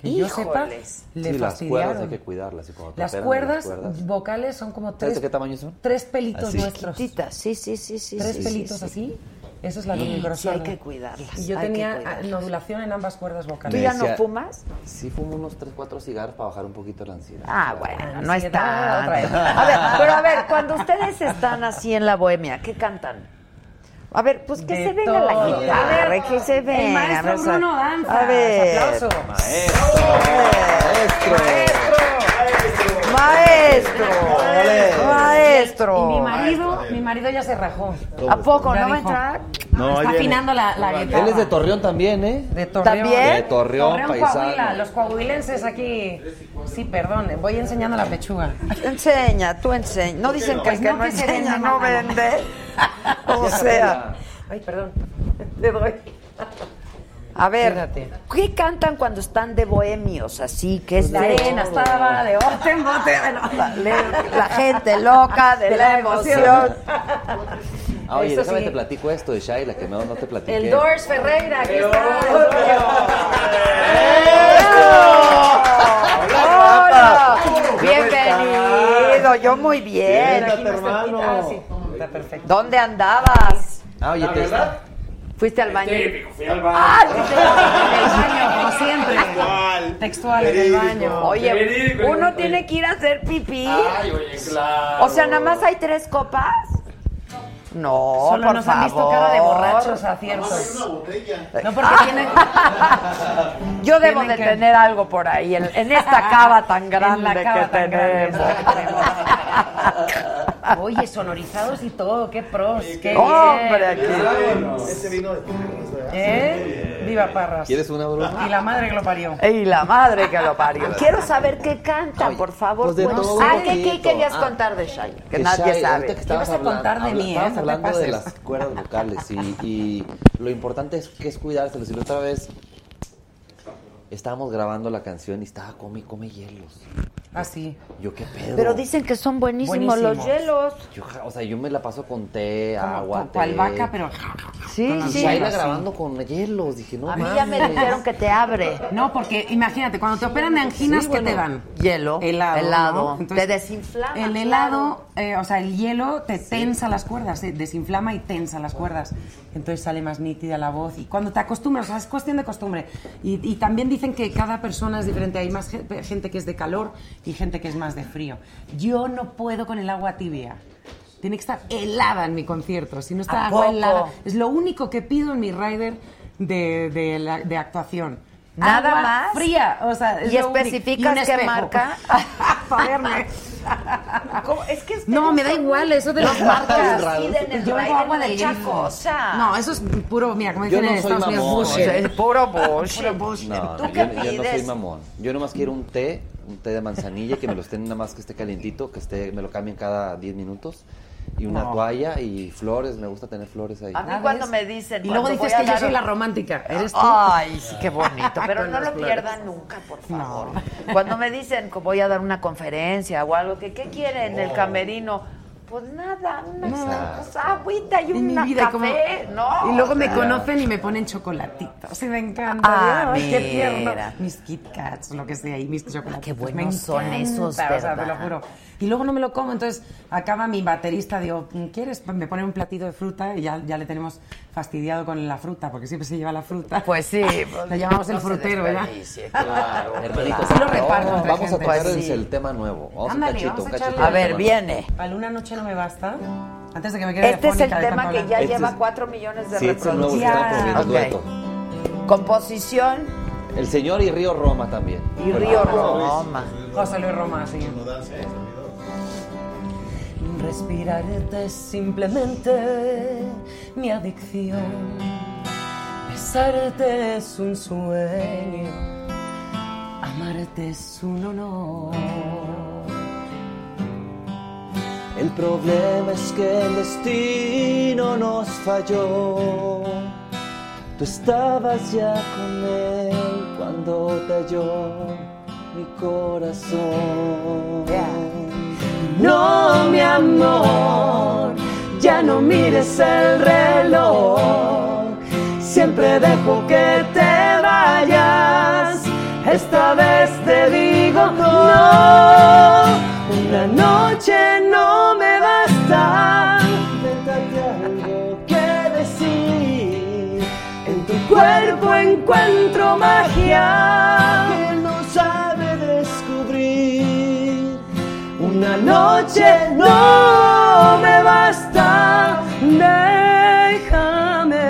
Que yo sepa, Híjoles. le Sí, las cuerdas hay que cuidarlas. y cuando te Las cuerdas, las cuerdas- vocales son como ¿Sabes tres, de qué tamaño son? tres pelitos Así. nuestros. Chiquititas, sí, sí, sí, sí. Tres sí, pelitos sí, sí. así. Eso es la Sí, grosor. hay que cuidarlas, Y yo tenía nodulación en ambas cuerdas ¿Tú vocales. ya Me no fumas? Sí, fumo unos 3, 4 cigarros para bajar un poquito la ansiedad. Ah, bueno, no está. A ver, pero a ver, cuando ustedes están así en la bohemia, ¿qué cantan? A ver, pues que De se venga la guitarra, A ver, que se el venga. maestro a ver, Bruno Danza. A ver. Aplauso. Maestro. Maestro. Y mi marido, mi marido ya se rajó. ¿A poco? ¿No va a dijo, entrar? No, Está afinando la, la guitarra. Él es de Torreón también, ¿eh? De Torreón. ¿También? De Torreón, Coahuila. paisano. Los coahuilenses aquí. Sí, perdón, voy enseñando la pechuga. Enseña, tú enseña. No dicen que el Pues que no, no que se enseña vende, no vende. O sea. Ay, perdón. Te doy. A ver, Fíjate. ¿qué cantan cuando están de bohemios? Así que es De arena estaba, de bote en bote. La, la gente loca de, De la la emoción. emoción. Ah, oye, Eso déjame sí. te platico esto de Shaila, que no, no te platiqué. El Doors Ferreira, aquí está. Hola. Bienvenido, yo muy bien. Aquí sí. Está perfecto. ¿Dónde andabas? Ah, oye, te ¿Fuiste al baño? fui al baño. Ah, En el baño, como siempre. Textual en el baño. Oye, Verídico, uno oye. tiene que ir a hacer pipí. Ay, oye, claro. O sea, nada más hay tres copas. No, Solo por nos favor. han visto cara de borrachos a ciertos. Una botella. No, porque tienen... Yo debo Tienen de que- tener algo por ahí, en, en esta cava tan grande En la cava que tan grande, tenemos. Oye, sonorizados y todo, qué pros, qué Hombre, aquí. Ese vino de Parras, ¿verdad? ¿Eh? Viva Parras. ¿Quieres una, Bruno? Y la madre que lo parió. Y la madre que lo parió. Quiero saber qué cantan, Ay, por favor. pues de Pues, todo ah, un ¿qué, qué querías Ah. contar de Shai? Que nadie Shai, sabe. que estabas vas a contar de hablando- mí, ¿eh? estabas te hablando de las cuerdas vocales y, y lo importante es que es cuidárselos. Y la otra vez estábamos grabando la canción y estaba come y come hielos. Ah, sí. Yo qué pedo. Pero dicen que son buenísimos, los hielos. Yo, o sea, yo me la paso con té, Como agua, té. cual vaca, pero... Sí, Con Y sí. Sí. grabando con hielos. Dije, no A mí mames. ya me dijeron que te abre. No, porque imagínate, cuando te operan de anginas, Sí, ¿qué bueno. te dan? Hielo. Helado. Helado. ¿no? Te desinflama, El claro. helado, eh, o sea, el hielo te tensa las cuerdas, eh, desinflama y tensa las cuerdas. Entonces sale más nítida la voz. Y cuando te acostumbras, o sea, es cuestión de costumbre. Y, y también dicen que cada persona es diferente. Hay más ge- gente que es de calor y gente que es más de frío. Yo no puedo con el agua tibia. Tiene que estar helada en mi concierto. Si no está ¿A agua poco? helada. Es lo único que pido en mi rider de, de, la- de actuación. ¿Nada Agua más? Fría. O sea, es ¿Y especificas Y qué marca? Para verme. ¿Cómo? Es que No, me da igual eso de las Los marcas. Yo bebo agua del grifo. No, eso es puro, mira, como dicen no en Estados Unidos, mamón. bullshit. Es puro bullshit. Puro bullshit. No, ¿Tú no, qué yo, yo no soy mamón. Yo nomás quiero un té, un té de manzanilla que me lo estén nada más que esté calientito, que esté, me lo cambien cada 10 minutos. Y una toalla y flores, me gusta tener flores ahí. A mí Ah, cuando me dicen. Y luego dices que yo soy la romántica. ¿Eres tú? Ay, sí, qué bonito. Pero no lo flores. pierdan nunca, por favor. Cuando me dicen que voy a dar una conferencia o algo, que qué quieren el camerino, Pues nada, una pues, agüita y En como- café, ¿no? Y luego me conocen y me ponen chocolatitos. Y me encanta. Ah, Ay, qué tierno. Mis Kit Kats, lo que sea, y mis chocolates. Qué buenos me son encanta, esos, o sea, te lo ¿verdad? juro. Y luego no me lo como, entonces acaba mi baterista, digo, ¿quieres? Me pone un platito de fruta y ya, ya le tenemos fastidiado con la fruta, porque siempre se lleva la fruta. Pues sí. pues, Lo llamamos no el frutero, ¿verdad? Claro, Hermanito, Sí lo reparto Vamos a gente. tocar Pues sí. el tema nuevo. Vamos a un Ándale, cachito, vamos un a cachito. A ver, viene. Para una noche no me basta. Antes de que me quede Este es el tema que ya Este lleva es- 4 millones de Sí, este reproducciones. promoviendo, Ok. dueto. Composición El señor y Río Roma también. y Río Roma. José Luis Roma, sí. Respirarte es simplemente mi adicción. Besarte es un sueño. Amarte es un honor. El problema es que el destino nos falló. Tú estabas ya con él cuando te halló mi corazón. No, mi amor, ya no mires el reloj. Siempre dejo que te vayas. Esta vez te digo no. Una noche no me basta. Algo que decir. En tu cuerpo encuentro magia noche no me basta. Déjame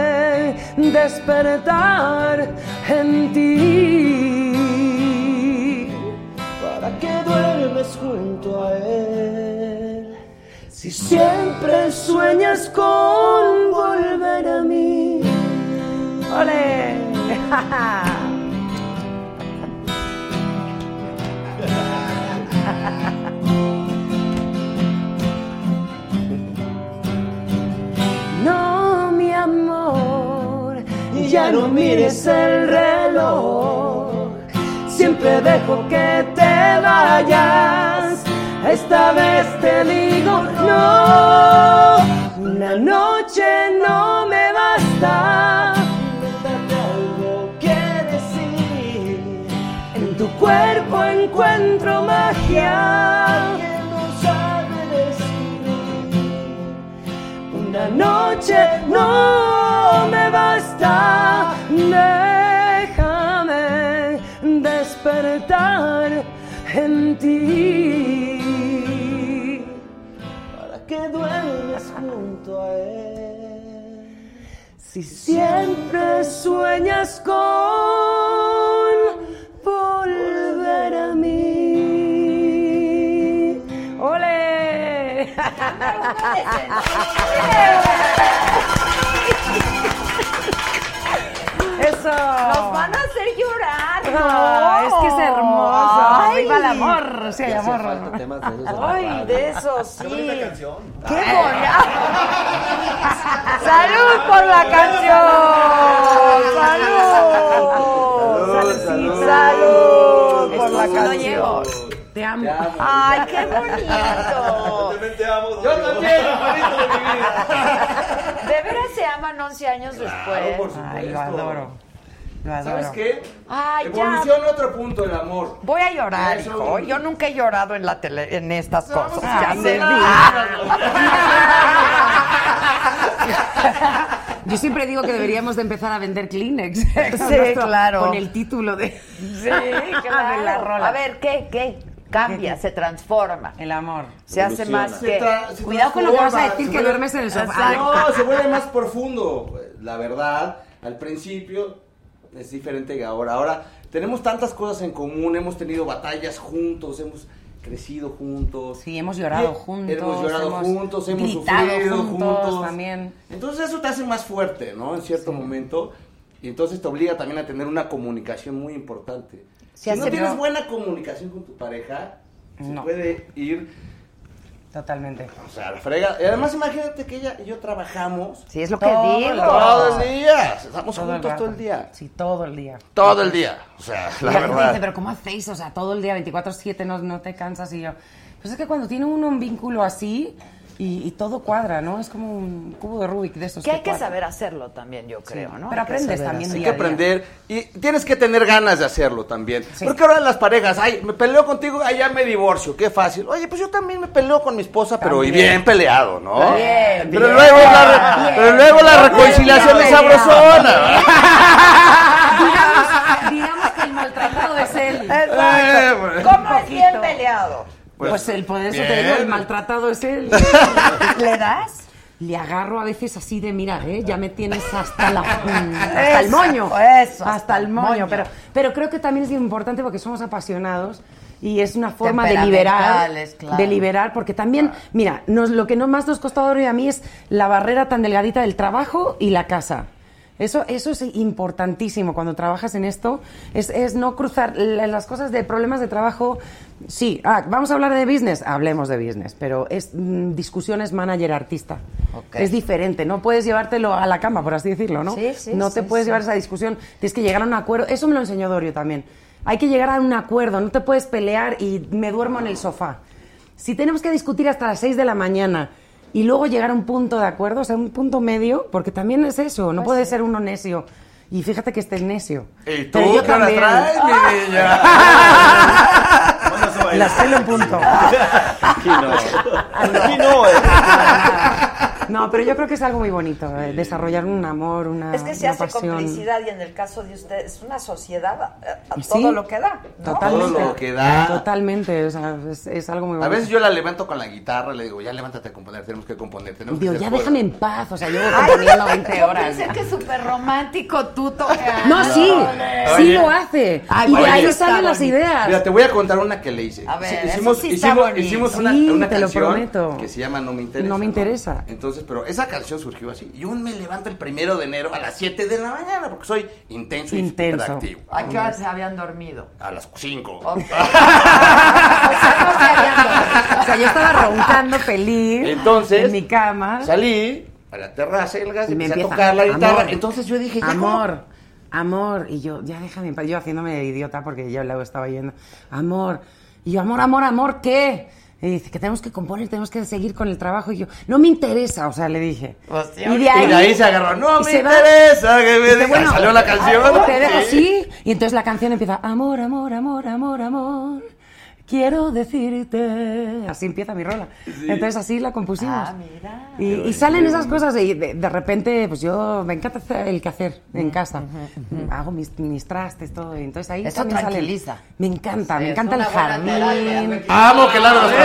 despertar en ti. Para que duermes junto a él. Si siempre sueñas con volver a mí. ¡Ole! ya no mires el reloj. Siempre dejo que te vayas. Esta vez te digo no. Una noche no me basta. Algo que decir. En tu cuerpo encuentro magia Una noche no me basta. Déjame despertar en ti. Para que duermes junto a él. Si siempre sueñas con ¡Eso! Nos van a hacer llorar. Ah, no. es que es hermoso. Ay. ¡Viva el amor! Sí, hacía amor. falta temas de esos Ay, de eso sí. Qué bonita canción. ¡Qué bonita! ¡Salud por la canción! ¡Salud! Salud, ¡Salud por la No Te amo. ¡Ay, qué bonito! También te amo. Yo también, bonito de mi vida. ¿De veras se aman 11 años después? por supuesto. Ay, lo adoro. Lo adoro. ¿Sabes qué? Ay, ya. Evoluciona otro punto el amor. Voy a llorar, Eso. hijo. Yo nunca he llorado en la tele, en estas cosas. Ay, Ya sé. Yo siempre digo que deberíamos de empezar a vender Kleenex. Sí, claro. Con el título de, Sí, de la claro. rola. A ver, ¿qué? ¿Qué? Cambia, se transforma. El amor. Se hace más Se que... tra- se Cuidado con lo que vas a decir que vuelve- duermes en el sofá. No, se vuelve más profundo. La verdad, al principio es diferente que ahora. Ahora tenemos tantas cosas en común, hemos tenido batallas juntos, hemos crecido juntos. Sí, hemos llorado Y- juntos. Hemos llorado juntos, hemos gritado sufrido juntos, juntos. también. Entonces eso te hace más fuerte, ¿no? En cierto momento. Y entonces te obliga también a tener una comunicación muy importante. Se si no tienes buena comunicación con tu pareja, se No. puede ir, Totalmente. o sea, la frega. Y además imagínate que ella y yo trabajamos Sí, es lo que Todo digo. el todo el día. Estamos Todo el juntos todo rato. el día. Sí, todo el día. Todo el día. O sea, la verdad. dice, pero ¿cómo hacéis? O sea, todo el día, 24-7, no, no te cansas. Y yo, pues es que cuando tiene uno un vínculo así, y, y todo cuadra, ¿no? Es como un cubo de Rubik de esos Que hay que saber hacerlo también, yo creo, ¿no? Pero Hay que aprendes saber también hacerlo. Hay que aprender y tienes que tener ganas de hacerlo también. Porque ahora las parejas, ay, me peleo contigo, ay, ya me divorcio, qué fácil. Oye, pues yo también me peleo con mi esposa, pero y bien peleado, ¿no? Bien, pero, bien. luego la, Bien. pero luego la Bien reconciliación es sabrosona. digamos, digamos que el maltratado es él. Exacto. bueno. ¿Cómo es bien peleado? Pues, el, por eso te digo, el maltratado es él. ¿Le das? Le agarro a veces así de, mira, ¿eh? ya me tienes hasta, la, hasta el moño. eso, hasta el moño. moño. Pero, pero creo que también es importante porque somos apasionados y es una forma de liberar. Claro. De liberar, porque también, mira, nos, lo que no más nos costó ahora y a mí es la barrera tan delgadita del trabajo y la casa. Eso, eso es importantísimo cuando trabajas en esto, es, es no cruzar la- las cosas de problemas de trabajo. Sí, ah, vamos a hablar de business, hablemos de business, pero es mm, discusiones manager-artista. Ok. Es diferente, no puedes llevártelo a la cama, por así decirlo, ¿no? Sí, sí, no te sí, puedes llevar esa discusión, tienes que llegar a un acuerdo. Eso me lo enseñó Dorio también. Hay que llegar a un acuerdo, no te puedes pelear y me duermo en el sofá. Si tenemos que discutir hasta las 6 de la mañana y luego llegar a un punto de acuerdo, o sea, un punto medio, porque también es eso, no puede ser uno necio. Y fíjate que estés necio. ¿Y tú Pero yo también. traes, mi niña? Las pelo en punto. Aquí no. Aquí no, eh. No, pero yo creo que es algo muy bonito, eh, desarrollar un amor, una, Es que se una hace pasión. complicidad y en el caso de usted es una sociedad eh, a, a Sí. todo lo que da. ¿no? Totalmente. Todo lo que da. Totalmente, o sea, es, es algo muy A bonito. veces yo la levanto con la guitarra, le digo, ya levántate a componer, tenemos que componer, tenemos Digo, que ya déjame cosas". en paz, o sea, llevo componiendo 20 Yo horas. pensé que es súper romántico tú tocando. No, sí, sí Oye. lo hace. Ay, y de ahí está salen las ideas. Mira, te voy a contar una que le hice. A ver, Sí, eso hicimos, sí está hicimos, hicimos una, Sí, una te lo canción prometo. que se llama No me interesa. No me interesa. Entonces, pero esa canción surgió así. Yo me levanto el primero de enero a las 7 de la mañana porque soy intenso, Intenso. y activo. ¿A qué hora se habían dormido? A las 5. Ok. o sea, no se habían dormido. O sea, yo estaba roncando feliz Entonces, en mi cama. Salí a la terraza y el gas y me empecé a empieza, tocar la guitarra. amor, Entonces yo dije, ya ¿cómo? amor, amor. Y yo, ya déjame en paz. Yo haciéndome de idiota porque yo luego estaba yendo, amor. Y yo, amor, amor, amor, ¿qué? Y dice que tenemos que componer, tenemos que seguir con el trabajo. Y yo, no me interesa, o sea, le dije. Pues sí, y, Y de ahí se agarró, no me se va. interesa que me Dice, bueno, Salió la canción. Te dejo, sí. Y entonces la canción empieza, amor, amor, amor, amor, amor. Quiero decirte. Así empieza mi rola. Entonces así la compusimos. Ah, mira. Y, y salen esas cosas y de, de repente, pues yo me encanta hacer el quehacer en casa. Hago mis, mis trastes, todo. Y entonces ahí Eso tranquiliza. Me encanta, Sí, me encanta el jardín. terapia. Amo que lave los.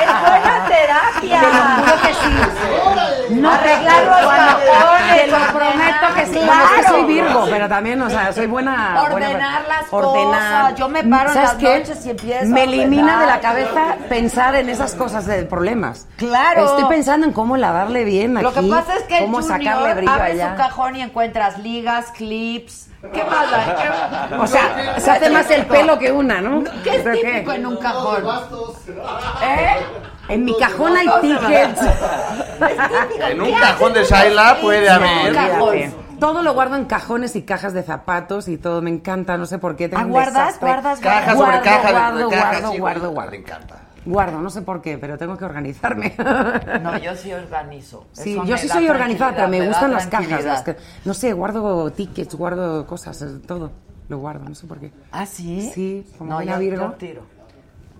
Es buena terapia. Te lo juro que sí. No arreglar los cajones. Te lo prometo que sí. Bueno, es que soy Virgo, pero también, o sea, soy buena. Ordenar buena- las ordenar. cosas. Yo me paro en ¿Sabes las qué? noches y empiezo Me a elimina de la cabeza pensar en esas cosas de problemas. Claro. Estoy pensando en cómo lavarle bien aquí. Lo que pasa es que el cómo sacarle brillo abre allá. su cajón y encuentras ligas, clips. ¿Qué más hay? ¿Qué- O sea, se hace más el pelo que una, ¿no? ¿Qué es ¿Pero qué? típico en un cajón? ¿Eh? En mi cajón hay tickets. En un cajón de Shaila puede haber. Todo lo guardo en cajones y cajas de zapatos y todo. Me encanta, no sé por qué. Tengo Ah, ¿guardas? desastre. ¿Guardas? Caja Guardo, sobre caja, guardo, caja, guardo, sí, guardo, guardo. Le encanta. Guardo, no sé por qué, pero tengo que organizarme. No, yo sí organizo. Sí, Eso yo me sí soy organizada, pero me tranquilidad, gustan las cajas. las que- no sé, guardo tickets, guardo cosas, todo. Lo guardo, no sé por qué. ¿Ah, sí? Sí, como No, yo, Virgo. yo tiro.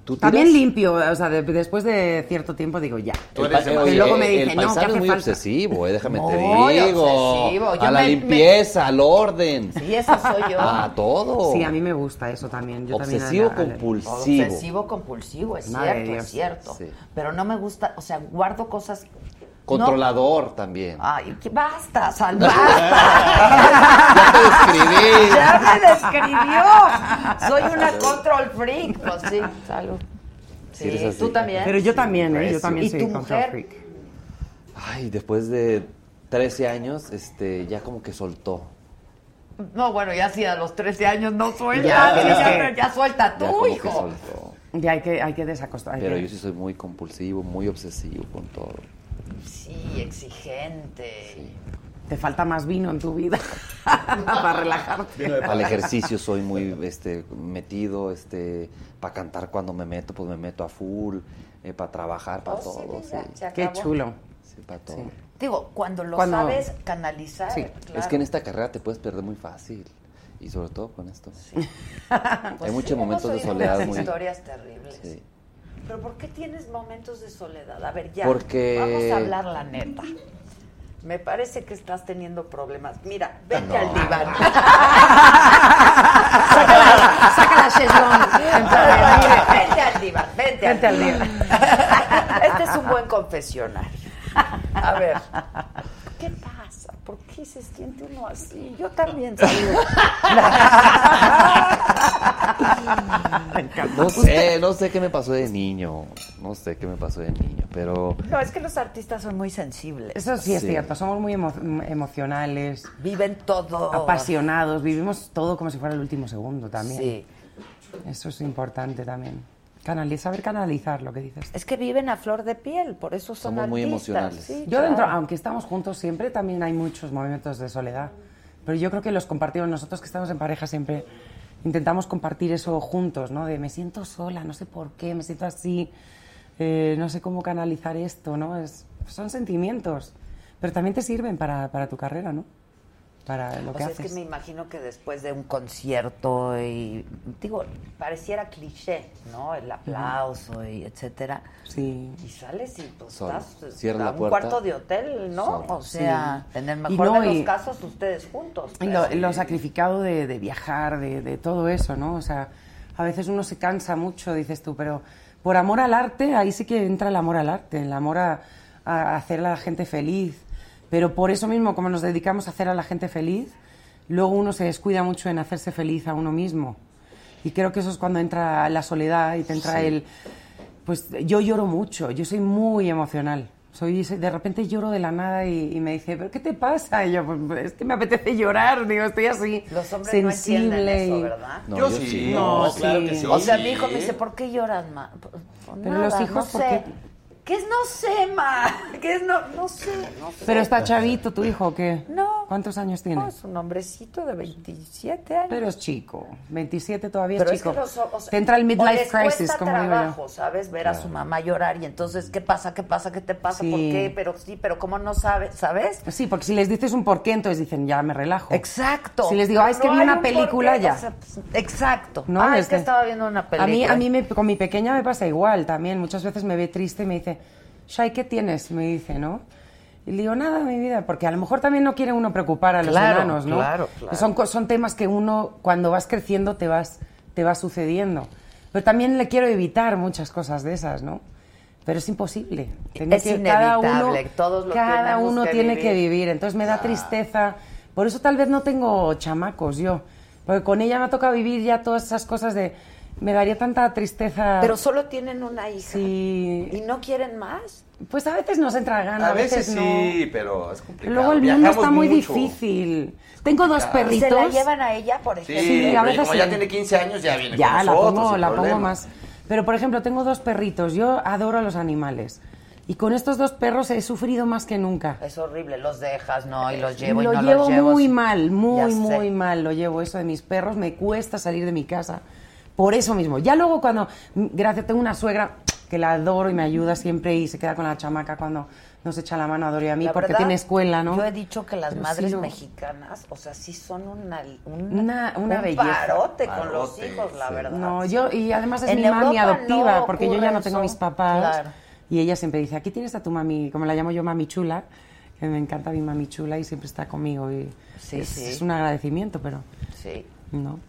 ¿Tú También limpio, o sea, de- después de cierto tiempo digo ya. Y luego me el- dice, el no, ¿qué paisano hace es muy falta? obsesivo, eh, déjame Muy te digo. obsesivo. Yo A la me- me- limpieza, al orden. Sí, eso soy yo. A todo. Sí, a mí me gusta eso también. Yo Obsesivo compulsivo. Obsesivo compulsivo, es Madre cierto, Dios. es cierto. Sí. Pero no me gusta, o sea, guardo cosas. Controlador también. Ay, que basta, Sal, Ya te describí. ya me describió. Soy una control freak, pues sí, salud. Sí, Sí, tú también. Pero yo también, ¿eh? Yo también ¿Y soy tu control mujer? freak. Ay, después de 13 años, este, ya como que soltó. No, bueno, ya si a los 13 años no suelta, Ya, ya, ya, que- ya suelta Ya tú, que hijo. soltó. Ya hay que, hay que desacostar. Pero yo sí soy muy compulsivo, muy obsesivo con todo. Sí, exigente. te falta más vino en tu vida para relajarte. Al ejercicio soy muy este, metido, este, para cantar cuando me meto, pues me meto a full, eh, para trabajar, para Oh, todo. sí. Qué chulo. Sí, para todo. Digo, cuando lo Cuando- sabes canalizar. Sí, claro. Es que en esta carrera te puedes perder muy fácil. Y sobre todo con esto. Pues Hay muchos sí, momentos de soledad muy. historias terribles. Sí. Pero ¿por qué tienes momentos de soledad? A ver, ya. Porque- Vamos a hablar la neta. Me parece que estás teniendo problemas. Mira, vente No. al diván. Saca la chaislón. Vente al diván, vente, al diván. Este es un buen confesionario. A ver, ¿qué pasa? ¿Por qué se siente uno así? Yo también salgo. No sé, no sé qué me pasó de niño. No sé qué me pasó de niño, pero. No, es que los artistas son muy sensibles. Eso sí es Sí. cierto, somos muy emo- emocionales, Viven todo. apasionados, vivimos todo como si fuera el último segundo también. Sí. Eso es importante también. Canali- saber canalizar lo que dices. Es que viven a flor de piel, por eso son Somos muy emocionales. sí, Yo claro. dentro, aunque estamos juntos siempre, también hay muchos momentos de soledad. Pero yo creo que los compartimos nosotros que estamos en pareja siempre intentamos compartir eso juntos, ¿no? De me siento sola, no sé por qué, me siento así, eh, no sé cómo canalizar esto, ¿no? Es, son sentimientos, pero también te sirven para, para tu carrera, ¿no? Para lo O que sea, haces. es que me imagino que después de un concierto y digo, pareciera cliché, ¿no? El aplauso y etcétera. Sí. Y sales y pues Solo. estás Cierra a la un puerta. cuarto de hotel, ¿no? Solo. O sea, Sí. en el mejor no, de los y- casos ustedes juntos. Y lo, lo sacrificado de, de viajar, de, de todo eso, ¿no? O sea, a veces uno se cansa mucho, dices tú, pero por amor al arte, ahí sí que entra el amor al arte, el amor a, a hacer a la gente feliz. Pero por eso mismo, como nos dedicamos a hacer a la gente feliz, luego uno se descuida mucho en hacerse feliz a uno mismo. Y creo que eso es cuando entra la soledad y te entra Sí. el... Pues yo lloro mucho, yo soy muy emocional. Soy, de repente lloro de la nada y, y me dice, ¿pero qué te pasa? Y yo, pues es que me apetece llorar, digo, estoy así Los hombres no sensible. entienden eso, ¿verdad? No, Yo yo sí. sí. No, claro sí. que sí. O sea, mi hijo me dice, ¿por qué lloras? Pues, pues Pero nada, los hijos, no ¿por sé. qué? ¿Qué es no sé, ma? ¿Qué es no, no sé? Sé. Pero está chavito tu hijo, ¿o ¿qué? No. ¿Cuántos años tiene? No, es un hombrecito de 27 años. Pero es chico. 27 todavía Pero es es que chico. los, o sea, Te entra el o midlife les crisis, como digo trabajo, yo. ¿sabes? Ver a su mamá llorar y entonces, ¿qué pasa? ¿Qué pasa? ¿Qué te pasa? Sí. ¿Por qué? Pero sí, pero ¿cómo no sabes? ¿Sabes? Sí, porque si les dices un porqué, entonces dicen, ya me relajo. Exacto. Si les digo, ah, es que No vi una un película, porqué, ya. o sea, pues, exacto. No, ah, es es que que- estaba viendo una película. A mí, a mí me- con mi pequeña me pasa igual también. Muchas veces me ve triste y me dice, Shai, ¿qué tienes? Me dice, ¿no? Y le digo, nada, mi vida, porque a lo mejor también no quiere uno preocupar a los Claro, enanos, ¿no? claro, claro. Son, son temas que uno, cuando vas creciendo, te vas, te va sucediendo. Pero también le quiero evitar muchas cosas de esas, ¿no? Pero es imposible. Es inevitable, todos lo cada tenemos uno que tiene vivir. que vivir. Entonces me da tristeza. Por eso tal vez no tengo chamacos yo. Porque con ella me ha tocado vivir ya todas esas cosas de... Me daría tanta tristeza. Pero solo tienen una hija. Sí. ¿Y no quieren más? Pues a veces nos entra gana, a, A veces no. sí, pero es complicado. Luego el mundo está muy mucho. difícil. Tengo dos Complicado. ¿Y perritos. se la llevan a ella, por ejemplo? Sí, a veces como sí. ya tiene 15 años, ya viene Ya, con la nosotros, pongo, la pongo más. Pero, por ejemplo, tengo dos perritos. Yo adoro a los animales. Y con estos dos perros he sufrido más que nunca. Es horrible, los dejas, ¿no? Y los llevo y lo no llevo los llevo. muy mal, muy, muy mal. Lo llevo eso de mis perros. Me cuesta salir de mi casa. Por eso mismo. Ya luego cuando, gracias, tengo una suegra que la adoro y me ayuda siempre y se queda con la chamaca cuando nos echa la mano a Doro y a mí La porque verdad, tiene escuela, ¿no? Yo he dicho que las Pero madres sí, no. mexicanas, o sea, sí son una, un, Una- una un belleza. parote con los Parote, hijos, la verdad. No, yo, y además es En mi mami Europa adoptiva, no porque yo ya no tengo eso. mis papás. Claro. Y ella siempre dice, aquí tienes a tu mami, como la llamo yo, mami chula, que me encanta mi mami chula y siempre está conmigo. Y Sí, es, sí. es un agradecimiento, pero Sí. no.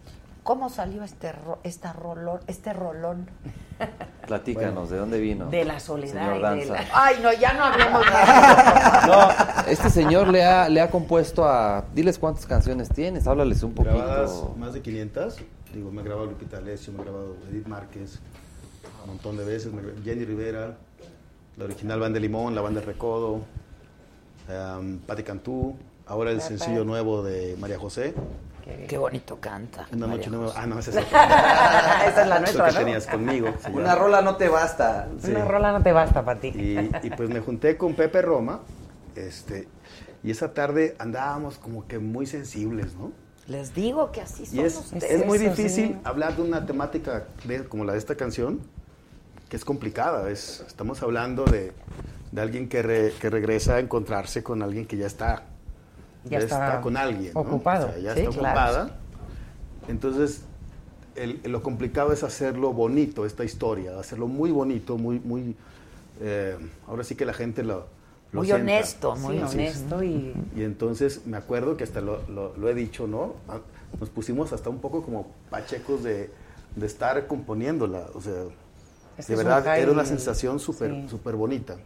¿Cómo salió este, ro- esta rolón, este rolón? Platícanos, ¿de dónde vino? De la soledad Señor y de Danza. la- Ay, no, ya no hablemos. No, este señor le ha, le ha compuesto a... Diles cuántas canciones tienes, háblales un Grabadas poquito. más de 500. Digo, me he grabado Lupita Alessio, me he grabado Edith Márquez un montón de veces. me Jenny Rivera, la original Banda de Limón, la Banda de Recodo, um, Patti Cantú. Ahora el sencillo nuevo de María José. Qué bonito canta. Una María noche nueva. Ah, no, esa es otra. Esa es la Eso nuestra, que ¿no? tenías conmigo. Una rola no te basta. Sí. Una rola no te basta para ti. Y, y pues me junté con Pepe Roma Este, y esa tarde andábamos como que muy sensibles, ¿no? Les digo que así son Y es, ustedes. es muy difícil hablar de una temática de- como la de esta canción, que es complicada. Es, estamos hablando de, de alguien que, re- que regresa a encontrarse con alguien que ya está, Ya está con alguien. ¿no? ocupado. O sea, ya Sí, está claro. ocupada. Entonces, el- lo complicado es hacerlo bonito, esta historia, hacerlo muy bonito, muy, muy... eh, ahora sí que la gente lo... lo Muy honesto, muy Sí, honesto y... y entonces me acuerdo que hasta lo, lo- lo he dicho, ¿no? Ah, Nos pusimos hasta un poco como pachecos de, de estar componiéndola. O sea, de un verdad era una sensación súper súper bonita.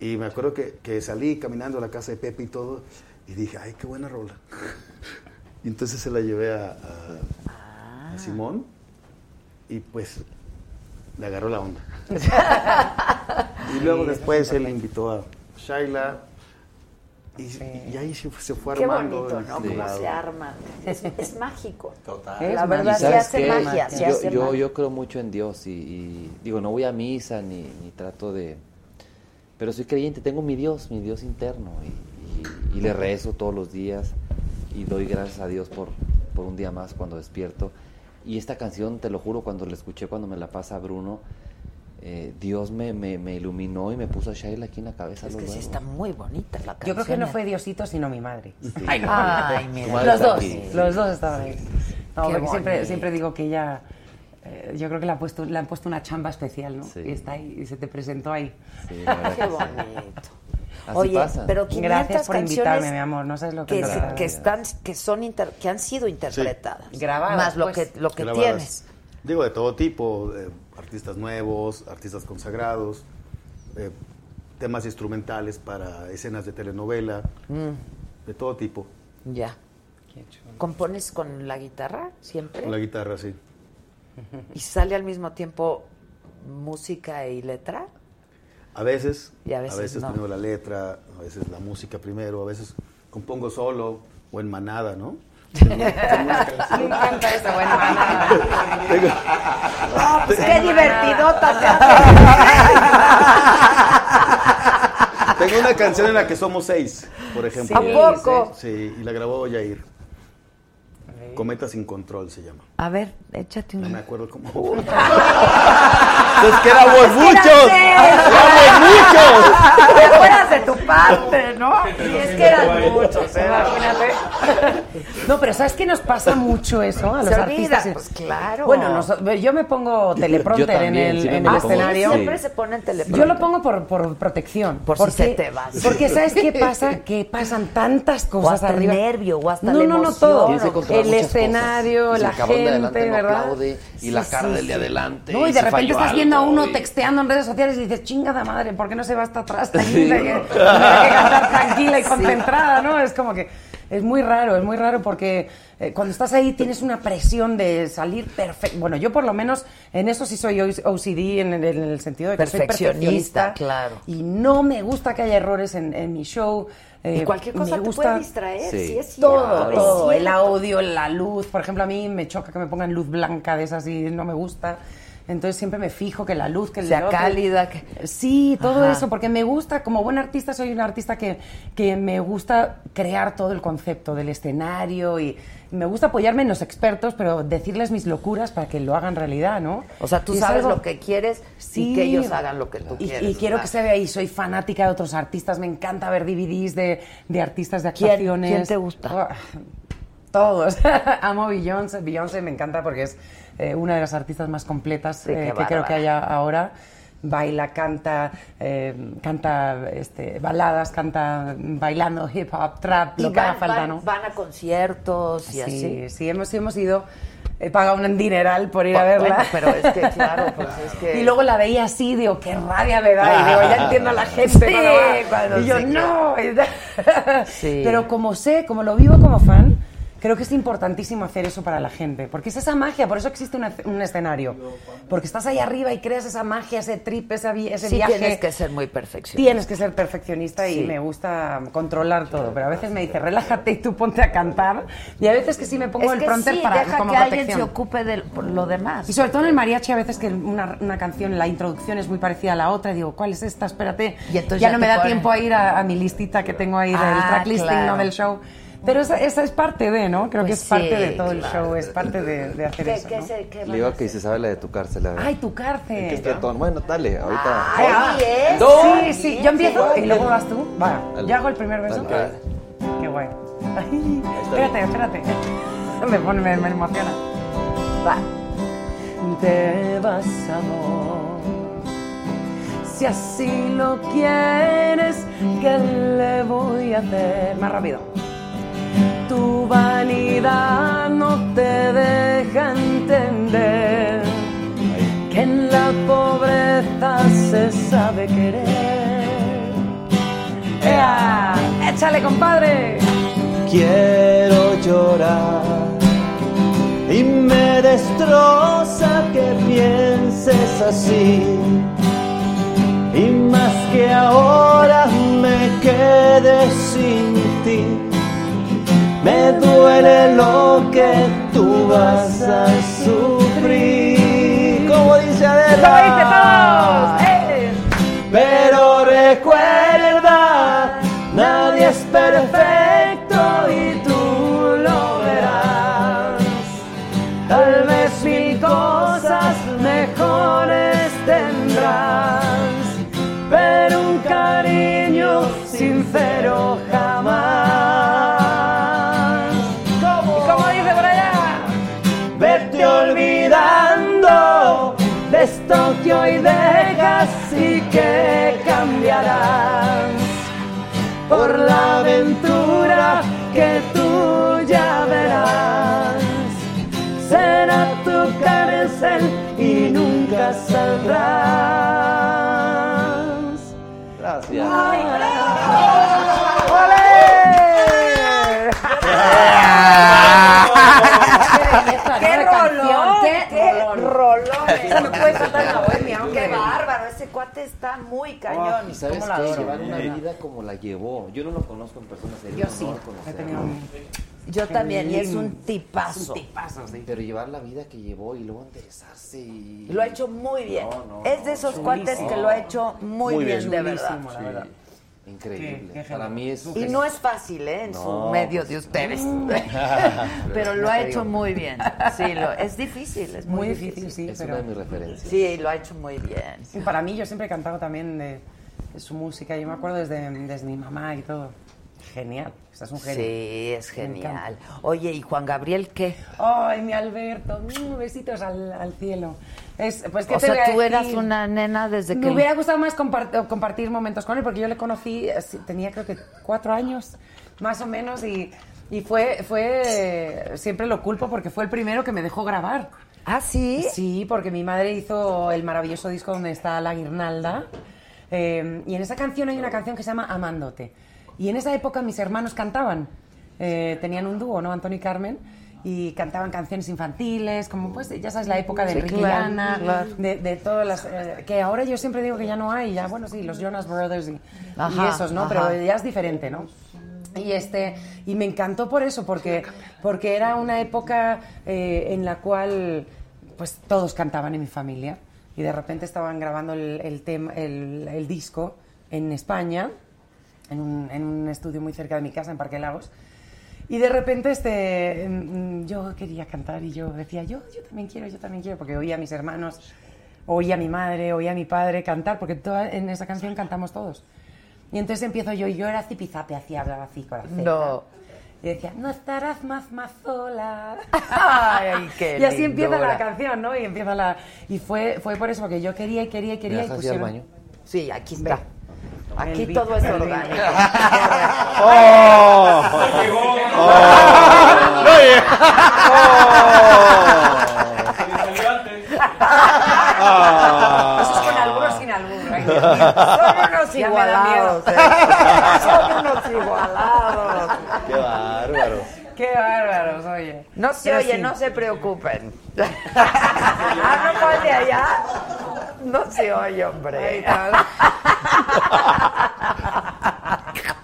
Y me acuerdo que, que salí caminando a la casa de Pepe y todo, y dije, ay, qué buena rola. y entonces se la llevé a, a- a Simón, y pues le agarró la onda. y luego después él invitó a Shaila, y, y ahí se, fue- se fue Qué armando. bonito, ¿no? Cómo templado. se arman. Es, es mágico. Total. La verdad, ¿Y sí sabes hace qué? magia, yo, hace yo, magia. yo creo mucho en Dios y, y digo, no voy a misa ni, ni trato de... Pero soy creyente, tengo mi Dios, mi Dios interno y, y- y le rezo todos los días y doy gracias a Dios por, por un día más cuando despierto. Y esta canción, te lo juro, cuando la escuché, cuando me la pasa Bruno, eh, Dios me, me, me iluminó y me puso a Shaila aquí en la cabeza. Es que luego, sí está muy bonita la canción. Yo creo que no fue Diosito, sino mi madre. Ay, no. Ay, mira. Los dos, aquí. los dos estaban ahí. No, porque siempre, siempre digo que ella, eh, yo creo que le, ha puesto, le han puesto una chamba especial, ¿no? Sí. Y está ahí, y se te presentó ahí. Sí, la Qué sí. bonito. Así Oye, pasa. pero 500 Gracias por canciones invitarme, mi amor. No sabes lo que, que, da. que están que son inter- que han sido interpretadas Grabadas, más lo pues. que lo que Grabadas. tienes Digo, de todo tipo, eh, artistas nuevos, artistas consagrados, eh, temas instrumentales para escenas de telenovela, Mm, de todo tipo. ya compones con la guitarra siempre Con la guitarra, sí. Y sale al mismo tiempo música y letra A veces, Y a veces no. primero la letra, a veces la música primero, a veces compongo solo o en manada, ¿no? Tengo- tengo Me encanta esa buena manada. no, pues qué divertidota te Tengo una canción en la que somos seis, por ejemplo. ¿A poco? Sí, y la grabó Yair. Cometa sin control se llama. a ver échate No me acuerdo cómo. es que éramos muchos. Éramos muchos. te acuerdas de tu parte no y es que eran muchos ¿eh? imagínate No, pero ¿sabes qué nos pasa mucho eso a los Se olvida, artistas? pues claro. Bueno, nos- yo me pongo teleprompter también, en el, en el escenario. Sí. siempre se pone en teleprompter Yo lo pongo por, por protección. Por si porque, se te va. Porque ¿sabes qué pasa? Que pasan tantas cosas hasta el arriba. nervio, o hasta no, la no, no, todo. El escenario, si la el gente, adelante no ¿verdad? aplaude, y la cara del de adelante, No, y y de si repente estás viendo a uno y- texteando en redes sociales y dices, chingada madre, ¿por qué no se va hasta atrás? Tranquila, que, que cantar tranquila y concentrada, ¿no? Es como que es muy raro, es muy raro porque eh, cuando estás ahí tienes una presión de salir perfecto. Bueno, yo por lo menos en eso sí soy OCD en el, en el sentido de que soy Perfeccionista, perfeccionista. claro. Y no me gusta que haya errores en, en mi show. y Eh, cualquier cosa me te puede distraer sí, Sí. es cierto, todo, es todo, el audio, la luz. Por ejemplo, a mí me choca que me pongan luz blanca de esas y no me gusta. Entonces siempre me fijo que la luz, que Sea cálida, que- Sí, todo Ajá. eso, porque me gusta, como buen artista, soy un artista que, que me gusta crear todo el concepto del escenario y me gusta apoyarme en los expertos, pero decirles mis locuras para que lo hagan realidad, ¿no? o sea tú Y es sabes algo- lo que quieres Sí. y que ellos hagan lo que tú y, quieres y quiero ¿verdad? que se vea y soy fanática de otros artistas, me encanta ver DVDs de, de artistas de ¿Quién- actuaciones. quién te gusta? Ah, Todos. Amo Beyoncé, Beyoncé me encanta porque es eh, una de las artistas más completas Sí, eh, que creo que haya ahora. Baila, canta, eh, canta este, baladas, canta bailando hip hop, trap, y lo que haga falta, ¿no? van a conciertos y Sí, así sí, hemos, hemos ido. He pagado un dineral por ir a Bueno, verla. pero es que, claro, pues es que- Y luego la veía así, digo, qué rabia me da. Y digo, ya entiendo a la gente. Sí, cuando va. cuando y yo, sí, no. Sí. Pero como sé, como lo vivo como fan, Creo que es importantísimo hacer eso para la gente, porque es esa magia, por eso existe una- un escenario. Porque estás ahí arriba y creas esa magia, ese trip, ese, ese Sí, viaje. tienes que ser muy perfeccionista. Tienes que ser perfeccionista Sí. y me gusta controlar todo, pero a veces me dice, relájate y tú ponte a cantar. Y a veces que sí me pongo Es el prompter sí, para deja como que alguien protección. se ocupe de lo demás. Y sobre todo en el mariachi, a veces que una, una canción, la introducción es muy parecida a la otra, y digo, ¿cuál es esta? Espérate. Y ya, ya no me da ponen- tiempo a ir a, a mi listita que tengo ahí del Ah, tracklisting, claro. no del show. Pero esa, esa es parte de, ¿no? Creo que Pues es parte sí, de todo el claro. show, es parte de, de hacer ¿Qué- eso. qué ¿no? se- qué Le digo que se sabe la de tu cárcel. a ver. Ay, tu ¿En qué cárcel. está todo? Bueno, dale, ahorita. Ay, ah, eso. Sí, sí, yo empiezo y luego vas tú. Va, Dale. yo hago el primer beso. Dale. Qué guay. Ay, espérate, espérate. Me pone, me, me emociona. Va. Te vas, amor. Si así lo quieres, ¿qué le voy a hacer? Más rápido. Tu vanidad no te deja entender que en la pobreza se sabe querer. ¡Ea! ¡Échale, compadre! Quiero llorar y me destroza que pienses así. Y más que ahora me quede sin ti, me duele lo que tú vas a sufrir. Como dice Adela. ¡Eh! Pero recuerda, nadie es perfecto esto que hoy dejas y que cambiarás por la aventura que tú ya verás. Será tu cárcel y nunca saldrás. Gracias. ¡Qué rolón! ¡Qué me puede en la bohemia. ¡Qué bárbaro! Ese cuate está muy cañón. ¿Y sabes ¿Cómo la qué? adoro? Llevar una vida como la llevó. Yo no lo conozco en persona. sería Yo sí, honor he conocerlo. tenido un... Yo también, y es un Es tipazo. un tipazo, sí. Pero llevar la vida que llevó y luego enderezarse y... Lo ha hecho muy bien. No, no, es no, de esos chulísimo. cuates que lo ha hecho muy, Muy bien, bien. de verdad. Verdad. Increíble. Qué- qué Para mí es... Y no es fácil, ¿eh? En su No, medio pues, de ustedes. Pero lo ha hecho muy bien. Sí, lo, es difícil, es muy, Muy difícil, sí, Es pero... una de mis referencias. Sí, lo ha hecho muy bien. Y para mí, yo siempre he cantado también de, de su música. Yo me acuerdo desde, desde mi mamá y todo. Genial. Estás es un genio. Sí, es Me genial. Oye, ¿y Juan Gabriel qué? Ay, mi Alberto. mm, besitos al, al cielo. Es, pues, ¿qué O te sea, tú eras una nena desde Me que... hubiera gustado más compart- compartir momentos con él porque yo le conocí, eh, tenía creo que cuatro años, más o menos, y, y fue, fue, siempre lo culpo porque fue el primero que me dejó grabar. ¿Ah, sí? Sí, porque mi madre hizo el maravilloso disco donde está La Guirnalda, eh, y en esa canción hay una canción que se llama Amándote. Y en esa época mis hermanos cantaban, eh, tenían un dúo, ¿no? Antonio y Carmen, y cantaban canciones infantiles, como pues, ya sabes, la época de Enrique y claro, de, de todas las... eh, que ahora yo siempre digo que ya no hay, ya, bueno, sí, los Jonas Brothers y, y Ajá, esos, ¿no? ajá. Pero ya es diferente, ¿no? Y, este, y me encantó por eso, porque, porque era una época eh, en la cual pues todos cantaban en mi familia y de repente estaban grabando el, el, tema, el, el disco en España, en un, en un estudio muy cerca de mi casa, en Parque Lagos. Y de repente este, mm, yo quería cantar y yo decía, yo, yo también quiero, yo también quiero, porque oía a mis hermanos, oía a mi madre, oía a mi padre cantar, porque toda, en esa canción cantamos todos. Y entonces empiezo yo, y yo era zipizape, así, hablaba así con la Z. No. Y decía, no estarás más más sola. Ay, qué y así empieza la canción, ¿no? Y empieza la... Y fue, fue por eso, porque yo quería y quería y ¿Me quería y dejas ir al pusieron... baño? Sí, aquí está. El Aquí todo es el beat. orgánico. ¡Oh! Eso es con albur o sin albur. ay. Son unos igualados. ¿eh? Son unos igualados. ¡Qué bárbaro! Qué bárbaro. oye. No se oye, sí. no se preocupen. ah, no fue de allá. No se oye, hombre.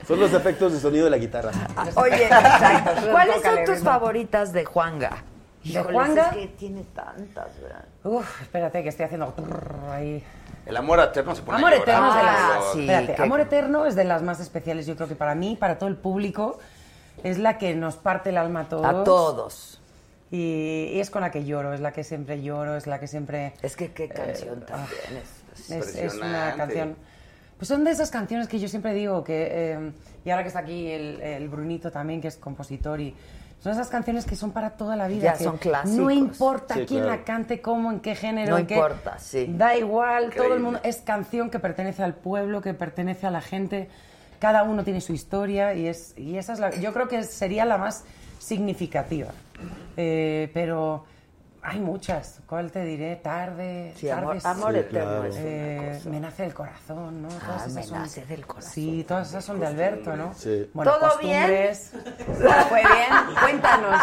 Son los efectos de sonido de la guitarra. Oye, exacto. ¿Cuáles son tus favoritas de Juanga? ¿De Juanga? Es que tiene tantas, ¿verdad? Uf, espérate que estoy haciendo ahí. El amor eterno se pone Amor a. Eterno es de las... Ah, sí, espérate, Amor Eterno es de las más especiales, yo creo que para mí, para todo el público, es la que nos parte el alma a todos. A todos. Y, y es con la que lloro, es la que siempre lloro, es la que siempre... Es que qué canción también es. Es, es una canción. Pues son de esas canciones que yo siempre digo que. eh, y ahora que está aquí el, el Brunito también, que es compositor, y son esas canciones que son para toda la vida. Ya que son clásicos. No importa Sí, quién claro. la cante, cómo, en qué género. No en qué- importa, sí. Da igual, todo el Increíble. mundo. Es canción que pertenece al pueblo, que pertenece a la gente. Cada uno tiene su historia y, es, y esa es la. Yo creo que sería la más significativa. Eh, pero. Hay muchas. ¿Cuál te diré? Tarde. Sí, amor, tardes. amor Sí, eterno claro. es una Eh, me nace del corazón, ¿no? Ah, esas me son- nace del corazón. Sí, todas esas son de Alberto, ¿no? Sí. Bueno, ¿Todo bien? costumbres. ¿Fue bien? Cuéntanos.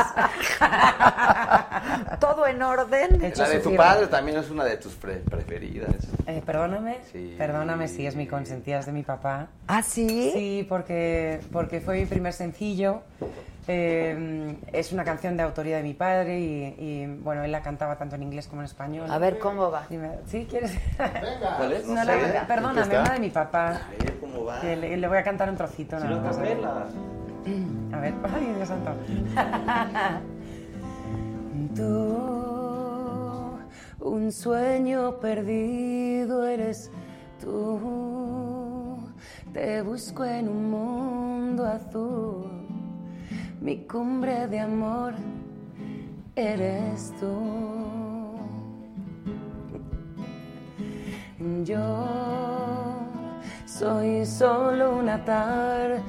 ¿Todo en orden? Hecho La de tu padre también es una de tus pre- preferidas. Eh, perdóname, Sí. perdóname si es mi consentida, es de mi papá. ¿Ah, sí? Sí, porque, porque fue mi primer sencillo. Eh, es una canción de autoría de mi padre y, y, bueno, él la cantaba tanto en inglés como en español. A ver, ¿cómo va? Dime, ¿Sí? ¿Quieres? ¿Cuál es? No, la- sé. perdóname, una de mi papá. A ver cómo va. Que le, le voy a cantar un trocito. nada más. A ver, ay, Dios santo. Tú, un sueño perdido eres tú. Te busco en un mundo azul. Mi cumbre de amor eres tú. Yo soy solo una tarde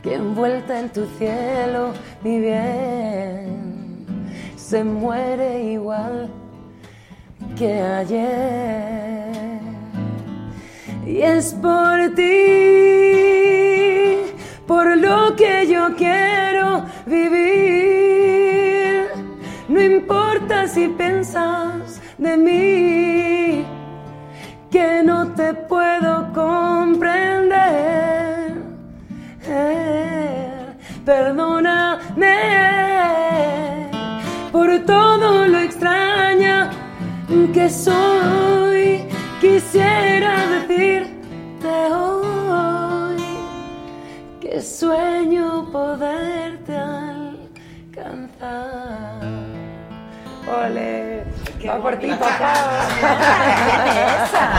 que envuelta en tu cielo, mi bien, se muere igual que ayer. Y es por ti, por lo que yo quiero vivir. No importa si piensas de mí, que no te puedo comprender. Perdóname por todo lo extraña que soy. Quisiera decirte que sueño poderte alcanzar. Ole, va por ti, papá.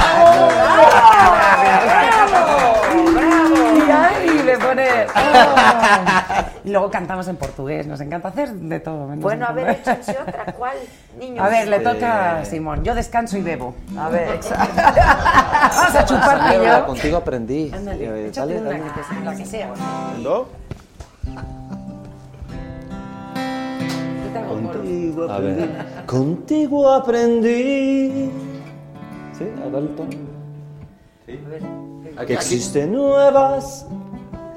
Y ahí me pone. oh. Y luego cantamos en portugués, nos encanta hacer de todo. Bueno, a ver, échense otra. ¿Cuál, niños? A ver, le toca a Simón. Yo descanso y bebo. A ver, Vamos a chupar yo. Contigo aprendí. Ándale, Eh, échate dale, una, dale. que sea, la que sea. ¿No? Contigo A ver. Contigo aprendí. ¿Sí? A darle el tono. Que existen nuevas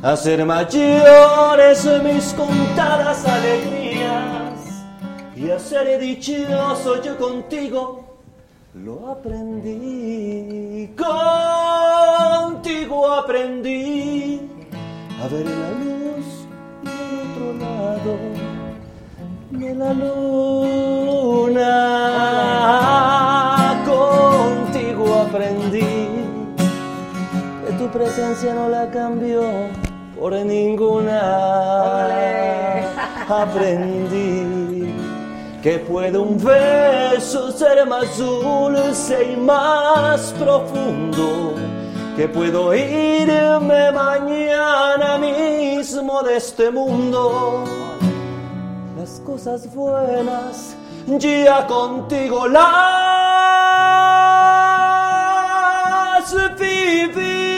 Hacer mayores mis contadas alegrías y a ser dichoso yo contigo lo aprendí. Contigo aprendí a ver la luz del otro lado de la luna. Contigo aprendí que tu presencia no la cambió por ninguna. Aprendí que puede un beso ser más dulce y más profundo. Que puedo irme mañana mismo de este mundo. La las cosas buenas ya contigo las viví,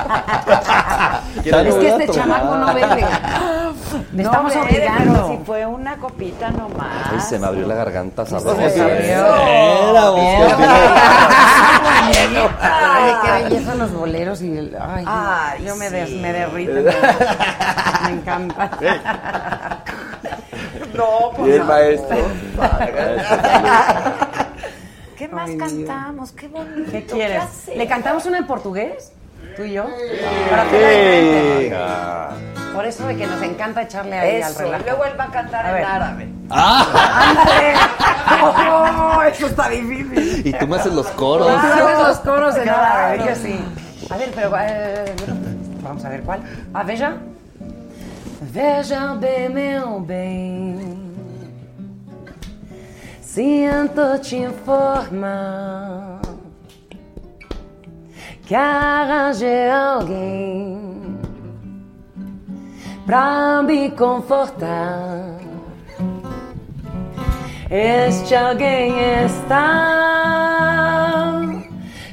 pedo. Es que este chamaco no vende. Le estamos No, obligando. Si fue una copita nomás. Ay, se me abrió la garganta sabrosa. Se abrió. Era. Ay, qué belleza los boleros y el, ay, Ay, yo me, sí. des- me derrito. Me, me encanta. No, pues. Y el no. maestro. ¿Qué más Ay, cantamos? Qué bonito. ¿Qué quieres? hacemos? ¿Le cantamos una en portugués? ¿Tú y yo? Para. Por eso de que nos encanta echarle ahí al Eso, relajo. y luego él va a cantar A en ver. árabe. ¡Ándale! ¡Oh, eso está difícil! Y tú me haces los coros. Tú haces los coros en Claro. árabe, yo sí. A ver, pero eh, vamos a ver cuál. Ah, veja. Veja bem, meu bem. Sinto te informar que arranjei alguém pra me confortar. Este alguém está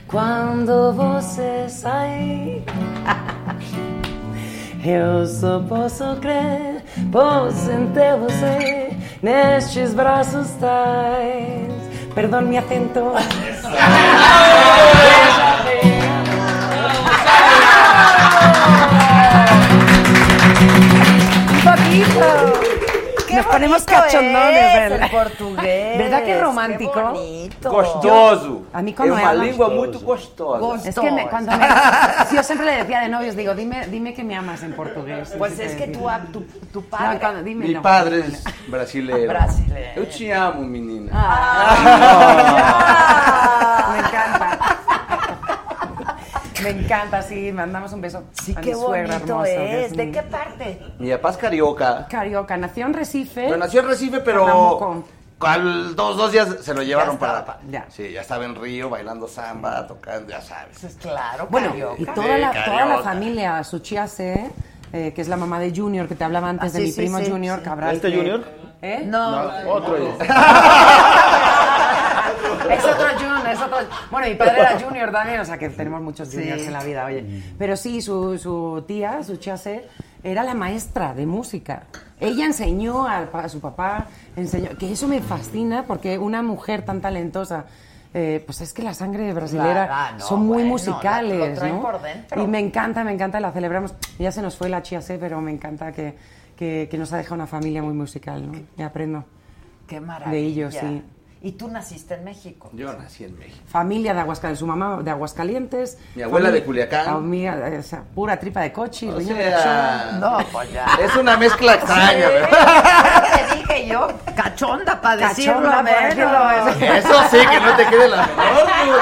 quando você sair. Eu só posso crer, posso ter você nestes braços tais. Perdão, me acento. Poquito. Qué Nos ponemos bonito cachondones, es ¿verdad? el portugués. ¿Verdad que romántico? Qué bonito. Gostoso. A mí É cuando me uma hablan- língua muito gostosa. Es que me- cuando me, si yo siempre le decía de novios, digo, dime, dime que me amas en portugués. Pues es que tu, tu, tu No, padre. cuando- dime, Mi no. padre es brasileiro. Brasileiro. Eu te amo, menina. Ah. Me encanta. Me encanta, sí, mandamos un beso Sí, a qué mi suegra bonito hermoso. es. ¿De qué parte? Mi papá es carioca. Carioca, nació en Recife. Pero nació en Recife, pero al dos, dos días se lo llevaron Ya para... estaba. Ya. Sí, ya estaba en Río bailando samba, tocando, ya sabes. Pues claro, Bueno, carioca. y toda la, Sí, toda la carioca. familia Suchiase, eh, que es la mamá de Junior, que te hablaba antes Ah, de sí, mi sí, primo sí, Junior sí. Cabral. ¿Este que- Junior? ¿Eh? No. Otro es. Es otro Junior, es otro. Bueno, mi padre era Junior también, o sea que tenemos muchos Juniors en la vida, oye. Pero sí, su, su tía, su chase, era la maestra de música. Ella enseñó a, a su papá, enseñó, que eso me fascina porque una mujer tan talentosa. eh, pues es que la sangre brasilera Claro, ah, no, son muy bueno, musicales, la- ¿no? por dentro. Y me encanta, me encanta, la celebramos. Ya se nos fue la Chiase, pero me encanta que, que, que nos ha dejado una familia muy musical, ¿no? Y aprendo. Qué maravilla. De ellos, sí. ¿Y tú naciste en México? Yo nací en México. Familia de Aguascalientes, su mamá de Aguascalientes. Mi abuela Familia- de Culiacán. Amiga, o sea, pura tripa de coche, O de sea. No, pues ya. Es una mezcla extraña, Sí, ¿verdad? ya te dije yo, cachonda para decirlo para menos. Eso sí, que no te quede la menor.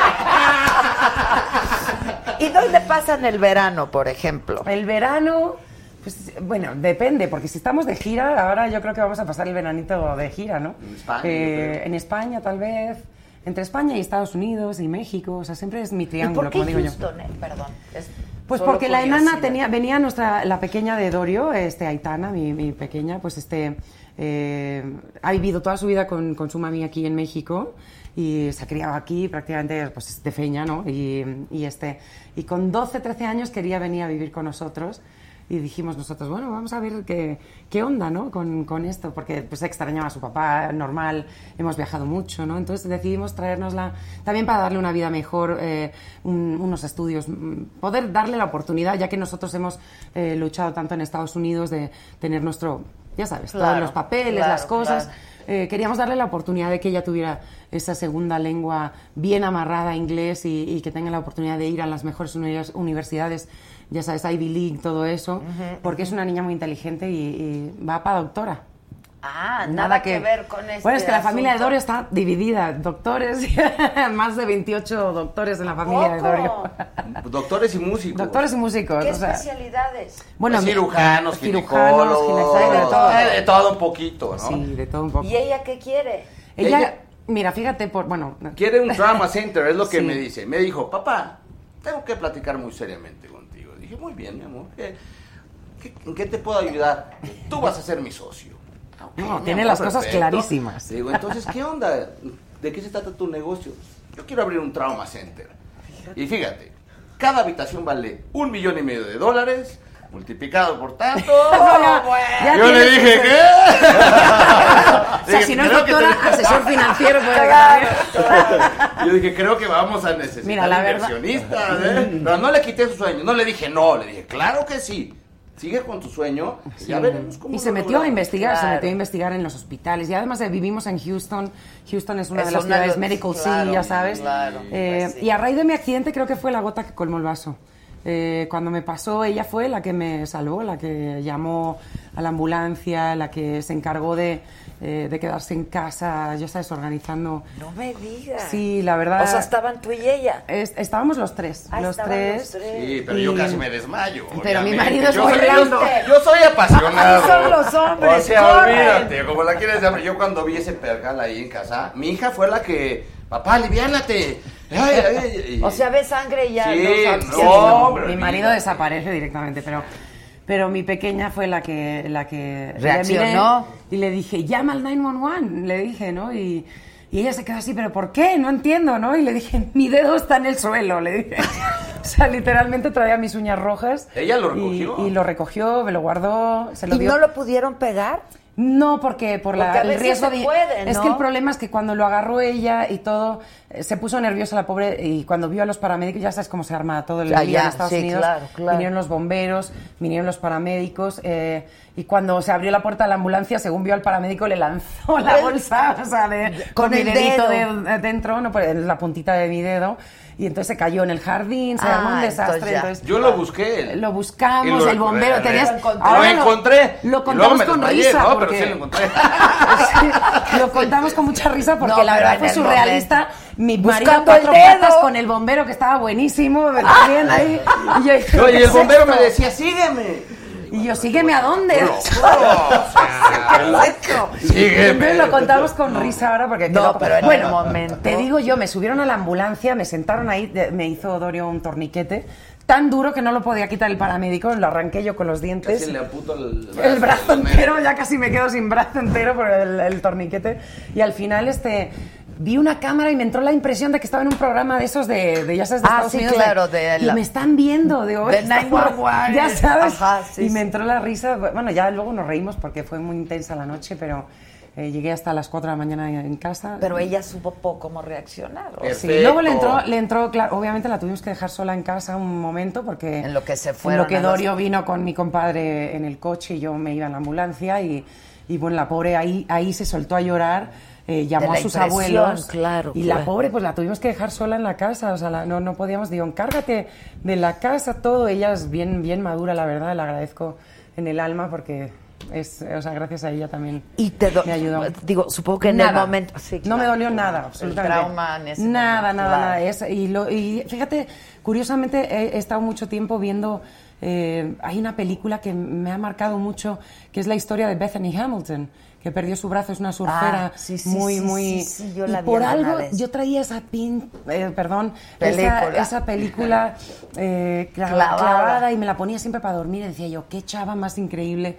¿Y dónde pasan el verano, por ejemplo? El verano, pues bueno, depende, porque si estamos de gira, ahora yo creo que vamos a pasar el veranito de gira, ¿no? En España, Eh, yo en España, tal vez. Entre España y Estados Unidos y México, o sea, siempre es mi ¿Y triángulo, por qué como digo yo. Houston? eh? Perdón. es Pues solo porque la enana tenía, venía nuestra, la pequeña de Dorio, este Aitana, mi, mi pequeña, pues este eh, ha vivido toda su vida con, con su mami aquí en México y se ha criado aquí prácticamente pues de feña, ¿no? Y, y este y con 12, 13 años quería venir a vivir con nosotros y dijimos nosotros, bueno, vamos a ver qué, qué onda, ¿no? Con, con esto, porque pues extrañaba a su papá, normal, hemos viajado mucho, ¿no? Entonces decidimos traérnosla también para darle una vida mejor, eh, un- unos estudios, mm, poder darle la oportunidad, ya que nosotros hemos eh, luchado tanto en Estados Unidos de tener nuestro, ya sabes, todos los papeles, claro, las cosas. claro. Eh, queríamos darle la oportunidad de que ella tuviera esa segunda lengua bien amarrada a inglés y, y que tenga la oportunidad de ir a las mejores univers- universidades, ya sabes, Ivy League, todo eso, porque es una niña muy inteligente y, y va para doctora. Ah, nada, que, ver con este Bueno, es que la familia de. Dorio está dividida. Doctores, más de 28 doctores en la familia de. Dorio. Doctores y músicos. Doctores y músicos. ¿Qué o sea, especialidades? bueno, mi- cirujanos, cirujanos, ginecólogos, ginecólogos, de todo. eh, de todo un poquito, ¿no? Sí, de todo un poco. ¿Y ella qué quiere? Ella, ella- mira, fíjate, por, bueno, Quiere un trauma center, es lo que Sí. me dice. Me dijo, papá, tengo que platicar muy seriamente. Dije, muy bien, mi amor. ¿qué- qué- ¿En qué te puedo ayudar? Tú vas a ser mi socio. "Ah, ok, No, mi tiene amor, las cosas perfecto". clarísimas. Digo, entonces, ¿qué onda? ¿De qué se trata tu negocio? Yo quiero abrir un trauma center. Y fíjate, cada habitación vale un millón y medio de dólares, multiplicado por tanto. Yo le dije, ¿qué? o sea, si no es "Creo que doctora, te- asesor financiero puede ganar. Yo dije, creo que vamos a necesitar Mira, la verdad- inversionistas, ¿eh? Pero no le quité su sueño, no le dije no, le dije, claro que sí. Sigue con tu sueño, ya veremos cómo Y se metió a logramos". investigar, se metió a investigar en los hospitales. Y además eh, vivimos en Houston. Houston es una Es de las una ciudades los- medical claro, city, ya sabes. claro, Eh, pues sí. Y a raíz de mi accidente creo que fue la gota que colmó el vaso. Eh, cuando me pasó, ella fue la que me salvó, la que llamó a la ambulancia, la que se encargó de, eh, de quedarse en casa, ya sabes, organizando. No me digas. Sí, la verdad. O sea, estaban tú y ella. Es- estábamos los tres. Ah, los, tres. los tres. Sí, pero Y- yo casi me desmayo. Pero mi marido es yo muy blando. yo, yo soy apasionado. Así son los hombres, O sea, corren. olvídate, como la quieres llamar. Yo cuando vi ese percal ahí en casa, mi hija fue la que, papá, aliviánate. Ay, ay, ay, ay. O sea, ve sangre y ya. Sí, no, hombre, mi marido olvídate. desaparece directamente, pero pero mi pequeña fue la que la que Reaccionó. y le dije, "Llama al 911", le dije, ¿no? Y y ella se quedó así, pero ¿por qué? No entiendo, ¿no? Y le dije, mi dedo está en el suelo, le dije. O sea, literalmente traía mis uñas rojas. Ella lo y- recogió. Y, lo recogió, me lo guardó, se lo ¿Y dio. no lo pudieron pegar? No, porque por la, Porque a el riesgo se de... puede, Es ¿no? que el problema es que cuando lo agarró ella y todo, se puso nerviosa la pobre y cuando vio a los paramédicos, ya sabes cómo se arma todo el Ya, día en ya, Estados sí, Unidos. claro, claro. Vinieron los bomberos, vinieron los paramédicos eh, y cuando se abrió la puerta de la ambulancia, según vio al paramédico, le lanzó la El- bolsa, o sea, de, Con mi el dedito dedo. de- de dentro, no, pues, la puntita de mi dedo. Y entonces se cayó en el jardín, se Ah, armó un entonces desastre. entonces- Yo lo busqué. lo buscamos, lo- el bombero, tenías... Lo ahora encontré. Lo luego contamos con desmayé, risa. ¿no? Pero porque- sí lo encontré. Sí, lo contamos con mucha risa porque No, la pero verdad en fue surrealista. Mi marido Buscando el cuatro dedo. patas con el bombero que estaba buenísimo, también ahí. Y yo, dije, No, y ¿qué el es bombero esto? me decía, sígueme. Y yo, sígueme a dónde. Entonces lo contamos con risa ahora porque No, pero en bueno, el momento. te digo yo, me subieron a la ambulancia, me sentaron ahí, me hizo Dorio un torniquete tan duro que no lo podía quitar el paramédico, lo arranqué yo con los dientes. Casi le amputo el brazo. el brazo entero, ya casi me quedo sin brazo entero por el, el torniquete. Y al final, este. Vi una cámara y me entró la impresión de que estaba en un programa de esos de, de ya sabes, de Ah, Estados sí, Unidos. claro, de y la- me están viendo, De "Está- 911". Ya sabes. Ajá, sí, y me entró la risa. Bueno, ya luego nos reímos porque fue muy intensa la noche, pero eh, llegué hasta las 4 de la mañana en, en casa. Pero ella supo poco cómo reaccionar. ¿o? Sí, luego le entró, le entró, claro, obviamente la tuvimos que dejar sola en casa un momento porque En lo que se en fueron lo que Dorio vino con mi compadre en el coche y yo me iba en la ambulancia y, y bueno, la pobre ahí, ahí se soltó a llorar. Eh, llamó a sus abuelos claro, y claro. la pobre pues la tuvimos que dejar sola en la casa o sea la- no no podíamos digo encárgate de la casa todo ella es bien bien madura la verdad le agradezco en el alma porque es o sea gracias a ella también Y te me ayudó digo, supongo que en el Nada. momento- sí, no me claro, dolió nada, claro. absolutamente. El trauma en ese nada, momento, nada, claro. nada. Es- y, lo- y fíjate, curiosamente he, he estado mucho tiempo viendo. eh, hay una película que me ha marcado mucho, que es la historia de Bethany Hamilton, que perdió su brazo, es una surfera Ah, sí, sí, muy, sí, muy. yo y la vi por algo, yo traía esa pin, eh, perdón, Película. Esa, esa película eh, cla- Clavada. clavada y me la ponía siempre para dormir y decía yo, qué chava más increíble,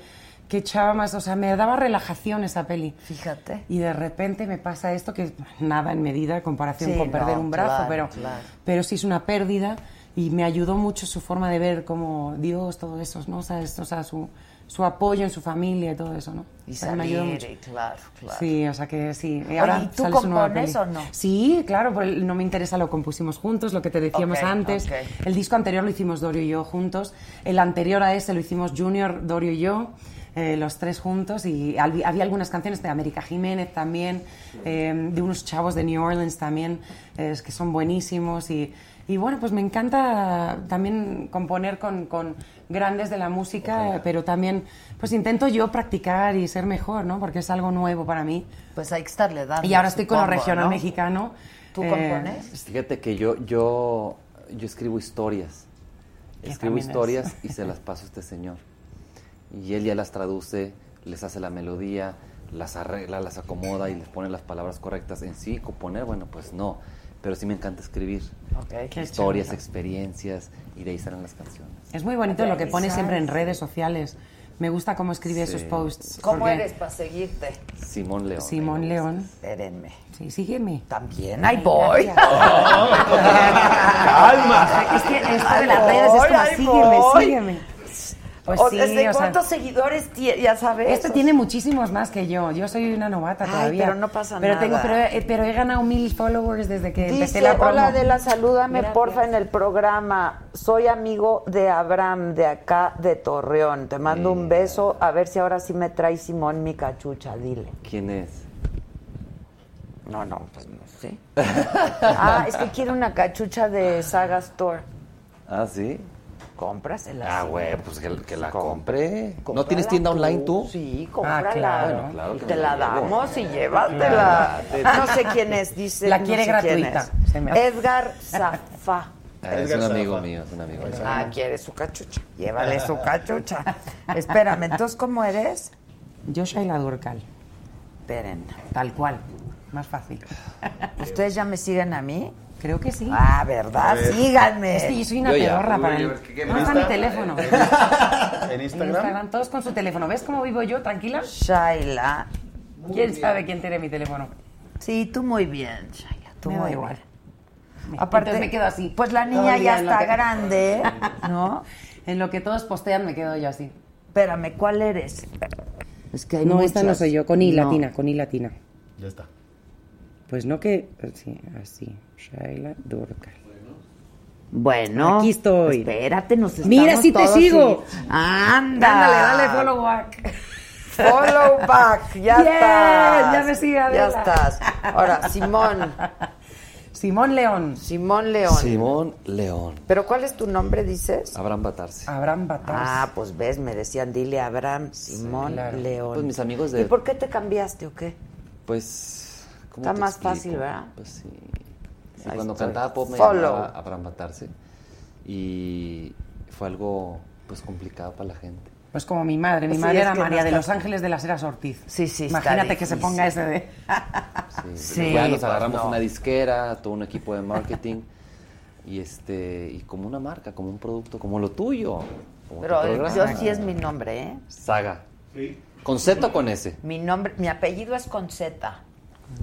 qué chava más, o sea, me daba relajación esa peli. Fíjate. Y de repente me pasa esto que es nada en medida en comparación con perder no, un brazo, claro, pero, claro. pero sí es una pérdida y me ayudó mucho su forma de ver como Dios, todo eso, ¿no? O sea, es- o sea, su, su apoyo en su familia y todo eso, ¿no? Y sea, me ayudó salir, mucho. y claro, claro. Sí, o sea que sí. Oye, Ahora ¿y tú sale su nueva compones o no? Sí, claro, No me interesa lo compusimos juntos, lo que te decíamos antes. El disco anterior lo hicimos Dorio y yo juntos. El anterior a ese lo hicimos Junior, Dorio y yo. eh, los tres juntos y había había algunas canciones de América Jiménez también, eh, de unos chavos de New Orleans también, eh, que son buenísimos y Y bueno, pues me encanta también componer con, con grandes de la música, pero también pues intento yo practicar y ser mejor, ¿no? Porque es algo nuevo para mí. Pues hay que estarle dando. Y ahora estoy con lo regional ¿no? mexicano. ¿Tú Eh, compones? Fíjate que yo, yo, yo escribo historias. Que Escribo es. historias y se las paso a este señor. Y él ya las traduce, les hace la melodía, las arregla, las acomoda y les pone las palabras correctas. En sí, componer, bueno, pues no. Pero sí me encanta escribir. Qué Historias, chulo. experiencias y de ahí salen las canciones. Es muy bonito lo que pone siempre en redes sociales. Me gusta cómo escribe Sí. esos posts. ¿Cómo porque- eres para seguirte? Simón León. Simón León. Espérenme. Sí, sígueme. También, ahí voy. Calma. Es que esto de las redes es como sígueme, sígueme. Pues O- sí, ¿Desde o sea, cuántos seguidores tiene? Ya sabes. Este tiene muchísimos más que yo. Yo soy una novata Ay, todavía. pero no pasa pero nada. Tengo, pero, he- pero he ganado mil followers desde que empecé Dice, la promo. hola Adela, salúdame Gracias. porfa en el programa. Soy amigo de Abraham de acá de Torreón. Te mando un beso. A ver si ahora sí me trae Simón mi cachucha, dile. ¿Quién es? No, no, pues no sé. ah, es que quiere una cachucha de Saga Store. Ah, sí. Cómprasela. Ah, güey, pues que, que la compre. ¿No tienes tienda online tú? Sí, Ah, cómprala. claro. Bueno, claro Y que te la damos y llévatela. No sé quién es, dice. La no quiere sé gratuita, se me. Edgar Zafa. Ah, es un amigo mío, es un amigo mío. Ah, quiere su cachucha. Llévale su cachucha. Espérame, entonces, ¿cómo eres? Yo soy la Durcal. Esperen. Tal cual. Más fácil. ¿Ustedes ya me siguen a mí? Creo que sí. Ah, ¿verdad? Ver. Síganme. Es que yo soy una Yo ya. pedorra para Uy, el... a ver, ¿qué- qué ¿Dónde me está mi teléfono? ¿En En Instagram? Instagram, todos con su teléfono. ¿Ves cómo vivo yo? ¿Tranquila? Shaila. ¿Quién sabe quién tiene mi teléfono? Sí, tú muy bien, Shaila. Tú Me muy da bien. igual. Aparte, Entonces me quedo así. Pues la niña ya está que- grande, ¿no? En lo que todos postean me quedo yo así. Espérame, ¿cuál eres? Es que hay no, esta no soy yo, con I No. latina, con I latina. Ya está. Pues no que... Sí, así. Shaila Durcal. Bueno, Aquí estoy. Espérate, nos estamos Mira, sí te sigo. y- Anda. Ándale, dale follow back. Follow back, ya Bien, estás. ya me sigue Ya estás. Ahora, Simón. Simón León. Simón León. Simón León. ¿Pero cuál es tu nombre, dices? Abraham Batarse. Abraham Batas. Ah, pues ves, me decían, dile Abraham Simón claro. León. Pues mis amigos ¿Y de... por qué te cambiaste o qué? Pues... ¿cómo Está te más explico? fácil, ¿verdad? Pues sí. Sí, Ahí cuando estoy. cantaba pop me Follow. llamaba Abraham Batarse. Y fue algo, pues, complicado para la gente. Pues como mi madre. Mi Sí, madre era María de Los Ángeles de las Heras Ortiz. Sí, sí, Imagínate que se ponga ese de... Sí, Sí, ya nos pues, agarramos no. una disquera, todo un equipo de marketing y este y como una marca, como un producto, como lo tuyo. como Pero yo sí es mi nombre, ¿eh? Saga. ¿Con Z o con S? Mi nombre, mi apellido es con Z.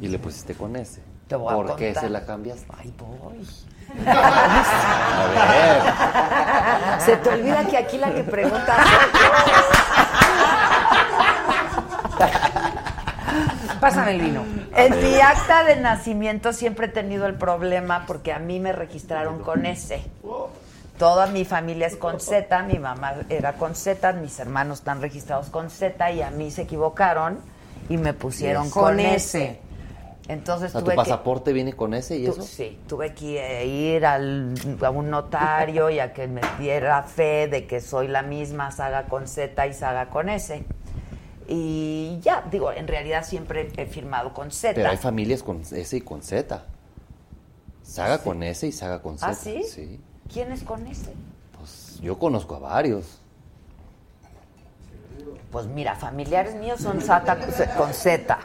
Y le pusiste con S. Te voy a ¿Por qué se la cambiaste? Ay, voy. A Se te olvida que aquí la que pregunta Pásame el vino. En mi acta de nacimiento siempre he tenido el problema porque a mí me registraron con S. Toda mi familia es con Z, mi mamá era con Z, mis hermanos están registrados con Z y a mí se equivocaron y me pusieron con, Con S. S. Entonces O sea, tuve tu que pasaporte viene con S y Tu- eso. Sí, tuve que ir al- a un notario y a que me diera fe de que soy la misma Saga con Z y Saga con S. Y ya, digo, en realidad siempre he firmado con Z. Pero hay familias con S y con Z. Saga con S y Saga con Z. ¿Ah, sí? Sí. ¿Quién es con S? Pues yo conozco a varios. Pues mira, familiares míos son Sata con Z.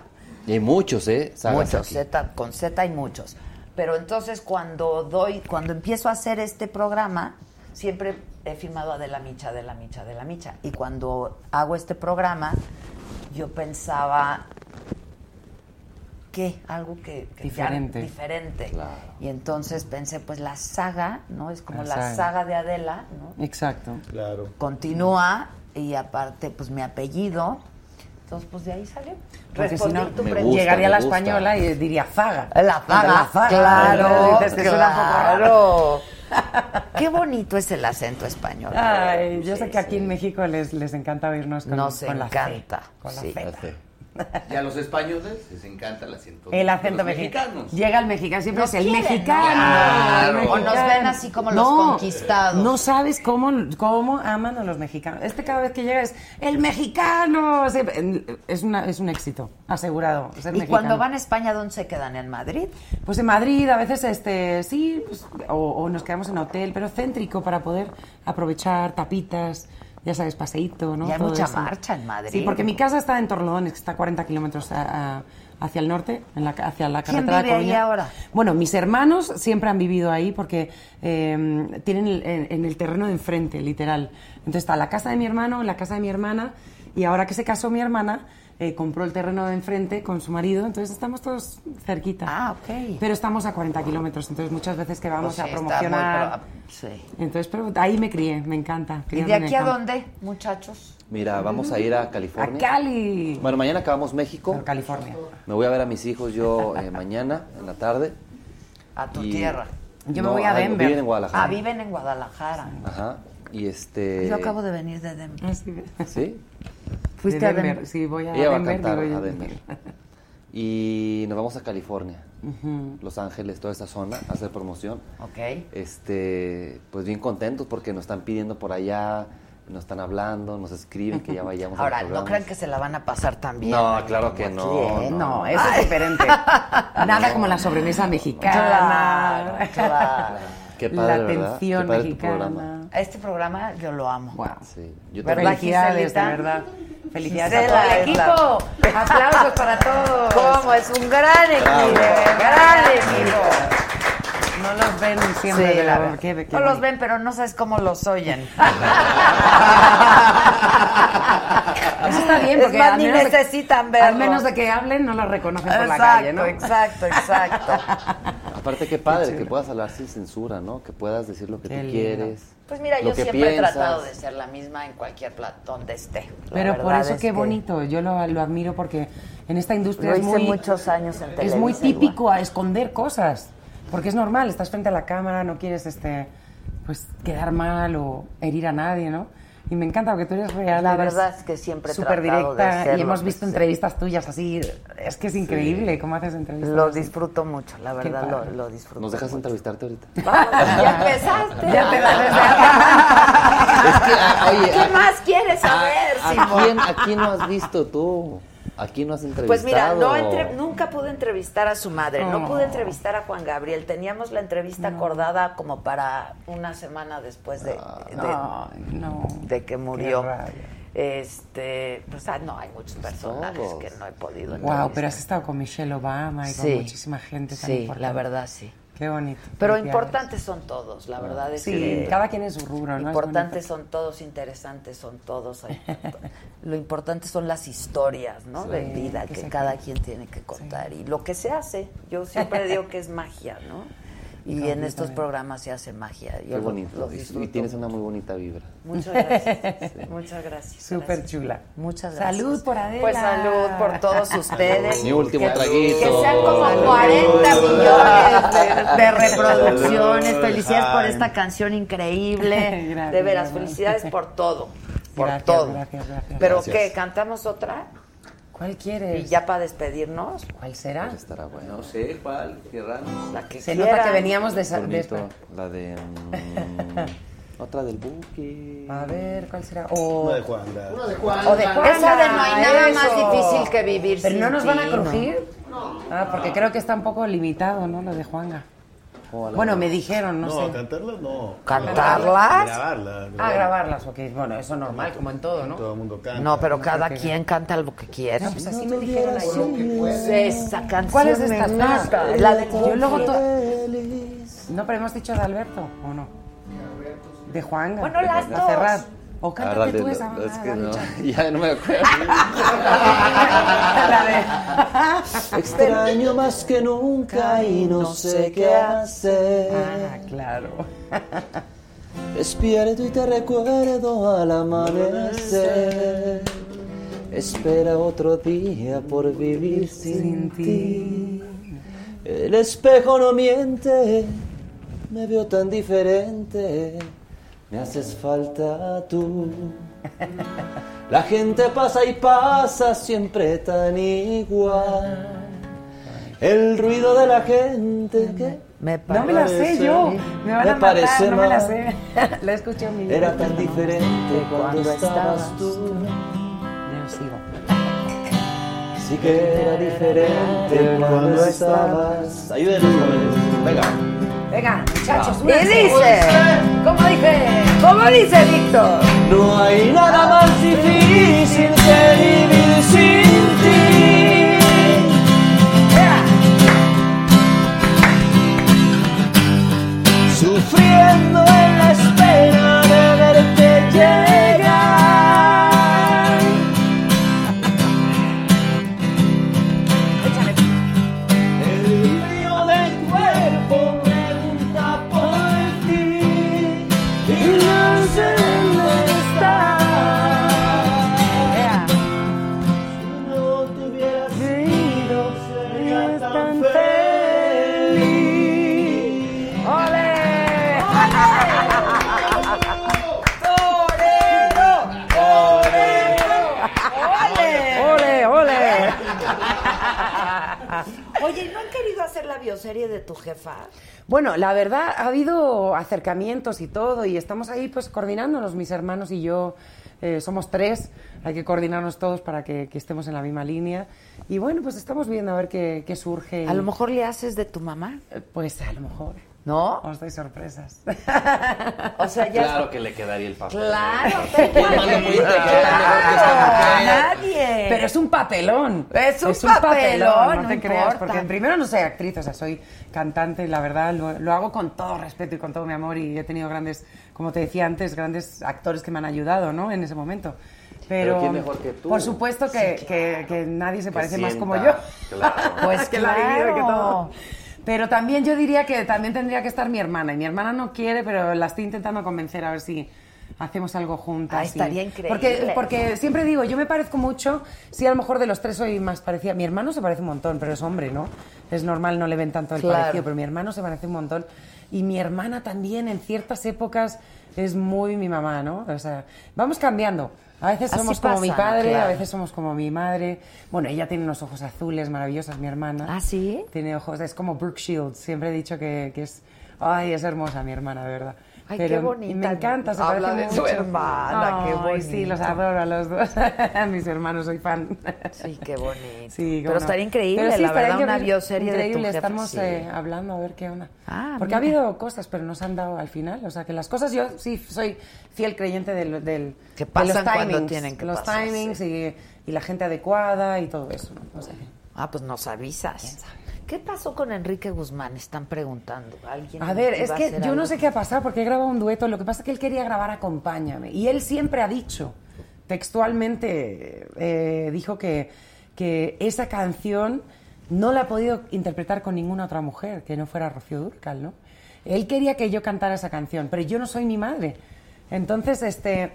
Y hay muchos, ¿eh? Sagas Muchos, aquí. Z, con Z hay muchos. Pero entonces cuando doy, cuando empiezo a hacer este programa, siempre he firmado Adela Micha, Adela Micha, Adela Micha. Y cuando hago este programa, yo pensaba que algo que, que ya- Diferente. diferente. Claro. Y entonces pensé, pues la saga, ¿no? Es como La la, saga. saga de Adela, ¿no? Exacto. Claro. Continúa y aparte, pues mi apellido. Entonces, pues de ahí salió. Porque si Respondí no, tu gusta, llegaría a la gusta. española y diría Zaga. La faga, La faga. claro, que claro. Qué bonito es el acento español. Ay, yo Sí, sé que aquí sí. en México les, les encanta oírnos con, Nos con la fe. encanta, Con la sí. fe. Y a los españoles les encanta el acento. El acento mexicano. Llega el mexicano, siempre Nos es el quieren, ¿no? mexicano. Claro. O nos ven así como los conquistados. No sabes cómo, cómo aman a los mexicanos. Este cada vez que llega es el mexicano. Es, una, es un éxito, asegurado. ser Y mexicano. cuando van a España, ¿dónde se quedan? ¿En Madrid? Pues en Madrid, a veces este, sí, pues, o, o nos quedamos en hotel, pero céntrico para poder aprovechar tapitas, ya sabes, paseíto, ¿no? Y hay Todo mucha eso. marcha en Madrid. Sí, porque mi casa está en Torrelodones, que está a 40 kilómetros a- a- hacia el norte, en la, hacia la ¿Quién carretera vive de ahí ahora? Bueno, mis hermanos siempre han vivido ahí porque eh, tienen el- en, en el terreno de enfrente, literal. Entonces está la casa de mi hermano, la casa de mi hermana, y ahora que se casó mi hermana, eh, compró el terreno de enfrente con su marido, entonces estamos todos cerquita. Ah, ok. Pero estamos a 40 kilómetros, entonces muchas veces que vamos Pues a sí, muy promocionar. pro- sí. Entonces, pero ahí me crié, me encanta. ¿Y de aquí a dónde, muchachos? Mira, vamos a ir a A California. Cali. Bueno, mañana acabamos México. A California. Me voy a ver a mis hijos yo eh, mañana en la tarde. A tu Y- tierra. Yo me voy a ah, Denver. Viven en Guadalajara. Ah, viven en Guadalajara. Ajá. Y este. Yo acabo de venir de Denver. Ah, sí. ¿Fuiste De a Denver, Denver? Sí, voy a Ella va a Denver. cantar a Denver. Y nos vamos a California, Los Ángeles, toda esa zona, a hacer promoción. Ok. Este, pues bien contentos porque nos están pidiendo por allá, nos están hablando, nos escriben que ya vayamos a Ahora, los no crean que se la van a pasar tan bien. No, claro que no. No, eso es diferente. Nada como la sobremesa mexicana. Claro, claro. Qué padre, la ¿verdad? atención Qué padre tu mexicana. programa. Este programa yo lo amo. Wow. Sí, yo ¿Verdad, también. Felicidades, de verdad. Felicidades a Gisela todo el es equipo. Aplausos para todos. ¿Cómo? Es un gran equipo. Bravo. Gran equipo. No los ven siempre, Sí, pero la verdad. qué- qué no los ven, pero no sabes cómo los oyen. Eso está bien, Es porque más, al ni menos de- necesitan verlo. Al menos de que hablen, no los reconocen por la calle, ¿no? exacto, exacto. Aparte, qué padre que puedas hablar sin censura, ¿no? Que puedas decir lo que Qué tú lindo. quieres. Pues mira, yo siempre he tratado de ser la misma en cualquier plato donde esté. La Pero por eso es qué que bonito, yo lo, lo admiro porque en esta industria Lo es hice muy, muchos años en es muy típico a esconder cosas, porque es normal, estás frente a la cámara, no quieres este pues quedar mal o herir a nadie, ¿no? Y me encanta porque tú eres real, La eres verdad es que siempre súper de directa y hemos visto entrevistas tuyas así, es que es increíble cómo haces entrevistas. Lo así. disfruto mucho, la verdad lo, lo disfruto. ¿Nos dejas mucho. entrevistarte ahorita? Vamos, ya empezaste. Ya te das Es que, ah, oye, ¿Qué a- más quieres saber, ¿a, Simón? quién, ¿a quién no has visto tú? ¿A quién no has entrevistado? Pues mira, no entre- nunca pude entrevistar a su madre, no Oh. pude entrevistar a Juan Gabriel. Teníamos la entrevista acordada como para una semana después de, no. de que murió. Este, pues ah, no, hay muchos personajes Todos. que no he podido Wow, entrevistar. pero has estado con Michelle Obama y con muchísima gente tan Sí, importante. la verdad sí. Qué bonito. Pero importantes son todos, la verdad es Sí, que cada quien en su rubro, ¿no? Es Importantes son todos, interesantes son todos. hay- Lo importante son las historias, ¿no? Sí, de vida que cada quien tiene que contar y lo que se hace. Yo siempre digo que es magia, ¿no? Y en estos programas se hace magia. Yo Qué lo- bonito. lo y- y, tienes mucho. una muy bonita vibra. Muchas gracias. Muchas gracias. Súper gracias. chula. Muchas gracias. Salud por Adela. Pues salud por todos ustedes. Mi último que, traguito. Que sean como Salud. 40 millones de, de reproducciones. Felicidades por esta canción increíble. Gracias, de veras, felicidades por todo. Por Gracias, todo. gracias, gracias. Pero Gracias. ¿qué? ¿Cantamos otra? ¿Cuál quieres? Y ya para despedirnos, ¿Cuál será? Estará bueno. No sé, ¿cuál? Querrán. la que Se quieran. nota que veníamos de... de Bonito. esta- La de. mm, otra del Buki. A ver, ¿cuál será? O... Una de Juan. Uno de Juan. O de Juanga, Esa de no hay nada más eso. difícil que vivir Pero sin no nos van a ti, ¿no? Ah, porque creo que está un poco limitado, ¿no? Lo de Juanga. Bueno, me dijeron, no, No, sé. cantarla no. ¿Cantarlas? Grabarla. Ah, grabarlas, ok. Bueno, eso es normal, como en todo, ¿no? Todo el mundo canta. No, pero cada quien canta lo que quiere. No, pues así me dijeron ayer. Esa canción ¿Cuál es de me. Ah, La de Yo luego... to- No, pero hemos dicho de Alberto, ¿o no? De Juanga. Bueno, las Para dos. O cántate tú no, esa. es ah, que no, ya no me acuerdo. La de- Extraño más que nunca y no sé qué hacer. Ah, claro. Despierto y te recuerdo al amanecer. Espera otro día por vivir sin ti. El espejo no miente, me veo tan diferente. Me haces falta tú. La gente pasa y pasa siempre tan igual. El ruido de la gente que me No me la sé yo. Me van a matar, parece no me la sé. la escuché un millón. Era tan diferente cuando estabas tú. Yo sigo. Sí que era diferente cuando estabas. Ayúdenos, jóvenes. Venga. Venga, muchachos, Y dice, ¿Cómo dice? ¿cómo dice Víctor? No hay nada más difícil que vivir sin ti. Sufriendo hacer la bioserie de tu jefa? Bueno, la verdad, ha habido acercamientos y todo, y estamos ahí pues coordinándonos, mis hermanos y yo. eh, somos tres, hay que coordinarnos todos para que, que estemos en la misma línea. Y bueno, pues estamos viendo a ver qué, qué surge. A lo mejor le haces de tu mamá. Eh, Pues a lo mejor. ¿No? Os doy sorpresas. O sea, ya Claro que le quedaría el papel. Claro, ¿Quién manda muy te queda mejor que esta mujer? nadie. Pero es un papelón. Es un papelón, no te no creas. importa. Porque primero no soy actriz, o sea, soy cantante y la verdad lo, lo hago con todo respeto y con todo mi amor y he tenido grandes, como te decía antes, grandes actores que me han ayudado, ¿no? En ese momento. Pero, Pero ¿quién mejor que tú? Por supuesto que, Sí, que- que nadie se Que parece más como yo. claro. Pues que la y que claro. todo. Pero también yo diría que también tendría que estar mi hermana. Y mi hermana no quiere, pero la estoy intentando convencer a ver si hacemos algo juntas. Ah, y- estaría increíble. Porque, porque siempre digo, yo me parezco mucho, sí, a lo mejor de los tres soy más parecida. Mi hermano se parece un montón, pero es hombre, ¿no? Es normal, no le ven tanto el Claro. parecido, pero mi hermano se parece un montón. Y mi hermana también en ciertas épocas es muy mi mamá, ¿no? O sea, vamos cambiando. A veces Así somos como mi padre, Claro. a veces somos como mi madre. Bueno, ella tiene unos ojos azules maravillosas, mi hermana. ¿Ah, sí? Tiene ojos, es como Brooke Shields. Siempre he dicho que, que es. Ay, es hermosa mi hermana, de verdad. Ay, qué Pero bonita. y Me encanta, se Habla parece de su mucho. hermana, qué Ay, Sí, bonito. los adoro a los dos. Mis hermanos, soy fan. Sí, qué bonito. Sí, Pero no. estaría increíble, Pero sí, la estaría verdad, una increíble- bioserie de tu increíble. jefa, Estamos sí. eh, hablando a ver qué onda. Ah, Porque ha mira. habido cosas, pero no se han dado al final. O sea, que las cosas, yo sí soy fiel creyente del, del, Que de pasan los cuando timings, tienen que los pasar, timings sí. y, y la gente adecuada y todo eso. ¿no? O sea, Ah, pues nos avisas. ¿Qué pasó con Enrique Guzmán? Están preguntando. ¿Alguien A ver, es que yo no sé qué ha pasado porque he grabado un dueto. Lo que pasa es que él quería grabar Acompáñame. Y él siempre ha dicho, textualmente, eh, dijo que, que esa canción no la ha podido interpretar con ninguna otra mujer que no fuera Rocío Dúrcal, ¿no? Él quería que yo cantara esa canción, pero yo no soy mi madre. Entonces, este,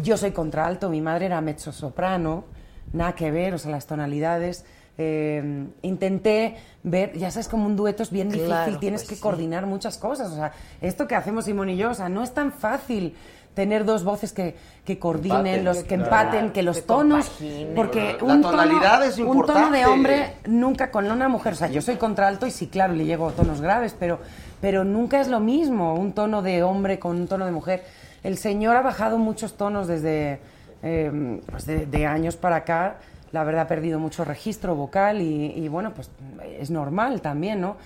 yo soy contralto, mi madre era mezzo soprano, nada que ver, o sea, las tonalidades. Eh, intenté ver, ya sabes, como un dueto es bien difícil, tienes pues que sí. coordinar muchas cosas. O sea, esto que hacemos Simón y yo, o sea, no es tan fácil tener dos voces que, que coordinen, Empaten, los que claro. empaten, que los Que tonos, porque La un tonalidad tono, es un tono de hombre nunca con una mujer, o sea, yo soy contralto y sí, claro, le llego a tonos graves, pero, pero nunca es lo mismo un tono de hombre con un tono de mujer. El señor ha bajado muchos tonos desde eh, pues de, de años para acá. La verdad ha perdido mucho registro vocal y, y, bueno, pues es normal también, ¿no?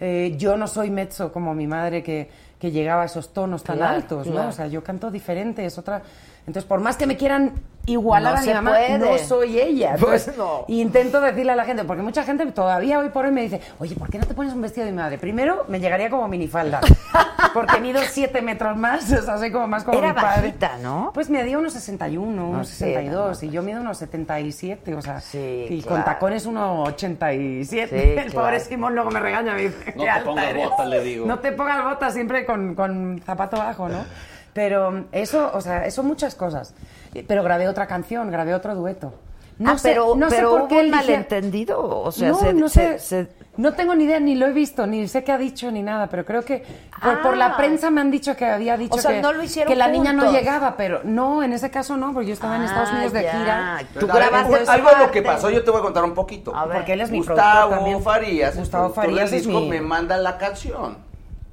Eh, yo no soy mezzo como mi madre que, que llegaba a esos tonos tan Claro, altos, claro. ¿no? O sea, yo canto diferente, es otra... Entonces, por más que me quieran igualar No a mi mamá, puede. no soy ella. Pues Entonces, no. y intento decirle a la gente, porque mucha gente todavía hoy por hoy me dice, oye, ¿por qué no te pones un vestido de mi madre? Primero, me llegaría como minifalda, porque mido siete metros más, o sea, soy como más como Era mi padre. bajita, ¿no? Pues medía unos 61, unos sí, 62, no, y yo mido unos 77, o sea, Sí, y claro. con tacones unos 87. Sí, El claro. pobre Simón luego me regaña, me dice, No "Qué te pongas eres". botas, le digo. No te pongas botas siempre con, con zapato bajo, ¿no? Pero eso, o sea, eso muchas cosas. Pero grabé otra canción, grabé otro dueto. No Ah, sé, pero, no sé por qué dijera- malentendido. O sea, no, se- no se- sé. se- No tengo ni idea, ni lo he visto, ni sé qué ha dicho, ni nada, pero creo que por, por la Ah. prensa me han dicho que había dicho O sea, que, no lo hicieron que la niña no llegaba, pero no, en ese caso no, porque yo estaba en Estados Ah, Unidos de gira. Tú grabaste algo de lo que pasó, yo te voy a contar un poquito. A ver. Porque él es mi Gustavo. Farías, el Gustavo Farías es disco, mi- me manda la canción.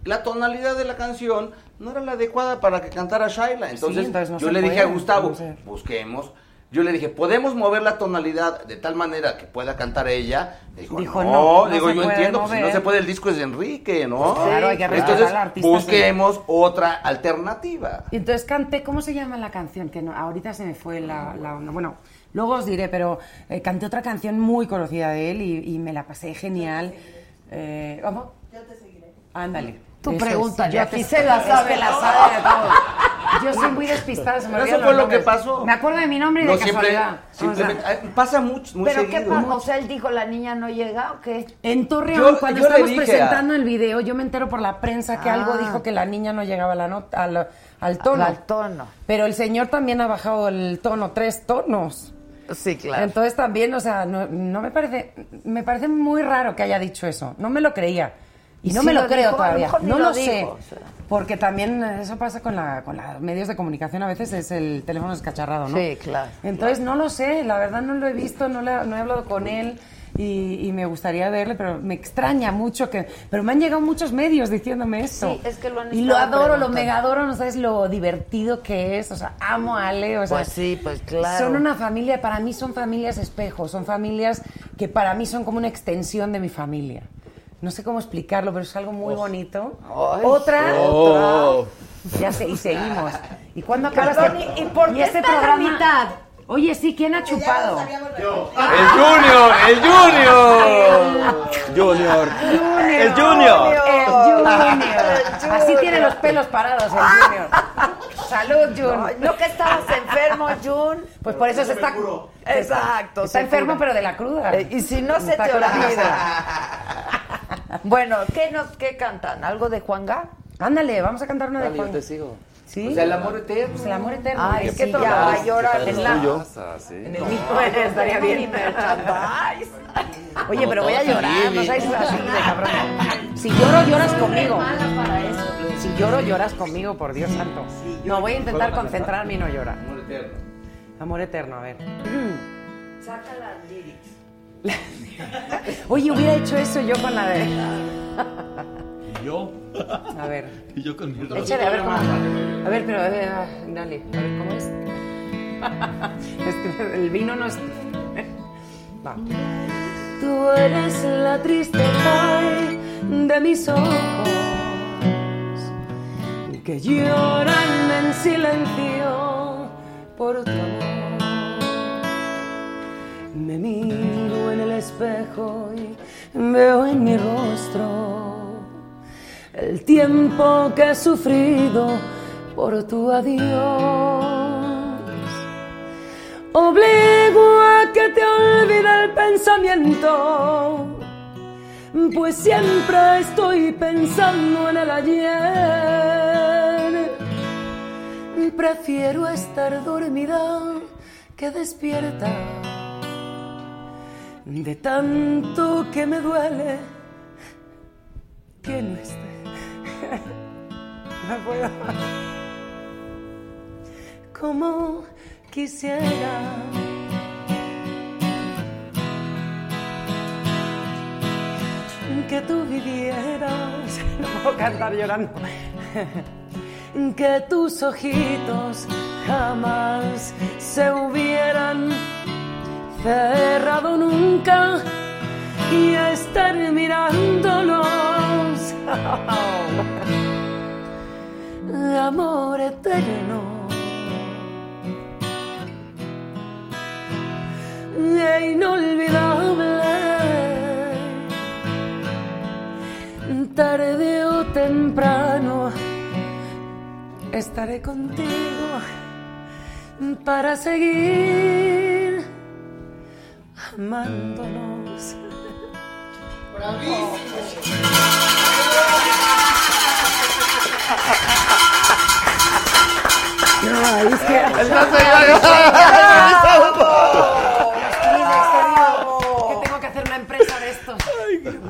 La tonalidad de la canción no era la adecuada para que cantara Shaila. Entonces, entonces no yo le dije puede, a Gustavo, busquemos. Yo le dije, ¿podemos mover la tonalidad de tal manera que pueda cantar ella? Dijo, Dijo, no, no, no digo, yo igual, pues, si no se puede, el disco es de Enrique, ¿no? Claro, hay que Entonces, al artista, busquemos otra alternativa. Y entonces canté, ¿cómo se llama la canción? Que no, ahorita se me fue la, la onda. Bueno, luego os diré, pero eh, canté otra canción muy conocida de él y, y me la pasé genial. Eh, ¿Vamos? Yo te seguiré. Ándale. Tú Eso es, pregúntale, yo aquí se la es sabe la sabe de todo. Yo soy muy despistada, se me Pero olvidan eso fue los lo que nombres. pasó. Me acuerdo de mi nombre y No de siempre, casualidad. O sea, simplemente, ay, pasa mucho, muy ¿Pero qué seguido. pasa? O sea, él dijo, la niña no llega o qué? En Torreón, Yo- cuando yo le estamos dije a- presentando el video, yo me entero por la prensa que Ah. algo dijo que la niña no llegaba a la nota, al, al tono. Al tono. Pero el señor también ha bajado el tono, tres tonos. Sí, claro. Entonces también, o sea, no, no me parece, me parece muy raro que haya dicho eso. No me lo creía. Y ¿Y no si me lo, lo creo lo todavía. No lo lo, sé. Porque también eso pasa con, la, con los medios de comunicación. A veces es el teléfono escacharrado, ¿no? Sí, claro. Entonces no lo sé. La verdad no lo he visto, no, le- no he hablado con él. Y, y me gustaría verle, pero me extraña mucho que... Pero me han llegado muchos medios diciéndome esto. Sí, es que lo han Y lo adoro, lo mega adoro, no sabes lo divertido que es. O sea, amo a Ale. O sea, Pues sí, pues claro. son una familia, para mí son familias espejos, son familias que para mí son como una extensión de mi familia. No sé cómo explicarlo, pero es algo muy bonito. Ay, otra, Oh. ya sé, y seguimos. ¿Y cuándo acabas? ¿y- y por qué este está la programa? mitad? Oye, sí, ¿quién ha chupado? ¡El Junior! ¡El Junior! Junior. El Junior. El Junior. Así tiene los pelos parados el Junior. Salud, Jun. No que estabas enfermo, Jun. Pues por eso se está. Exacto. Está se enfermo, cura. pero de la cruda. Eh, y si no se Está te olvida. bueno, ¿qué, nos, ¿qué cantan? ¿Algo de Juanga? Ándale, vamos a cantar una de Dale, yo Juan. te sigo. ¿Sí? O sea, el amor eterno. Pues el amor eterno. Ay, es Sí, que todo ya. va a llorar en la... Sí. En el mismo estaría bien. Oye, pero voy a llorar, no seáis así de cabrón. Si lloro, lloras conmigo. Si lloro, lloras conmigo, por Dios santo. No, voy a intentar concentrarme y no llorar. Amor eterno. Amor eterno, a ver. Saca las lyrics. Oye, hubiera hecho eso yo con la de. ¿Y yo? A ver. ¿Y yo con mi Échale, a ver cómo. A ver, pero a ver, ah, dale, a ver cómo es. Es que el vino no es. Va. Tú eres la tristeza de mis ojos que lloran en silencio por tu amor. Me el y veo en mi rostro el tiempo que he sufrido por tu adiós. Obligo a que te olvide el pensamiento, pues siempre estoy pensando en el ayer. Prefiero estar dormida que despierta, de tanto que me duele que no esté. No puedo. Como quisiera. Que tú vivieras. No puedo cantar llorando. Que tus ojitos jamás se hubieran cerrado nunca y estar mirándonos. Amor eterno. E inolvidable. Tarde o temprano estaré contigo para seguir amándonos. No, es que. que tengo que hacer una empresa de esto.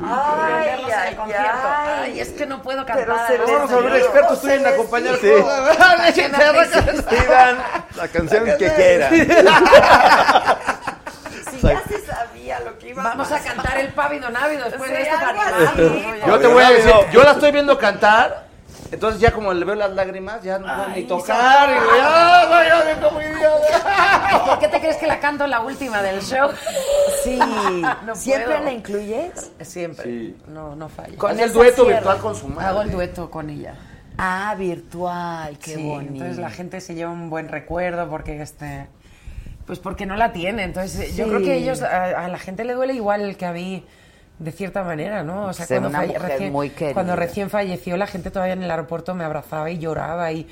Ay, ay, ay, ay, es que no puedo cantar. Vamos a volver expertos, tú en la canción que quieran. Vamos a cantar el pávido návido después de esto para. Yo te voy a decir, yo la estoy viendo cantar, entonces ya como le veo las lágrimas, ya no puedo ni tocar. Y digo, ya, no, como idiota. ¿Por qué te crees que la canto la última del show? Sí, No ¿siempre puedo. la incluyes? Siempre. Sí. No, no falla. Con el dueto cierra. virtual con su madre. Hago el dueto con ella. Ah, virtual, qué Sí, bonito. entonces la gente se lleva un buen recuerdo porque este pues porque no la tiene entonces yo Sí. creo que ellos a, a la gente le duele igual que a mí de cierta manera no o sea cuando, falle- muy querida. cuando recién falleció la gente todavía en el aeropuerto me abrazaba y lloraba y,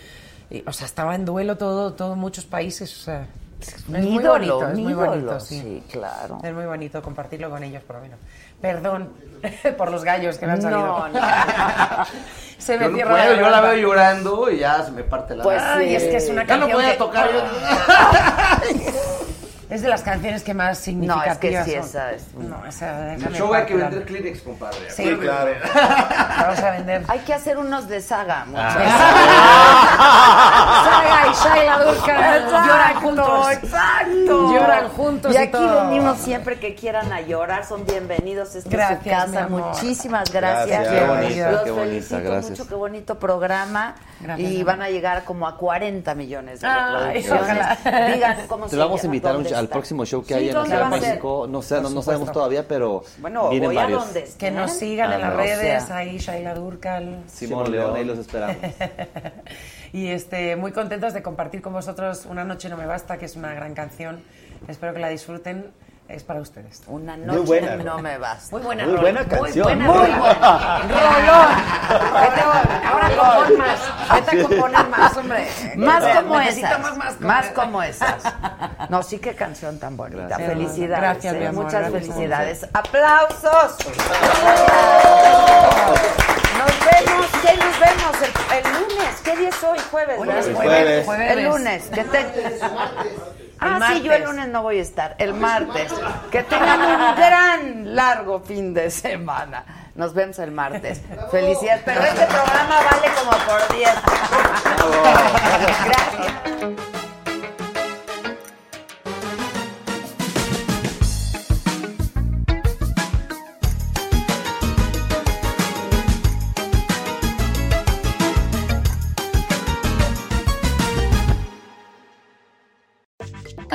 y, o sea estaba en duelo todo todo muchos países o sea es muy ídolo, bonito es muy ídolo, bonito sí. sí, claro. es muy bonito compartirlo con ellos por lo menos perdón por los gallos que me han salido No, no. se me Yo no cierra puedo, yo la veo llorando y ya se me parte la Pues Ay, sí. es que es una Ya no canción voy a que- tocar yo. Es de las canciones que más significativas sí, son. esa es- No, esa, En el show hay que vender Kleenex, compadre. Sí, claro. Vamos a vender. Hay que hacer unos de saga, muchachos. Saga y Shaila Durkan lloran juntos. Exacto. Lloran juntos Y y aquí todo. venimos siempre que quieran a llorar, son bienvenidos. Esta Gracias, es su casa. mi amor. Muchísimas gracias. Gracias. Qué bonita, Los qué bonita, felicito gracias. mucho, qué bonito programa. Gracias, y van a llegar como a 40 millones de Ay, reproducciones. ojalá. Digan cómo Te se vamos a invitar un- dónde al próximo show que Sí, hay en la ¿dónde Ciudad de? México. No sé, no, no sabemos todavía, pero Bueno, vienen varios. Que nos sigan en las Ah, redes, o sea. ahí Shaila Durkal. Simón León, ahí los esperamos. y este, muy contentos de compartir con vosotros Una noche no me basta, que es una gran canción. Espero que la disfruten. Es para ustedes. Una Muy noche buena. no me basta. Muy buena Muy rola. buena canción. Muy buena Muy buena. Rolón. Ahora compon más. Vete a componer más, hombre. Más Eh, como esas. Más, más, Más como esas. No, sí, qué canción tan bonita. Gracias. Felicidades. Gracias, eh, mi amor, Muchas gracias. felicidades. ¡Aplausos! Nos vemos. ¿Qué nos vemos? El, el lunes. ¿Qué día es hoy? Jueves. Hoy ¿verdad? es jueves, jueves. El lunes. Que te- Ah, sí, yo el lunes no voy a estar. El martes. Que tengan un gran, largo fin de semana. Nos vemos el martes. Felicidades. Pero este programa vale como por 10. Gracias.